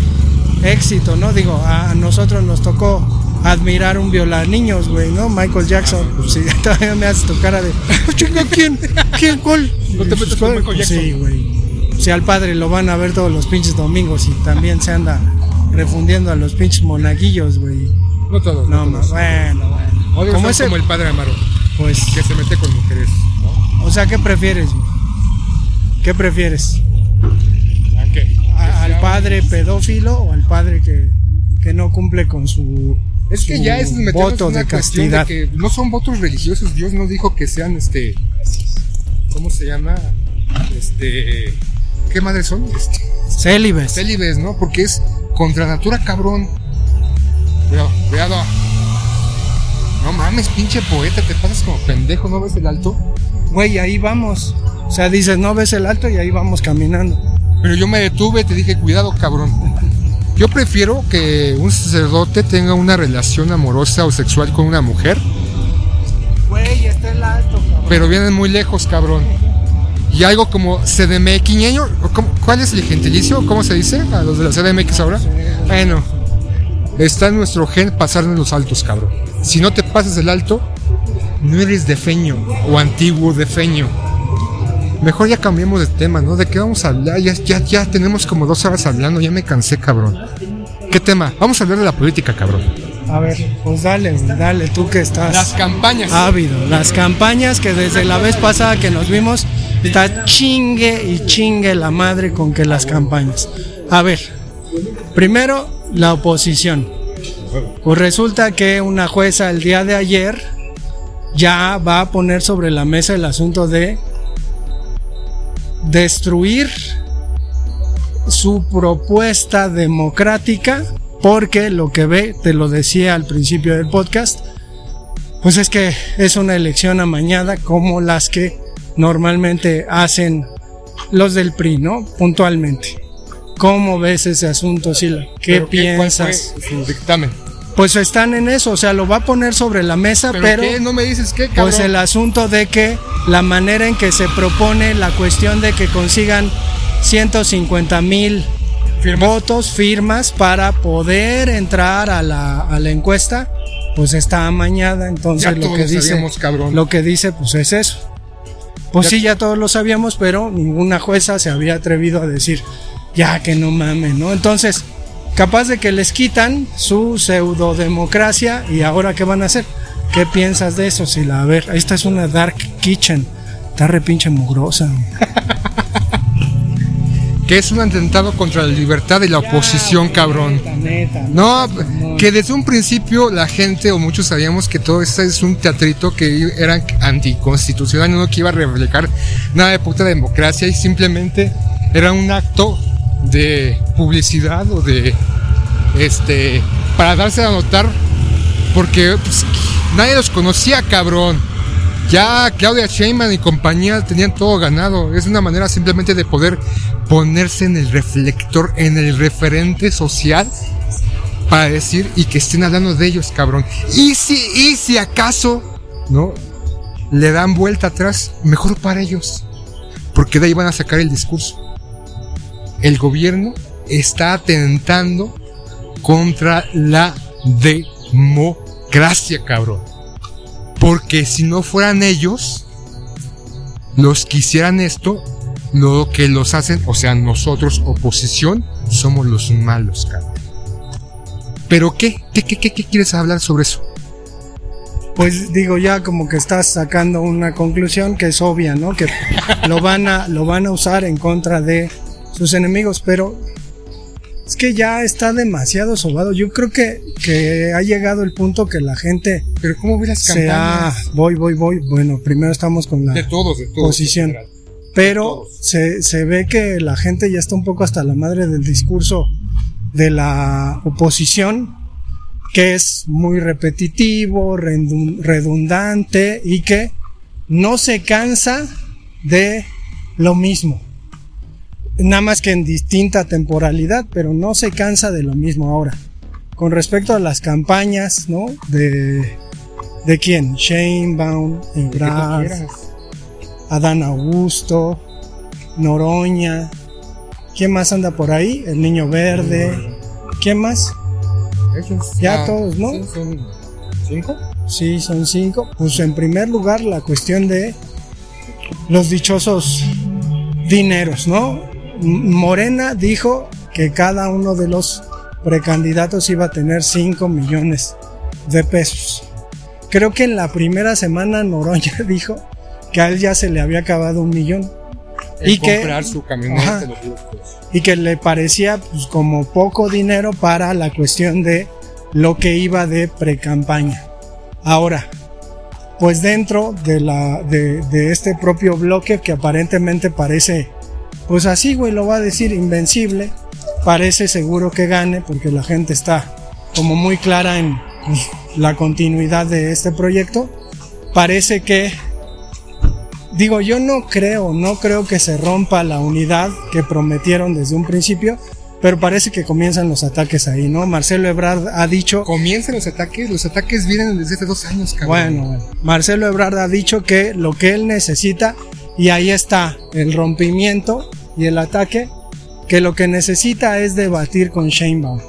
éxito, ¿no? Digo, a nosotros nos tocó admirar un viola niños, güey, ¿no? Michael Jackson, pues sí, *laughs* todavía me haces tu cara de, "Ah, chinga, ¿quién? ¿Quién? ¿Cuál? No te metas con Michael Jackson. Sí, güey. Si al padre lo van a ver todos los pinches domingos y también se anda refundiendo a los pinches monaguillos, güey. No todos. No, no más, todos. bueno, bueno. Odio Como ese, como el padre Amaro, pues, que se mete con mujeres. ¿no? o sea, ¿qué prefieres? güey? ¿Qué prefieres? ¿A- ¿Al padre pedófilo o al padre que, que no cumple con su, Es que ya es voto una de cuestión castidad? de que no son votos religiosos. Dios no dijo que sean este. ¿Cómo se llama? Este. ¿Qué madres son? Este, Célibes. célibes, ¿no? Porque es contra natura, cabrón. Cuidado, cuidado. No mames, pinche poeta, te pasas como pendejo, ¿no ves el alto? Güey, ahí vamos. O sea, dices, no ves el alto y ahí vamos caminando. Pero yo me detuve, te dije, cuidado, cabrón. Yo prefiero que un sacerdote tenga una relación amorosa o sexual con una mujer, Güey, está el alto, cabrón. pero vienen muy lejos, cabrón. Y algo como CDMXñeño. ¿Cuál es el gentilicio? ¿Cómo se dice a los de la CDMX ahora? Bueno, está en nuestro gen pasarnos los altos, cabrón. Si no te pasas el alto, no eres defeño o antiguo defeño. Mejor ya cambiemos de tema, ¿no? ¿De qué vamos a hablar? Ya, ya, ya tenemos como dos horas hablando, ya me cansé, cabrón. ¿Qué tema? Vamos a hablar de la política, cabrón. A ver, pues dale, dale, tú que estás. Las campañas. Ávido. Las campañas que desde la vez pasada que nos vimos, está chingue y chingue la madre con que las campañas. A ver, primero la oposición. Pues resulta que una jueza el día de ayer ya va a poner sobre la mesa el asunto de destruir su propuesta democrática porque lo que ve, te lo decía al principio del podcast, pues es que es una elección amañada como las que normalmente hacen los del PRI, ¿no? Puntualmente. ¿Cómo ves ese asunto, Sila? ¿Qué piensas? su dictamen? Pues están en eso, o sea, lo va a poner sobre la mesa, pero, no me dices qué, pues el asunto de que la manera en que se propone la cuestión de que consigan 150 mil votos, firmas para poder entrar a la, a la encuesta, pues está amañada. Entonces lo que dice, lo que dice, pues es eso. Pues sí, ya todos lo sabíamos, pero ninguna jueza se había atrevido a decir, ya que no mames, ¿no? Entonces, capaz de que les quitan su pseudo democracia y ahora qué van a hacer. ¿Qué piensas de eso, Sila? A ver, esta es una dark kitchen. Está re pinche mugrosa. *laughs* que es un atentado contra la libertad de la oposición, cabrón. no, que desde un principio la gente o muchos sabíamos que todo esto es un teatrito que era anticonstitucional, no que iba a reflejar nada de puta democracia y simplemente era un acto de publicidad o de este para darse a notar porque pues, nadie los conocía, cabrón. Ya Claudia Sheinbaum y compañía tenían todo ganado. Es una manera simplemente de poder ponerse en el reflector, en el referente social para decir y que estén hablando de ellos, cabrón. Y si, y si acaso, ¿no? Le dan vuelta atrás, mejor para ellos. Porque de ahí van a sacar el discurso. El gobierno está atentando contra la democracia, cabrón. Porque si no fueran ellos los que hicieran esto, lo que los hacen, o sea, nosotros, oposición, somos los malos, cabrón. Pero ¿qué? ¿Qué, qué, qué, qué quieres hablar sobre eso? Pues digo ya como que estás sacando una conclusión que es obvia, ¿no? Que lo van a, lo van a usar en contra de sus enemigos, pero es que ya está demasiado sobado. Yo creo que, que ha llegado el punto que la gente. Pero ¿cómo ves las campañas? voy, voy, voy. Bueno, primero estamos con la de todos, de todos, posición. Pero se, se ve que la gente ya está un poco hasta la madre del discurso de la oposición, que es muy repetitivo, redundante y que no se cansa de lo mismo nada más que en distinta temporalidad, pero no se cansa de lo mismo ahora. Con respecto a las campañas, ¿no? De, ¿de quién? Shane Baum, Ebrard, Adán Augusto, Noroña. ¿Quién más anda por ahí? El Niño Verde. ¿Quién más? ya ah, todos, ¿no? ¿Son cinco? Sí, son cinco. Pues en primer lugar la cuestión de los dichosos dineros, ¿no? Morena dijo que cada uno de los precandidatos iba a tener 5 millones de pesos. Creo que en la primera semana Noroña *laughs* dijo que a él ya se le había acabado un millón. y que, su y que le parecía pues, como poco dinero para la cuestión de lo que iba de precampaña. Ahora, pues dentro de, la, de, de este propio bloque que aparentemente parece pues así, güey, lo va a decir invencible. Parece seguro que gane porque la gente está como muy clara en pues, *laughs* la continuidad de este proyecto. Parece que, digo, yo no creo, no creo que se rompa la unidad que prometieron desde un principio, pero parece que comienzan los ataques ahí, ¿no? Marcelo Ebrard ha dicho... ¿Comienzan los ataques? Los ataques vienen desde hace dos años, cabrón. Bueno, bueno. Marcelo Ebrard ha dicho que lo que él necesita Y ahí está el rompimiento y el ataque que lo que necesita es debatir con Sheinbaum.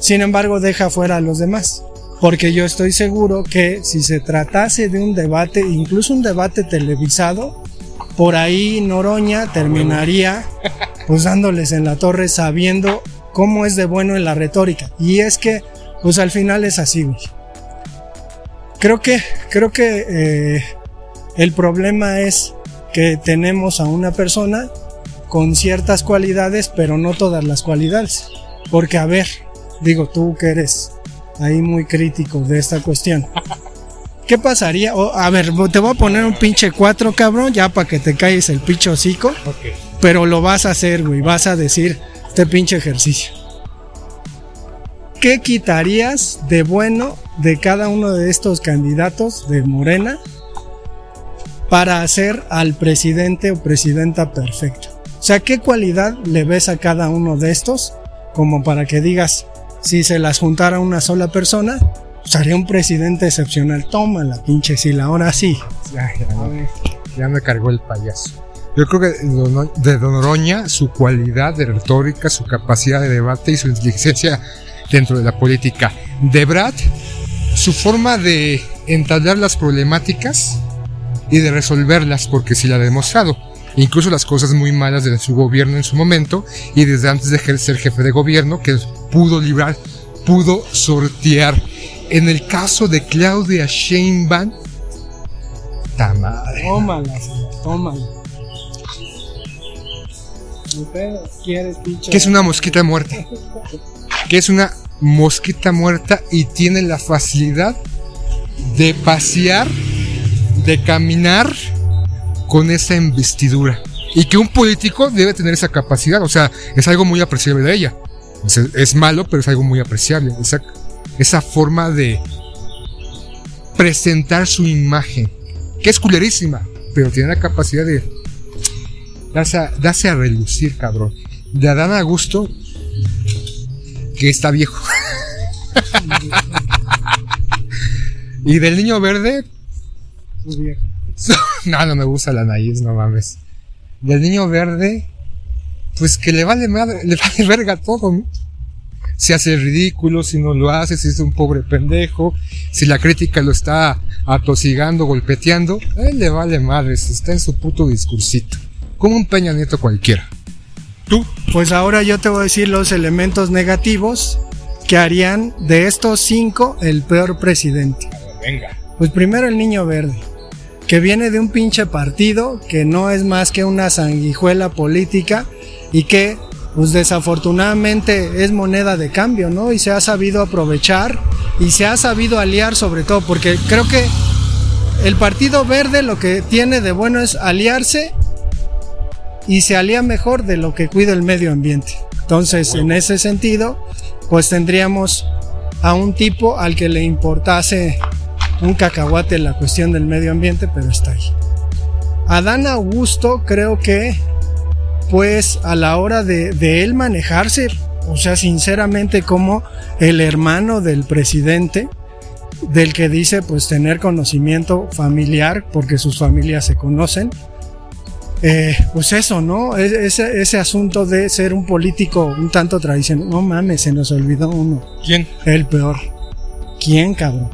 Sin embargo, deja fuera a los demás. Porque yo estoy seguro que si se tratase de un debate, incluso un debate televisado, por ahí Noroña terminaría pues dándoles en la torre sabiendo cómo es de bueno en la retórica. Y es que, pues al final es así, güey. Creo que, creo que eh, el problema es que tenemos a una persona con ciertas cualidades, pero no todas las cualidades. Porque, a ver, digo tú que eres ahí muy crítico de esta cuestión. ¿Qué pasaría? a ver, te voy a poner un pinche 4, cabrón, ya para que te calles el pinche hocico. Pero lo vas a hacer, güey. Vas a decir este pinche ejercicio. ¿Qué quitarías de bueno de cada uno de estos candidatos de Morena para hacer al presidente o presidenta perfecto? O sea, ¿qué cualidad le ves a cada uno de estos como para que digas, si se las juntara una sola persona, sería un presidente excepcional. Toma la pinche sila, ahora sí. Ya, ya, me cargó el payaso. Yo creo que de Don Oroña, su cualidad de retórica, su capacidad de debate y su inteligencia dentro de la política. De Brad, su forma de entablar las problemáticas y de resolverlas, porque sí la ha demostrado. Incluso las cosas muy malas de su gobierno en su momento y desde antes de ser jefe de gobierno, que pudo librar, pudo sortear. En el caso de Claudia Sheinbaum, ta madre. Tómala, tómala. Que es una mosquita muerta. Que es una mosquita muerta y tiene la facilidad de pasear, de caminar con esa investidura. Y que un político debe tener esa capacidad. O sea, es algo muy apreciable de ella. Es, malo, pero es algo muy apreciable. Esa, esa forma de presentar su imagen, que es culerísima, pero tiene la capacidad de darse a, relucir, cabrón. De Adán Augusto, que está viejo. *laughs* y del niño verde, *laughs* no, no me gusta la nariz, no mames. Del niño verde, pues que le vale madre, *laughs* le vale verga todo, ¿no? Si hace ridículo, si no lo hace, si es un pobre pendejo, si la crítica lo está atosigando, golpeteando, él le vale madre, está en su puto discursito. Como un Peña Nieto cualquiera. ¿Tú? Pues ahora yo te voy a decir los elementos negativos que harían de estos cinco el peor presidente. Venga. Pues primero el niño verde que viene de un pinche partido que no es más que una sanguijuela política y que pues desafortunadamente es moneda de cambio, ¿no? Y se ha sabido aprovechar y se ha sabido aliar sobre todo, porque creo que el Partido Verde lo que tiene de bueno es aliarse y se alía mejor de lo que cuida el medio ambiente. Entonces, en ese sentido, pues tendríamos a un tipo al que le importase un cacahuate en la cuestión del medio ambiente, pero está ahí. Adán Augusto creo que pues a la hora de, de él manejarse, o sea, sinceramente como el hermano del presidente, del que dice pues tener conocimiento familiar, porque sus familias se conocen, eh, pues eso, ¿no? Ese, ese asunto de ser un político un tanto tradicional. No mames, se nos olvidó uno. ¿Quién? El peor. ¿Quién, cabrón?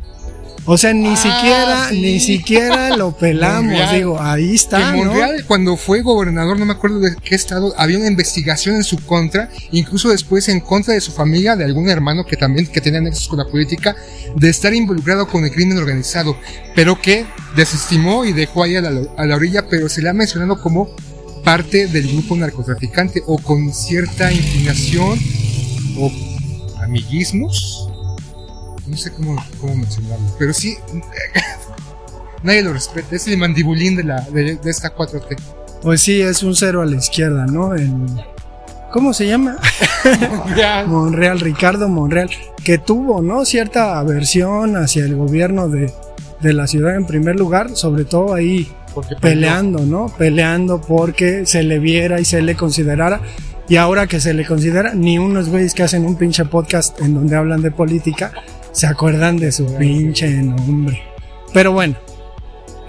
O sea, ni ah, siquiera, ni siquiera lo *laughs* pelamos, digo, ahí está. En Monreal, cuando fue gobernador, no me acuerdo de qué estado, había una investigación en su contra, incluso después en contra de su familia, de algún hermano que también que tenía nexos con la política, de estar involucrado con el crimen organizado, pero que desestimó y dejó ahí a la, a la orilla, pero se le ha mencionado como parte del grupo narcotraficante o con cierta inclinación o amiguismos no sé cómo, cómo mencionarlo, pero sí, *laughs* nadie lo respeta, es el mandibulín de, la, de, esta 4T. Pues sí, es un cero a la izquierda, ¿no? ¿Cómo se llama? Monreal. *laughs* Monreal, Ricardo Monreal, que tuvo, ¿no? Cierta aversión hacia el gobierno de, de la ciudad en primer lugar, sobre todo ahí peleando, ¿no? Peleando porque se le viera y se le considerara. Y ahora que se le considera, ni unos güeyes que hacen un pinche podcast en donde hablan de política, se acuerdan de su pinche nombre. Pero bueno,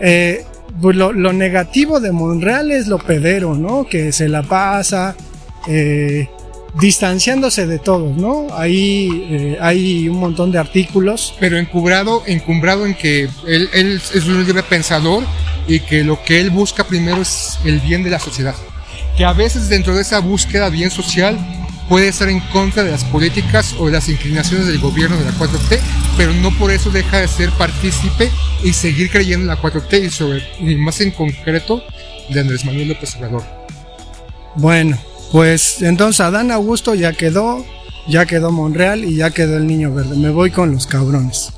eh, pues lo, negativo de Monreal es lo pedero, ¿no? Que se la pasa eh, distanciándose de todos, ¿no? Ahí eh, hay un montón de artículos. Pero encumbrado, encumbrado en que él es un libre pensador y que lo que él busca primero es el bien de la sociedad. Que a veces dentro de esa búsqueda bien social puede estar en contra de las políticas o de las inclinaciones del gobierno de la 4T, pero no por eso deja de ser partícipe y seguir creyendo en la 4T y, sobre, y más en concreto de Andrés Manuel López Obrador. Bueno, pues entonces Adán Augusto ya quedó, ya quedó Monreal y ya quedó el niño verde. Me voy con los cabrones.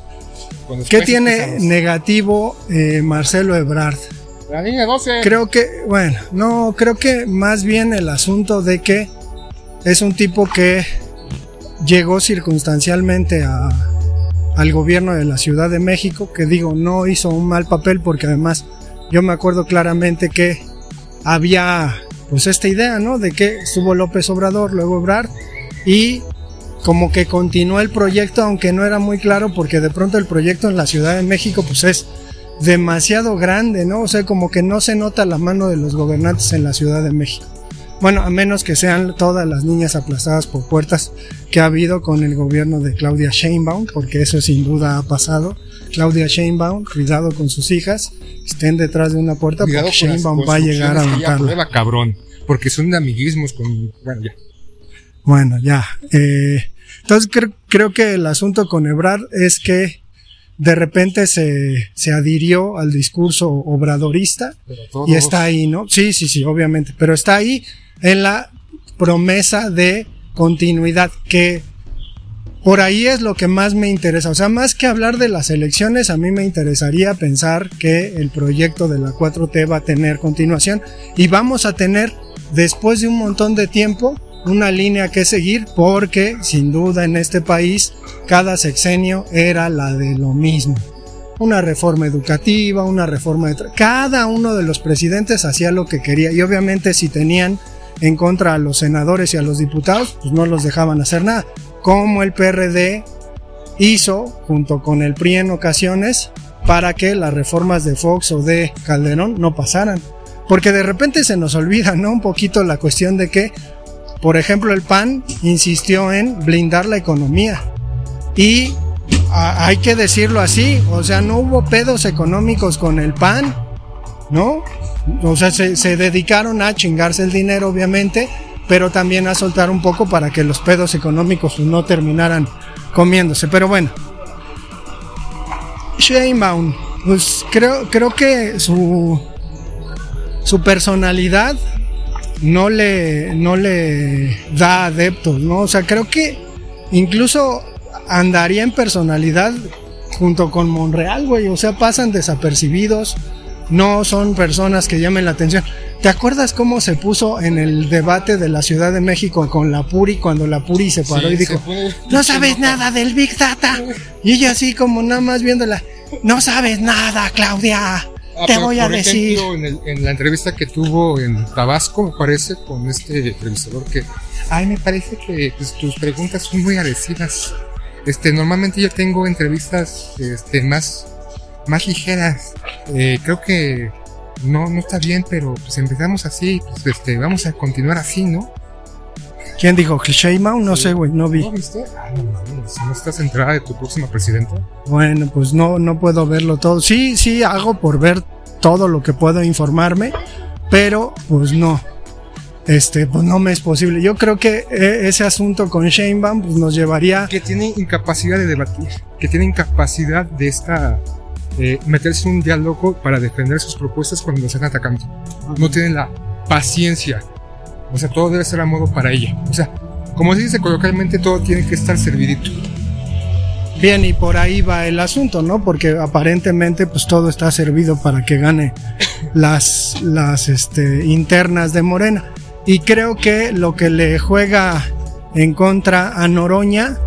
Con los ¿Qué tiene pesados. negativo eh, Marcelo Ebrard? La línea 12. Creo que, bueno, no, creo que más bien el asunto de que es un tipo que llegó circunstancialmente al gobierno de la Ciudad de México, que digo, no hizo un mal papel porque además yo me acuerdo claramente que había pues esta idea, ¿no? De que estuvo López Obrador, luego Ebrard y como que continuó el proyecto, aunque no era muy claro porque de pronto el proyecto en la Ciudad de México pues es demasiado grande, ¿no? O sea, como que no se nota la mano de los gobernantes en la Ciudad de México. Bueno, a menos que sean todas las niñas aplastadas por puertas que ha habido con el gobierno de Claudia Sheinbaum, porque eso sin duda ha pasado. Claudia Sheinbaum, cuidado con sus hijas, estén detrás de una puerta Cuidado porque Sheinbaum va a llegar a aprueba, cabrón. Porque son de amiguismos con. Bueno, ya. Bueno, ya. eh, entonces creo, creo que el asunto con Ebrard es que de repente se, se adhirió al discurso obradorista y está ahí, ¿no? Sí, sí, sí, obviamente, pero está ahí en la promesa de continuidad que por ahí es lo que más me interesa. O sea, más que hablar de las elecciones, a mí me interesaría pensar que el proyecto de la 4T va a tener continuación y vamos a tener, después de un montón de tiempo, una línea que seguir porque, sin duda, en este país, cada sexenio era la de lo mismo. Una reforma educativa, una reforma de... Cada uno de los presidentes hacía lo que quería y obviamente si tenían en contra a los senadores y a los diputados, pues no los dejaban hacer nada. Como el PRD hizo, junto con el PRI en ocasiones, para que las reformas de Fox o de Calderón no pasaran. Porque de repente se nos olvida, ¿no? Un poquito la cuestión de que, por ejemplo, el PAN insistió en blindar la economía. Y hay que decirlo así, o sea, no hubo pedos económicos con el PAN, ¿no? O sea, se, se dedicaron a chingarse el dinero, obviamente, pero también a soltar un poco para que los pedos económicos pues, no terminaran comiéndose. Pero bueno, Sheinbaum, pues creo, creo que su, su personalidad no le, no le da adeptos, ¿no? O sea, creo que incluso andaría en personalidad junto con Monreal, güey. O sea, pasan desapercibidos, no son personas que llamen la atención. ¿Te acuerdas cómo se puso en el debate de la Ciudad de México con la Puri cuando la Puri se paró Sí, y dijo, no sabes nada del Big Data? Y ella así como nada más viéndola, no sabes nada, Claudia. Ah, Te voy a decir. ejemplo, en, el- en la entrevista que tuvo en Tabasco, me parece, con este entrevistador que, ay, me parece que pues, tus preguntas son muy agresivas. Este, normalmente yo tengo entrevistas, este, más, más ligeras. Eh, creo que no, no está bien, pero pues empezamos así, pues, este, vamos a continuar así, ¿no? ¿Quién dijo? ¿Que Sheinbaum? No sé, güey, no vi. ¿No viste? Ah, no mames, ¿no estás enterada de tu próxima presidenta? Bueno, pues no, no puedo verlo todo. Sí, sí, hago por ver todo lo que puedo informarme, pero pues no. Este, pues no me es posible. Yo creo que eh, ese asunto con Sheinbaum pues nos llevaría que tiene incapacidad de debatir, que tiene incapacidad de esta eh, meterse en un diálogo para defender sus propuestas cuando los están atacando. No tienen la paciencia. O sea, todo debe ser a modo para ella. O sea, como se dice coloquialmente, todo tiene que estar servidito. bien y por ahí va el asunto, ¿no? Porque aparentemente pues todo está servido para que gane las, las este, internas de Morena. Y creo que lo que le juega en contra a Noroña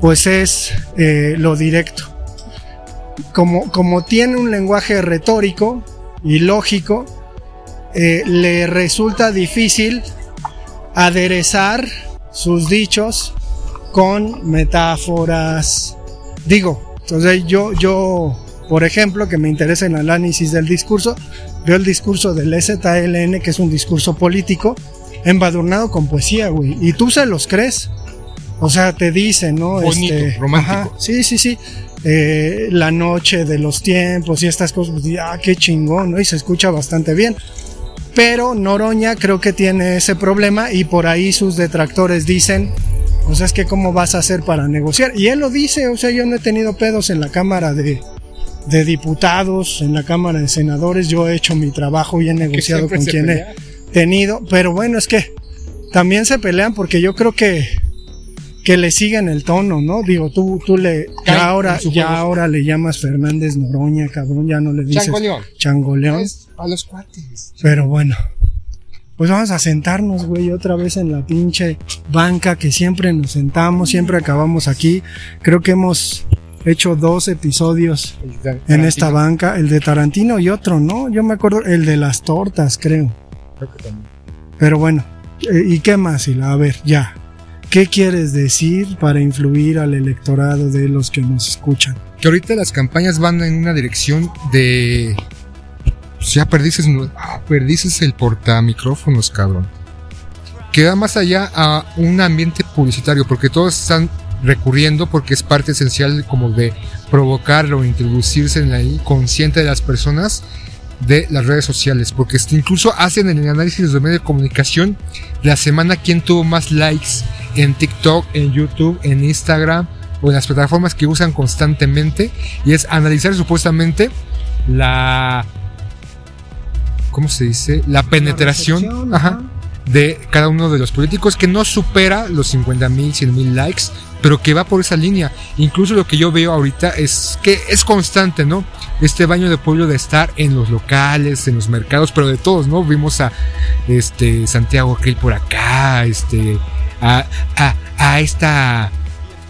pues es eh, lo directo. Como, como tiene un lenguaje retórico y lógico, eh, le resulta difícil aderezar sus dichos con metáforas. Digo, entonces yo, yo por ejemplo, que me interesa el análisis del discurso, veo el discurso del EZLN, que es un discurso político, embadurnado con poesía, güey. Y tú se los crees. O sea, te dicen, ¿no? Bonito, romántico. sí, sí, sí. Eh, la noche de los tiempos y estas cosas, pues, ah, qué chingón, ¿no? Y se escucha bastante bien. Pero Noroña creo que tiene ese problema y por ahí sus detractores dicen, o sea, es que cómo vas a hacer para negociar. Y él lo dice, o sea, yo no he tenido pedos en la Cámara de, de Diputados, en la Cámara de Senadores, yo he hecho mi trabajo y he negociado con quien he tenido, pero bueno, es que también se pelean porque yo creo que que le siguen el tono, ¿no? Digo, tú, tú le, ya ahora, ya ahora le llamas Fernández Noroña, cabrón, ya no le dices Changoleón. Changoleón. A los cuates. Pero bueno, pues vamos a sentarnos, güey, otra vez en la pinche banca que siempre nos sentamos, siempre acabamos aquí. Creo que hemos hecho dos episodios en esta banca, el de Tarantino y otro, ¿no? Yo me acuerdo, el de las tortas, creo. Creo que también. Pero bueno, eh, ¿y qué más, Hila? A ver, ya. ¿Qué quieres decir para influir al electorado de los que nos escuchan? Que ahorita las campañas van en una dirección de. Pues ya perdices, ah, perdices el portamicrófonos, cabrón. Que va más allá a un ambiente publicitario, porque todos están recurriendo porque es parte esencial como de provocarlo, introducirse en la consciente de las personas de las redes sociales, porque este, incluso hacen en el análisis de los medios de comunicación la semana quién tuvo más likes en TikTok, en YouTube, en Instagram o en las plataformas que usan constantemente y es analizar supuestamente la ¿cómo se dice? La penetración ajá, de cada uno de los políticos que no supera los 50 mil, 100 mil likes, pero que va por esa línea. Incluso lo que yo veo ahorita es que es constante, ¿no? Este baño de pueblo de estar en los locales, en los mercados, pero de todos, ¿no? Vimos a este Santiago Krill por acá, este a, a, a esta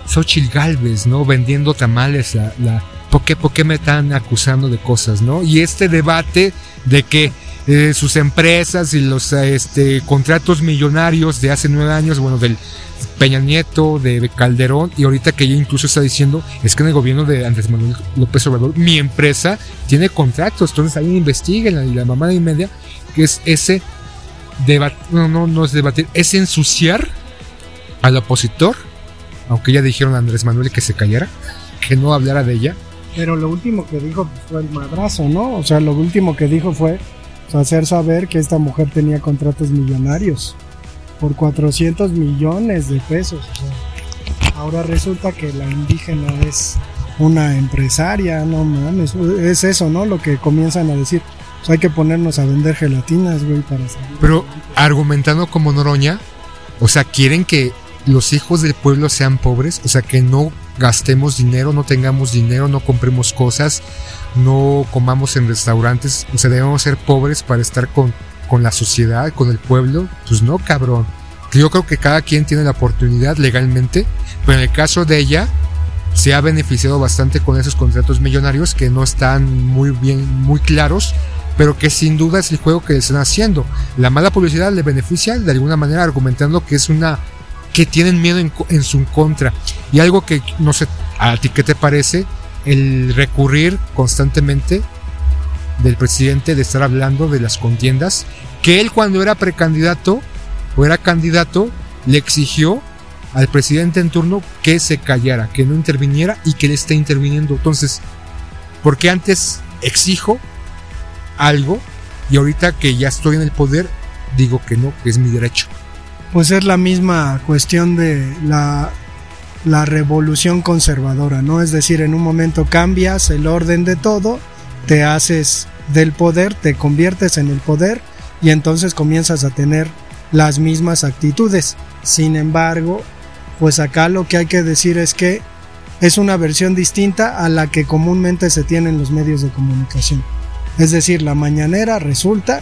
Xochitl Galvez, ¿no? Vendiendo tamales, la, ¿por, qué, ¿por qué me están acusando de cosas, ¿no? Y este debate de que eh, sus empresas y los este, contratos millonarios de hace nueve años, bueno, del Peña Nieto, de Calderón, y ahorita que ella incluso está diciendo, es que en el gobierno de Andrés Manuel López Obrador, mi empresa tiene contratos, entonces ahí investiguen y la mamá de media, que es ese debate, no, no, no es debatir, es ensuciar al opositor, aunque ya dijeron a Andrés Manuel que se callara, que no hablara de ella. Pero lo último que dijo fue el madrazo, ¿no? O sea, lo último que dijo fue hacer saber que esta mujer tenía contratos millonarios por 400 millones de pesos. ahora resulta que la indígena es una empresaria, no mames, es eso, ¿no? Lo que comienzan a decir. hay que ponernos a vender gelatinas, güey, para. Pero argumentando como Noroña, o sea, quieren que los hijos del pueblo sean pobres, o sea, que no gastemos dinero, no tengamos dinero, no compremos cosas, no comamos en restaurantes, o sea, debemos ser pobres para estar con, con la sociedad, con el pueblo, pues no, cabrón. Yo creo que cada quien tiene la oportunidad legalmente, pero en el caso de ella, se ha beneficiado bastante con esos contratos millonarios que no están muy bien, muy claros, pero que sin duda es el juego que están haciendo. La mala publicidad le beneficia de alguna manera argumentando que es una que tienen miedo en, su contra. Y algo que no sé, a ti qué te parece, el recurrir constantemente del presidente de estar hablando de las contiendas, que él cuando era precandidato o era candidato, le exigió al presidente en turno que se callara, que no interviniera y que le esté interviniendo. Entonces, porque antes exijo algo y ahorita que ya estoy en el poder, digo que no, que es mi derecho pues es la misma cuestión de la, la revolución conservadora, ¿no? Es decir, en un momento cambias el orden de todo, te haces del poder, te conviertes en el poder y entonces comienzas a tener las mismas actitudes. Sin embargo, pues acá lo que hay que decir es que es una versión distinta a la que comúnmente se tiene en los medios de comunicación. Es decir, la mañanera resulta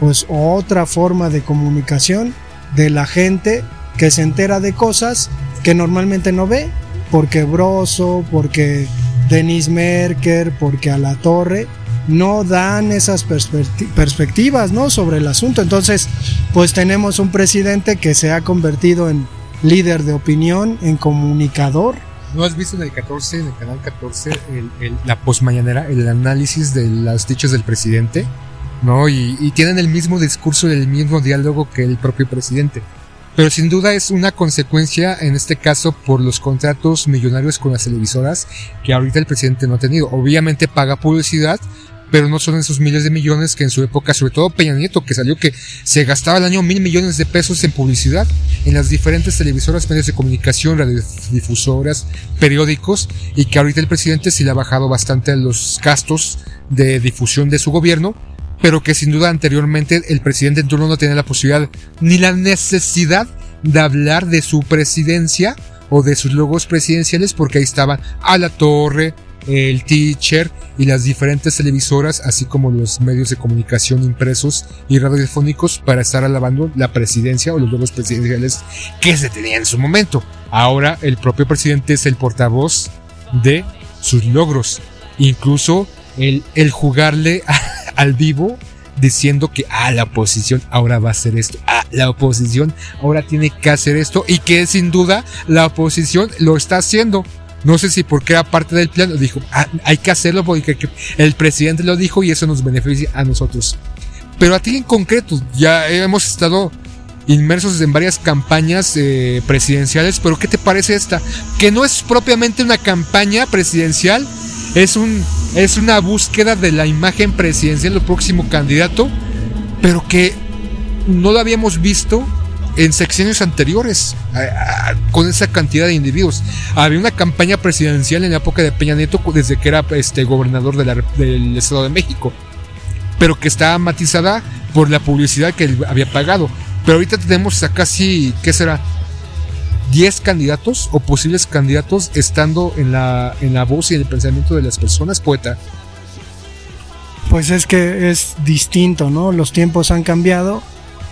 pues otra forma de comunicación de la gente que se entera de cosas que normalmente no ve, porque Broso, porque Denis Merker, porque a la torre, no dan esas perspectivas ¿no? sobre el asunto. Entonces, pues tenemos un presidente que se ha convertido en líder de opinión, en comunicador, ¿No has visto en el 14, en el canal 14, la posmañanera, el análisis de las dichos del presidente? ¿No? Y, tienen el mismo discurso y el mismo diálogo que el propio presidente. Pero sin duda es una consecuencia, en este caso, por los contratos millonarios con las televisoras que ahorita el presidente no ha tenido. Obviamente paga publicidad, pero no son esos miles de millones que en su época, sobre todo Peña Nieto, que salió que se gastaba al año mil millones de pesos en publicidad en las diferentes televisoras, medios de comunicación, radiodifusoras, periódicos, y que ahorita el presidente sí le ha bajado bastante los gastos de difusión de su gobierno, pero que sin duda anteriormente el presidente en turno no tenía la posibilidad ni la necesidad de hablar de su presidencia o de sus logos presidenciales porque ahí estaban a la torre, el teacher y las diferentes televisoras, así como los medios de comunicación impresos y radiofónicos para estar alabando la presidencia o los logros presidenciales que se tenían en su momento. Ahora el propio presidente es el portavoz de sus logros. Incluso el, el jugarle al vivo diciendo que ah, la oposición ahora va a hacer esto, ah, la oposición ahora tiene que hacer esto y que sin duda la oposición lo está haciendo. No sé si porque era parte del plan, dijo, ah, hay que hacerlo porque el presidente lo dijo y eso nos beneficia a nosotros. Pero a ti en concreto, ya hemos estado inmersos en varias campañas eh, presidenciales, pero ¿qué te parece esta? Que no es propiamente una campaña presidencial, es, un, es una búsqueda de la imagen presidencial del próximo candidato, pero que no lo habíamos visto en secciones anteriores con esa cantidad de individuos. Había una campaña presidencial en la época de Peña Nieto desde que era este gobernador del Estado de México, pero que estaba matizada por la publicidad que él había pagado. Pero ahorita tenemos a casi, ¿qué será? 10 candidatos o posibles candidatos estando en la, en la voz y en el pensamiento de las personas, poeta. Pues es que es distinto, ¿no? Los tiempos han cambiado.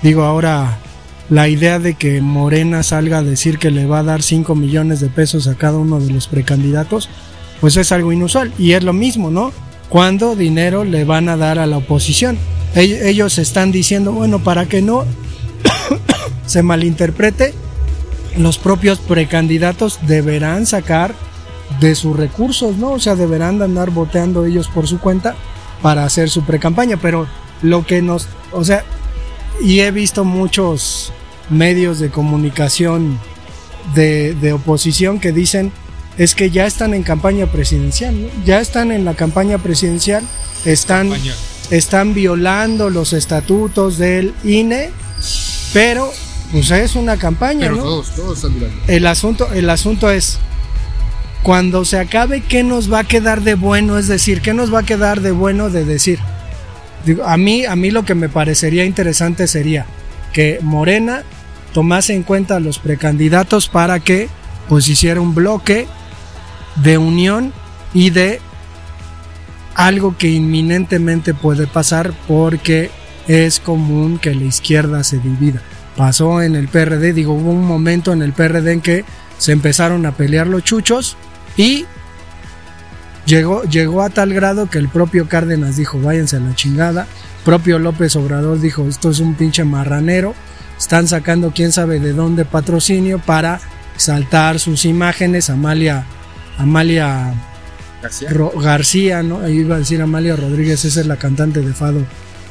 Digo, ahora la idea de que Morena salga a decir que le va a dar 5 millones de pesos a cada uno de los precandidatos, pues es algo inusual. Y es lo mismo, ¿no? ¿Cuándo dinero le van a dar a la oposición? Ellos están diciendo, bueno, para que no *coughs* se malinterprete, los propios precandidatos deberán sacar de sus recursos, ¿no? O sea, deberán andar boteando ellos por su cuenta para hacer su precampaña, pero lo que nos, o sea, y he visto muchos medios de comunicación de, oposición que dicen es que ya están en campaña presidencial, ya están en la campaña presidencial, están, están violando los estatutos del INE, pero pues es una campaña, ¿no? el asunto, el asunto es cuando se acabe, ¿qué nos va a quedar de bueno? Es decir, ¿qué nos va a quedar de bueno de decir? a mí, a mí lo que me parecería interesante sería que Morena tomase en cuenta a los precandidatos para que pues hiciera un bloque de unión y de algo que inminentemente puede pasar porque es común que la izquierda se divida. Pasó en el PRD, digo, hubo un momento en el PRD en que se empezaron a pelear los chuchos y llegó, llegó a tal grado que el propio Cárdenas dijo, váyanse a la chingada. Propio López Obrador dijo, esto es un pinche marranero están sacando quién sabe de dónde patrocinio para saltar sus imágenes. Amalia, Amalia García, ¿no? Ahí iba a decir Amalia Rodríguez, esa es la cantante de Fado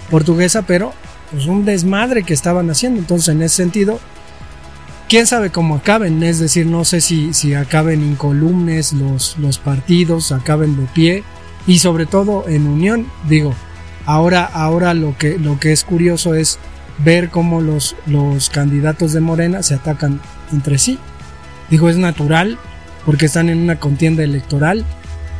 portuguesa, pero pues un desmadre que estaban haciendo. Entonces, en ese sentido, quién sabe cómo acaben, es decir, no sé si, si acaben incolumnes los, los partidos, acaben de pie y sobre todo en unión. Digo, ahora, ahora lo que, lo que es curioso es ver cómo los, los candidatos de Morena se atacan entre sí. Digo, es natural porque están en una contienda electoral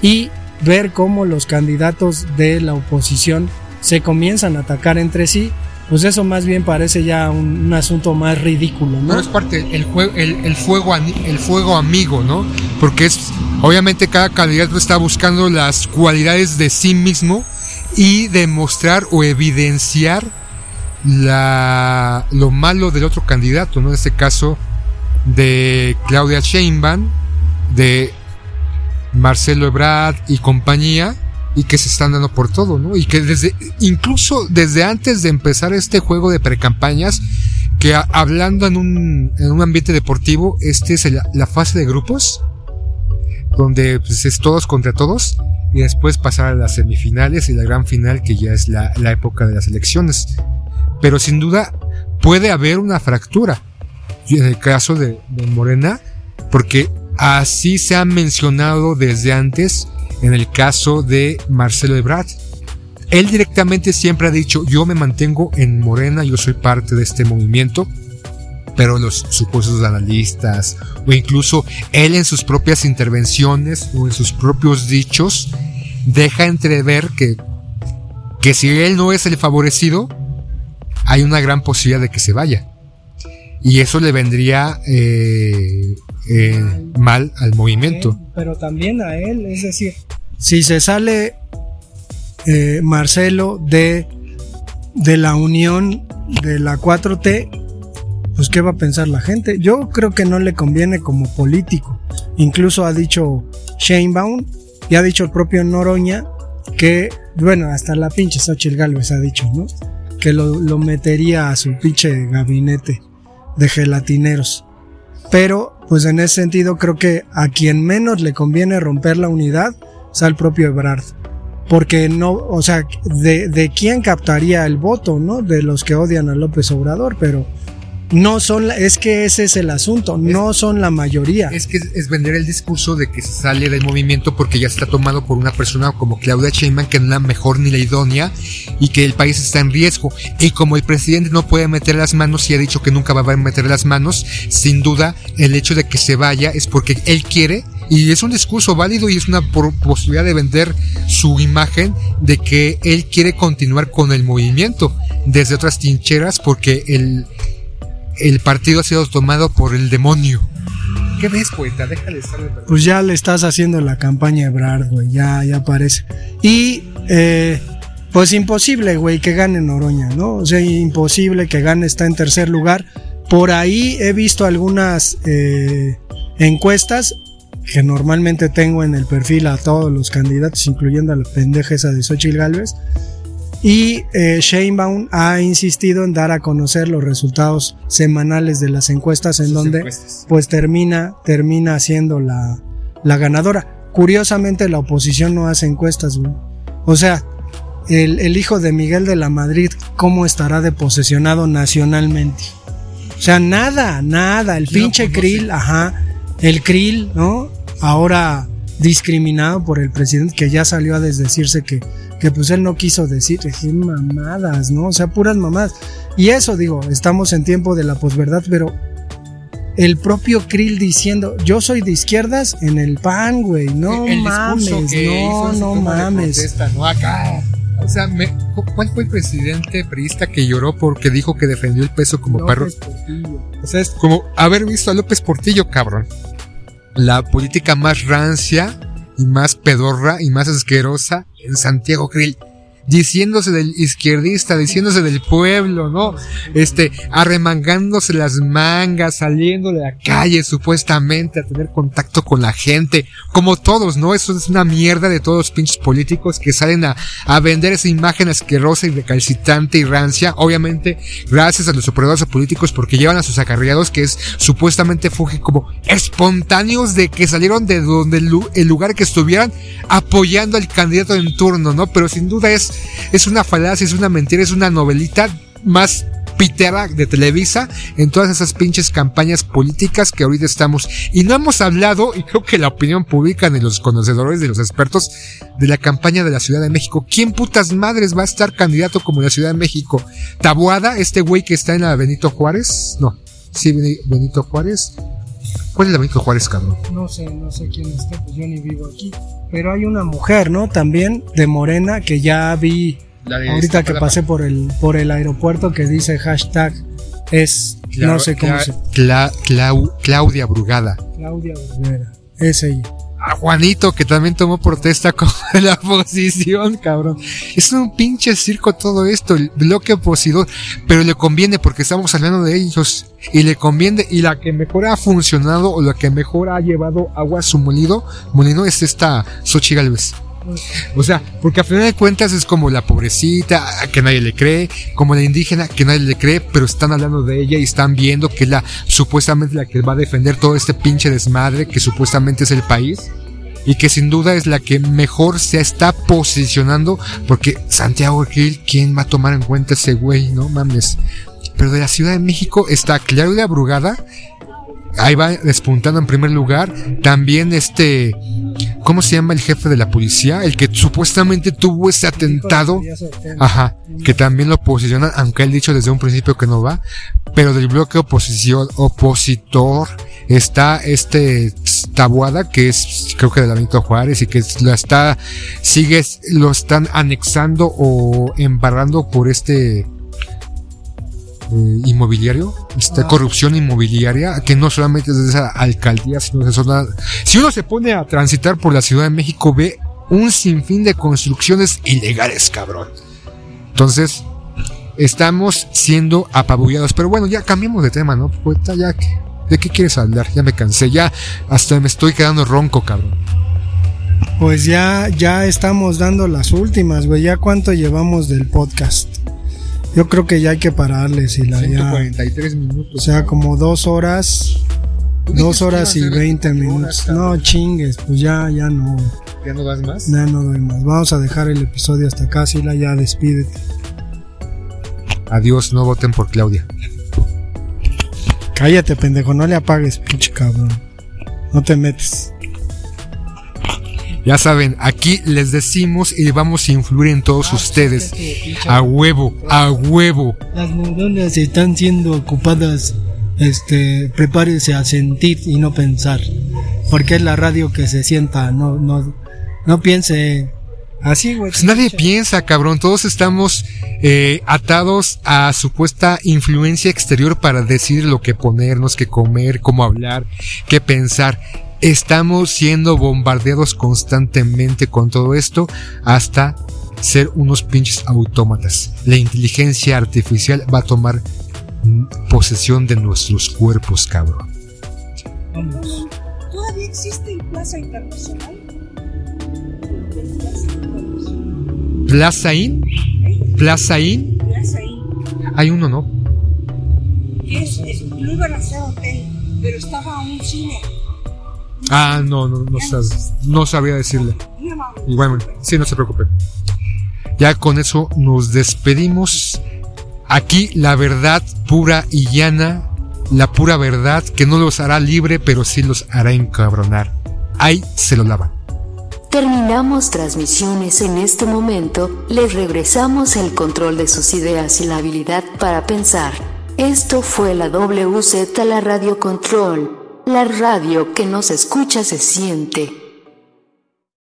y ver cómo los candidatos de la oposición se comienzan a atacar entre sí, pues eso más bien parece ya un, asunto más ridículo, ¿no? es parte el, fuego, el fuego amigo, ¿no? Porque es, obviamente cada candidato está buscando las cualidades de sí mismo y demostrar o evidenciar la, lo malo del otro candidato, ¿no? En este caso de Claudia Sheinbaum, de Marcelo Ebrard y compañía, y que se están dando por todo, ¿no? Y que desde, incluso desde antes de empezar este juego de precampañas, que hablando en un, en un ambiente deportivo, este es la fase de grupos, donde pues, es todos contra todos, y después pasar a las semifinales y la gran final que ya es la, época de las elecciones. Pero sin duda puede haber una fractura. en el caso de, de Morena, porque así se ha mencionado desde antes en el caso de Marcelo Ebrard. Él directamente siempre ha dicho, yo me mantengo en Morena, yo soy parte de este movimiento, pero los supuestos analistas o incluso él en sus propias intervenciones o en sus propios dichos deja entrever que, que si él no es el favorecido, hay una gran posibilidad de que se vaya. Y eso le vendría eh, eh, mal al movimiento. Pero también a él, es decir, si se sale eh, Marcelo de, de la unión de la 4T, pues qué va a pensar la gente. Yo creo que no le conviene como político. Incluso ha dicho Sheinbaum y ha dicho el propio Noroña que, bueno, hasta la pinche Xochitl Galvez ha dicho, ¿no? Que lo, lo metería a su pinche gabinete de gelatineros. Pero, pues en ese sentido creo que a quien menos le conviene romper la unidad es al propio Ebrard. Porque no, o sea, de, de quién captaría el voto, ¿no? De los que odian a López Obrador, pero no son, es que ese es el asunto, no son la mayoría. Es que es vender el discurso de que se sale del movimiento porque ya está tomado por una persona como Claudia Sheinbaum que no es la mejor ni la idónea y que el país está en riesgo. Y como el presidente no puede meter las manos y ha dicho que nunca va a meter las manos, sin duda el hecho de que se vaya es porque él quiere y es un discurso válido y es una posibilidad de vender su imagen de que él quiere continuar con el movimiento desde otras trincheras porque el el partido ha sido tomado por el demonio. ¿Qué ves, poeta? Déjale estar Pues ya le estás haciendo la campaña Ebrard, güey, ya, ya parece. Y, eh, pues imposible, güey, que gane Noroña, ¿no? O sea, imposible que gane, está en tercer lugar. Por ahí he visto algunas eh, encuestas que normalmente tengo en el perfil a todos los candidatos, incluyendo a la pendeja esa de Xochitl Galvez y eh, Sheinbaum ha insistido en dar a conocer los resultados semanales de las encuestas en donde pues termina, termina siendo la, la, ganadora. Curiosamente la oposición no hace encuestas, O sea, el, el, hijo de Miguel de la Madrid, ¿cómo estará de posesionado nacionalmente? O sea, nada, nada. El pinche pues, Krill, ajá. El Krill, ¿no? Ahora discriminado por el presidente que ya salió a desdecirse que que pues él no quiso decir, mamadas, ¿no? O sea, puras mamadas. Y eso digo, estamos en tiempo de la posverdad, pero el propio Krill diciendo, yo soy de izquierdas en el pan, güey, no mames, no, no mames. ¿no? Acá. O sea, ¿cuál fue el presidente priista que lloró porque dijo que defendió el peso como perro? O sea, es como haber visto a López Portillo, cabrón. La política más rancia y más pedorra y más asquerosa en Santiago Krill diciéndose del izquierdista, diciéndose del pueblo, ¿no? Este, arremangándose las mangas, saliendo de la calle supuestamente a tener contacto con la gente, como todos, ¿no? Eso es una mierda de todos los pinches políticos que salen a, a vender esa imagen asquerosa y recalcitrante y rancia, obviamente gracias a los operadores políticos porque llevan a sus acarreados que es supuestamente fuge como espontáneos de que salieron de donde el lugar que estuvieran apoyando al candidato en turno, ¿no? Pero sin duda es es una falacia, es una mentira, es una novelita más pitera de Televisa en todas esas pinches campañas políticas que ahorita estamos. Y no hemos hablado, y creo que la opinión pública de los conocedores, de los expertos, de la campaña de la Ciudad de México. ¿Quién putas madres va a estar candidato como la Ciudad de México? ¿Tabuada? ¿Este güey que está en la Benito Juárez? No. Sí, Benito Juárez. ¿Cuál es la Benito Juárez, cabrón? No sé, no sé quién está, pues yo ni vivo aquí. Pero hay una mujer, ¿no? También de Morena que ya vi ahorita que pasé por el, por el aeropuerto que dice hashtag es, no sé cómo se... Claudia Brugada. Claudia Brugada, es ella Juanito, que también tomó protesta con *laughs* la oposición, cabrón. Es un pinche circo todo esto, el bloque opositor, pero le conviene porque estamos hablando de ellos y le conviene y la que mejor ha funcionado o la que mejor ha llevado agua a su molido, molino es esta Xochitl Galvez. O sea, porque a final de cuentas es como la pobrecita, que nadie le cree, como la indígena, que nadie le cree, pero están hablando de ella y están viendo que es la supuestamente la que va a defender todo este pinche desmadre que supuestamente es el país. y que sin duda es la que mejor se está posicionando porque Santiago Gil, ¿quién va a tomar en cuenta ese güey? No mames. Pero de la Ciudad de México está Claudia Brugada, ahí va despuntando en primer lugar. También este, ¿cómo se llama el jefe de la policía? El que supuestamente tuvo ese atentado. Ajá, que también lo posicionan, aunque él dicho desde un principio que no va. Pero del bloque oposición, opositor está este Tabuada, que es creo que de la Benito Juárez y que lo está, sigue, lo están anexando o embarrando por este eh, inmobiliario, esta ah. corrupción inmobiliaria, que no solamente es de esa alcaldía, sino de zona. Si uno se pone a transitar por la Ciudad de México, ve un sinfín de construcciones ilegales, cabrón. Entonces, estamos siendo apabullados. Pero bueno, ya cambiemos de tema, ¿no? Pues ya ¿De qué quieres hablar? Ya me cansé, ya hasta me estoy quedando ronco, cabrón. Pues ya, ya estamos dando las últimas, güey. ¿Ya cuánto llevamos del podcast? Yo creo que ya hay que pararle, si la 143 minutos. O sea, como dos horas. Dos horas y veinte minutos. no, chingues, pues ya, ya no. ¿Ya no das más? Ya no doy más. Vamos a dejar el episodio hasta acá, Sila, ya despídete. Adiós, no voten por Claudia. Cállate, pendejo, no le apagues, pinche cabrón. No te metes. Ya saben, aquí les decimos y vamos a influir en todos ah, ustedes. A huevo, a huevo. Las neuronas están siendo ocupadas. Este, prepárese a sentir y no pensar. Porque es la radio que se sienta, no, no, no piense así, güey. Pues nadie piensa, cabrón. Todos estamos eh, atados a supuesta influencia exterior para decir lo que ponernos, qué comer, cómo hablar, qué pensar estamos siendo bombardeados constantemente con todo esto hasta ser unos pinches autómatas. La inteligencia artificial va a tomar posesión de nuestros cuerpos, cabrón. ¿Todavía existe Plaza Internacional? ¿Plaza In? ¿Plaza In? Plaza In. Hay uno, ¿no? Es, iban a hacer hotel, pero estaba un cine. Ah, no, no, no, no sabía decirle. Bueno, sí, no se preocupe. Ya con eso nos despedimos. Aquí la verdad pura y llana, la pura verdad que no los hará libre, pero sí los hará encabronar. Ahí se lo lavan. Terminamos transmisiones en este momento, les regresamos el control de sus ideas y la habilidad para pensar. Esto fue la WZ, la Radio Control. La radio que nos escucha se siente.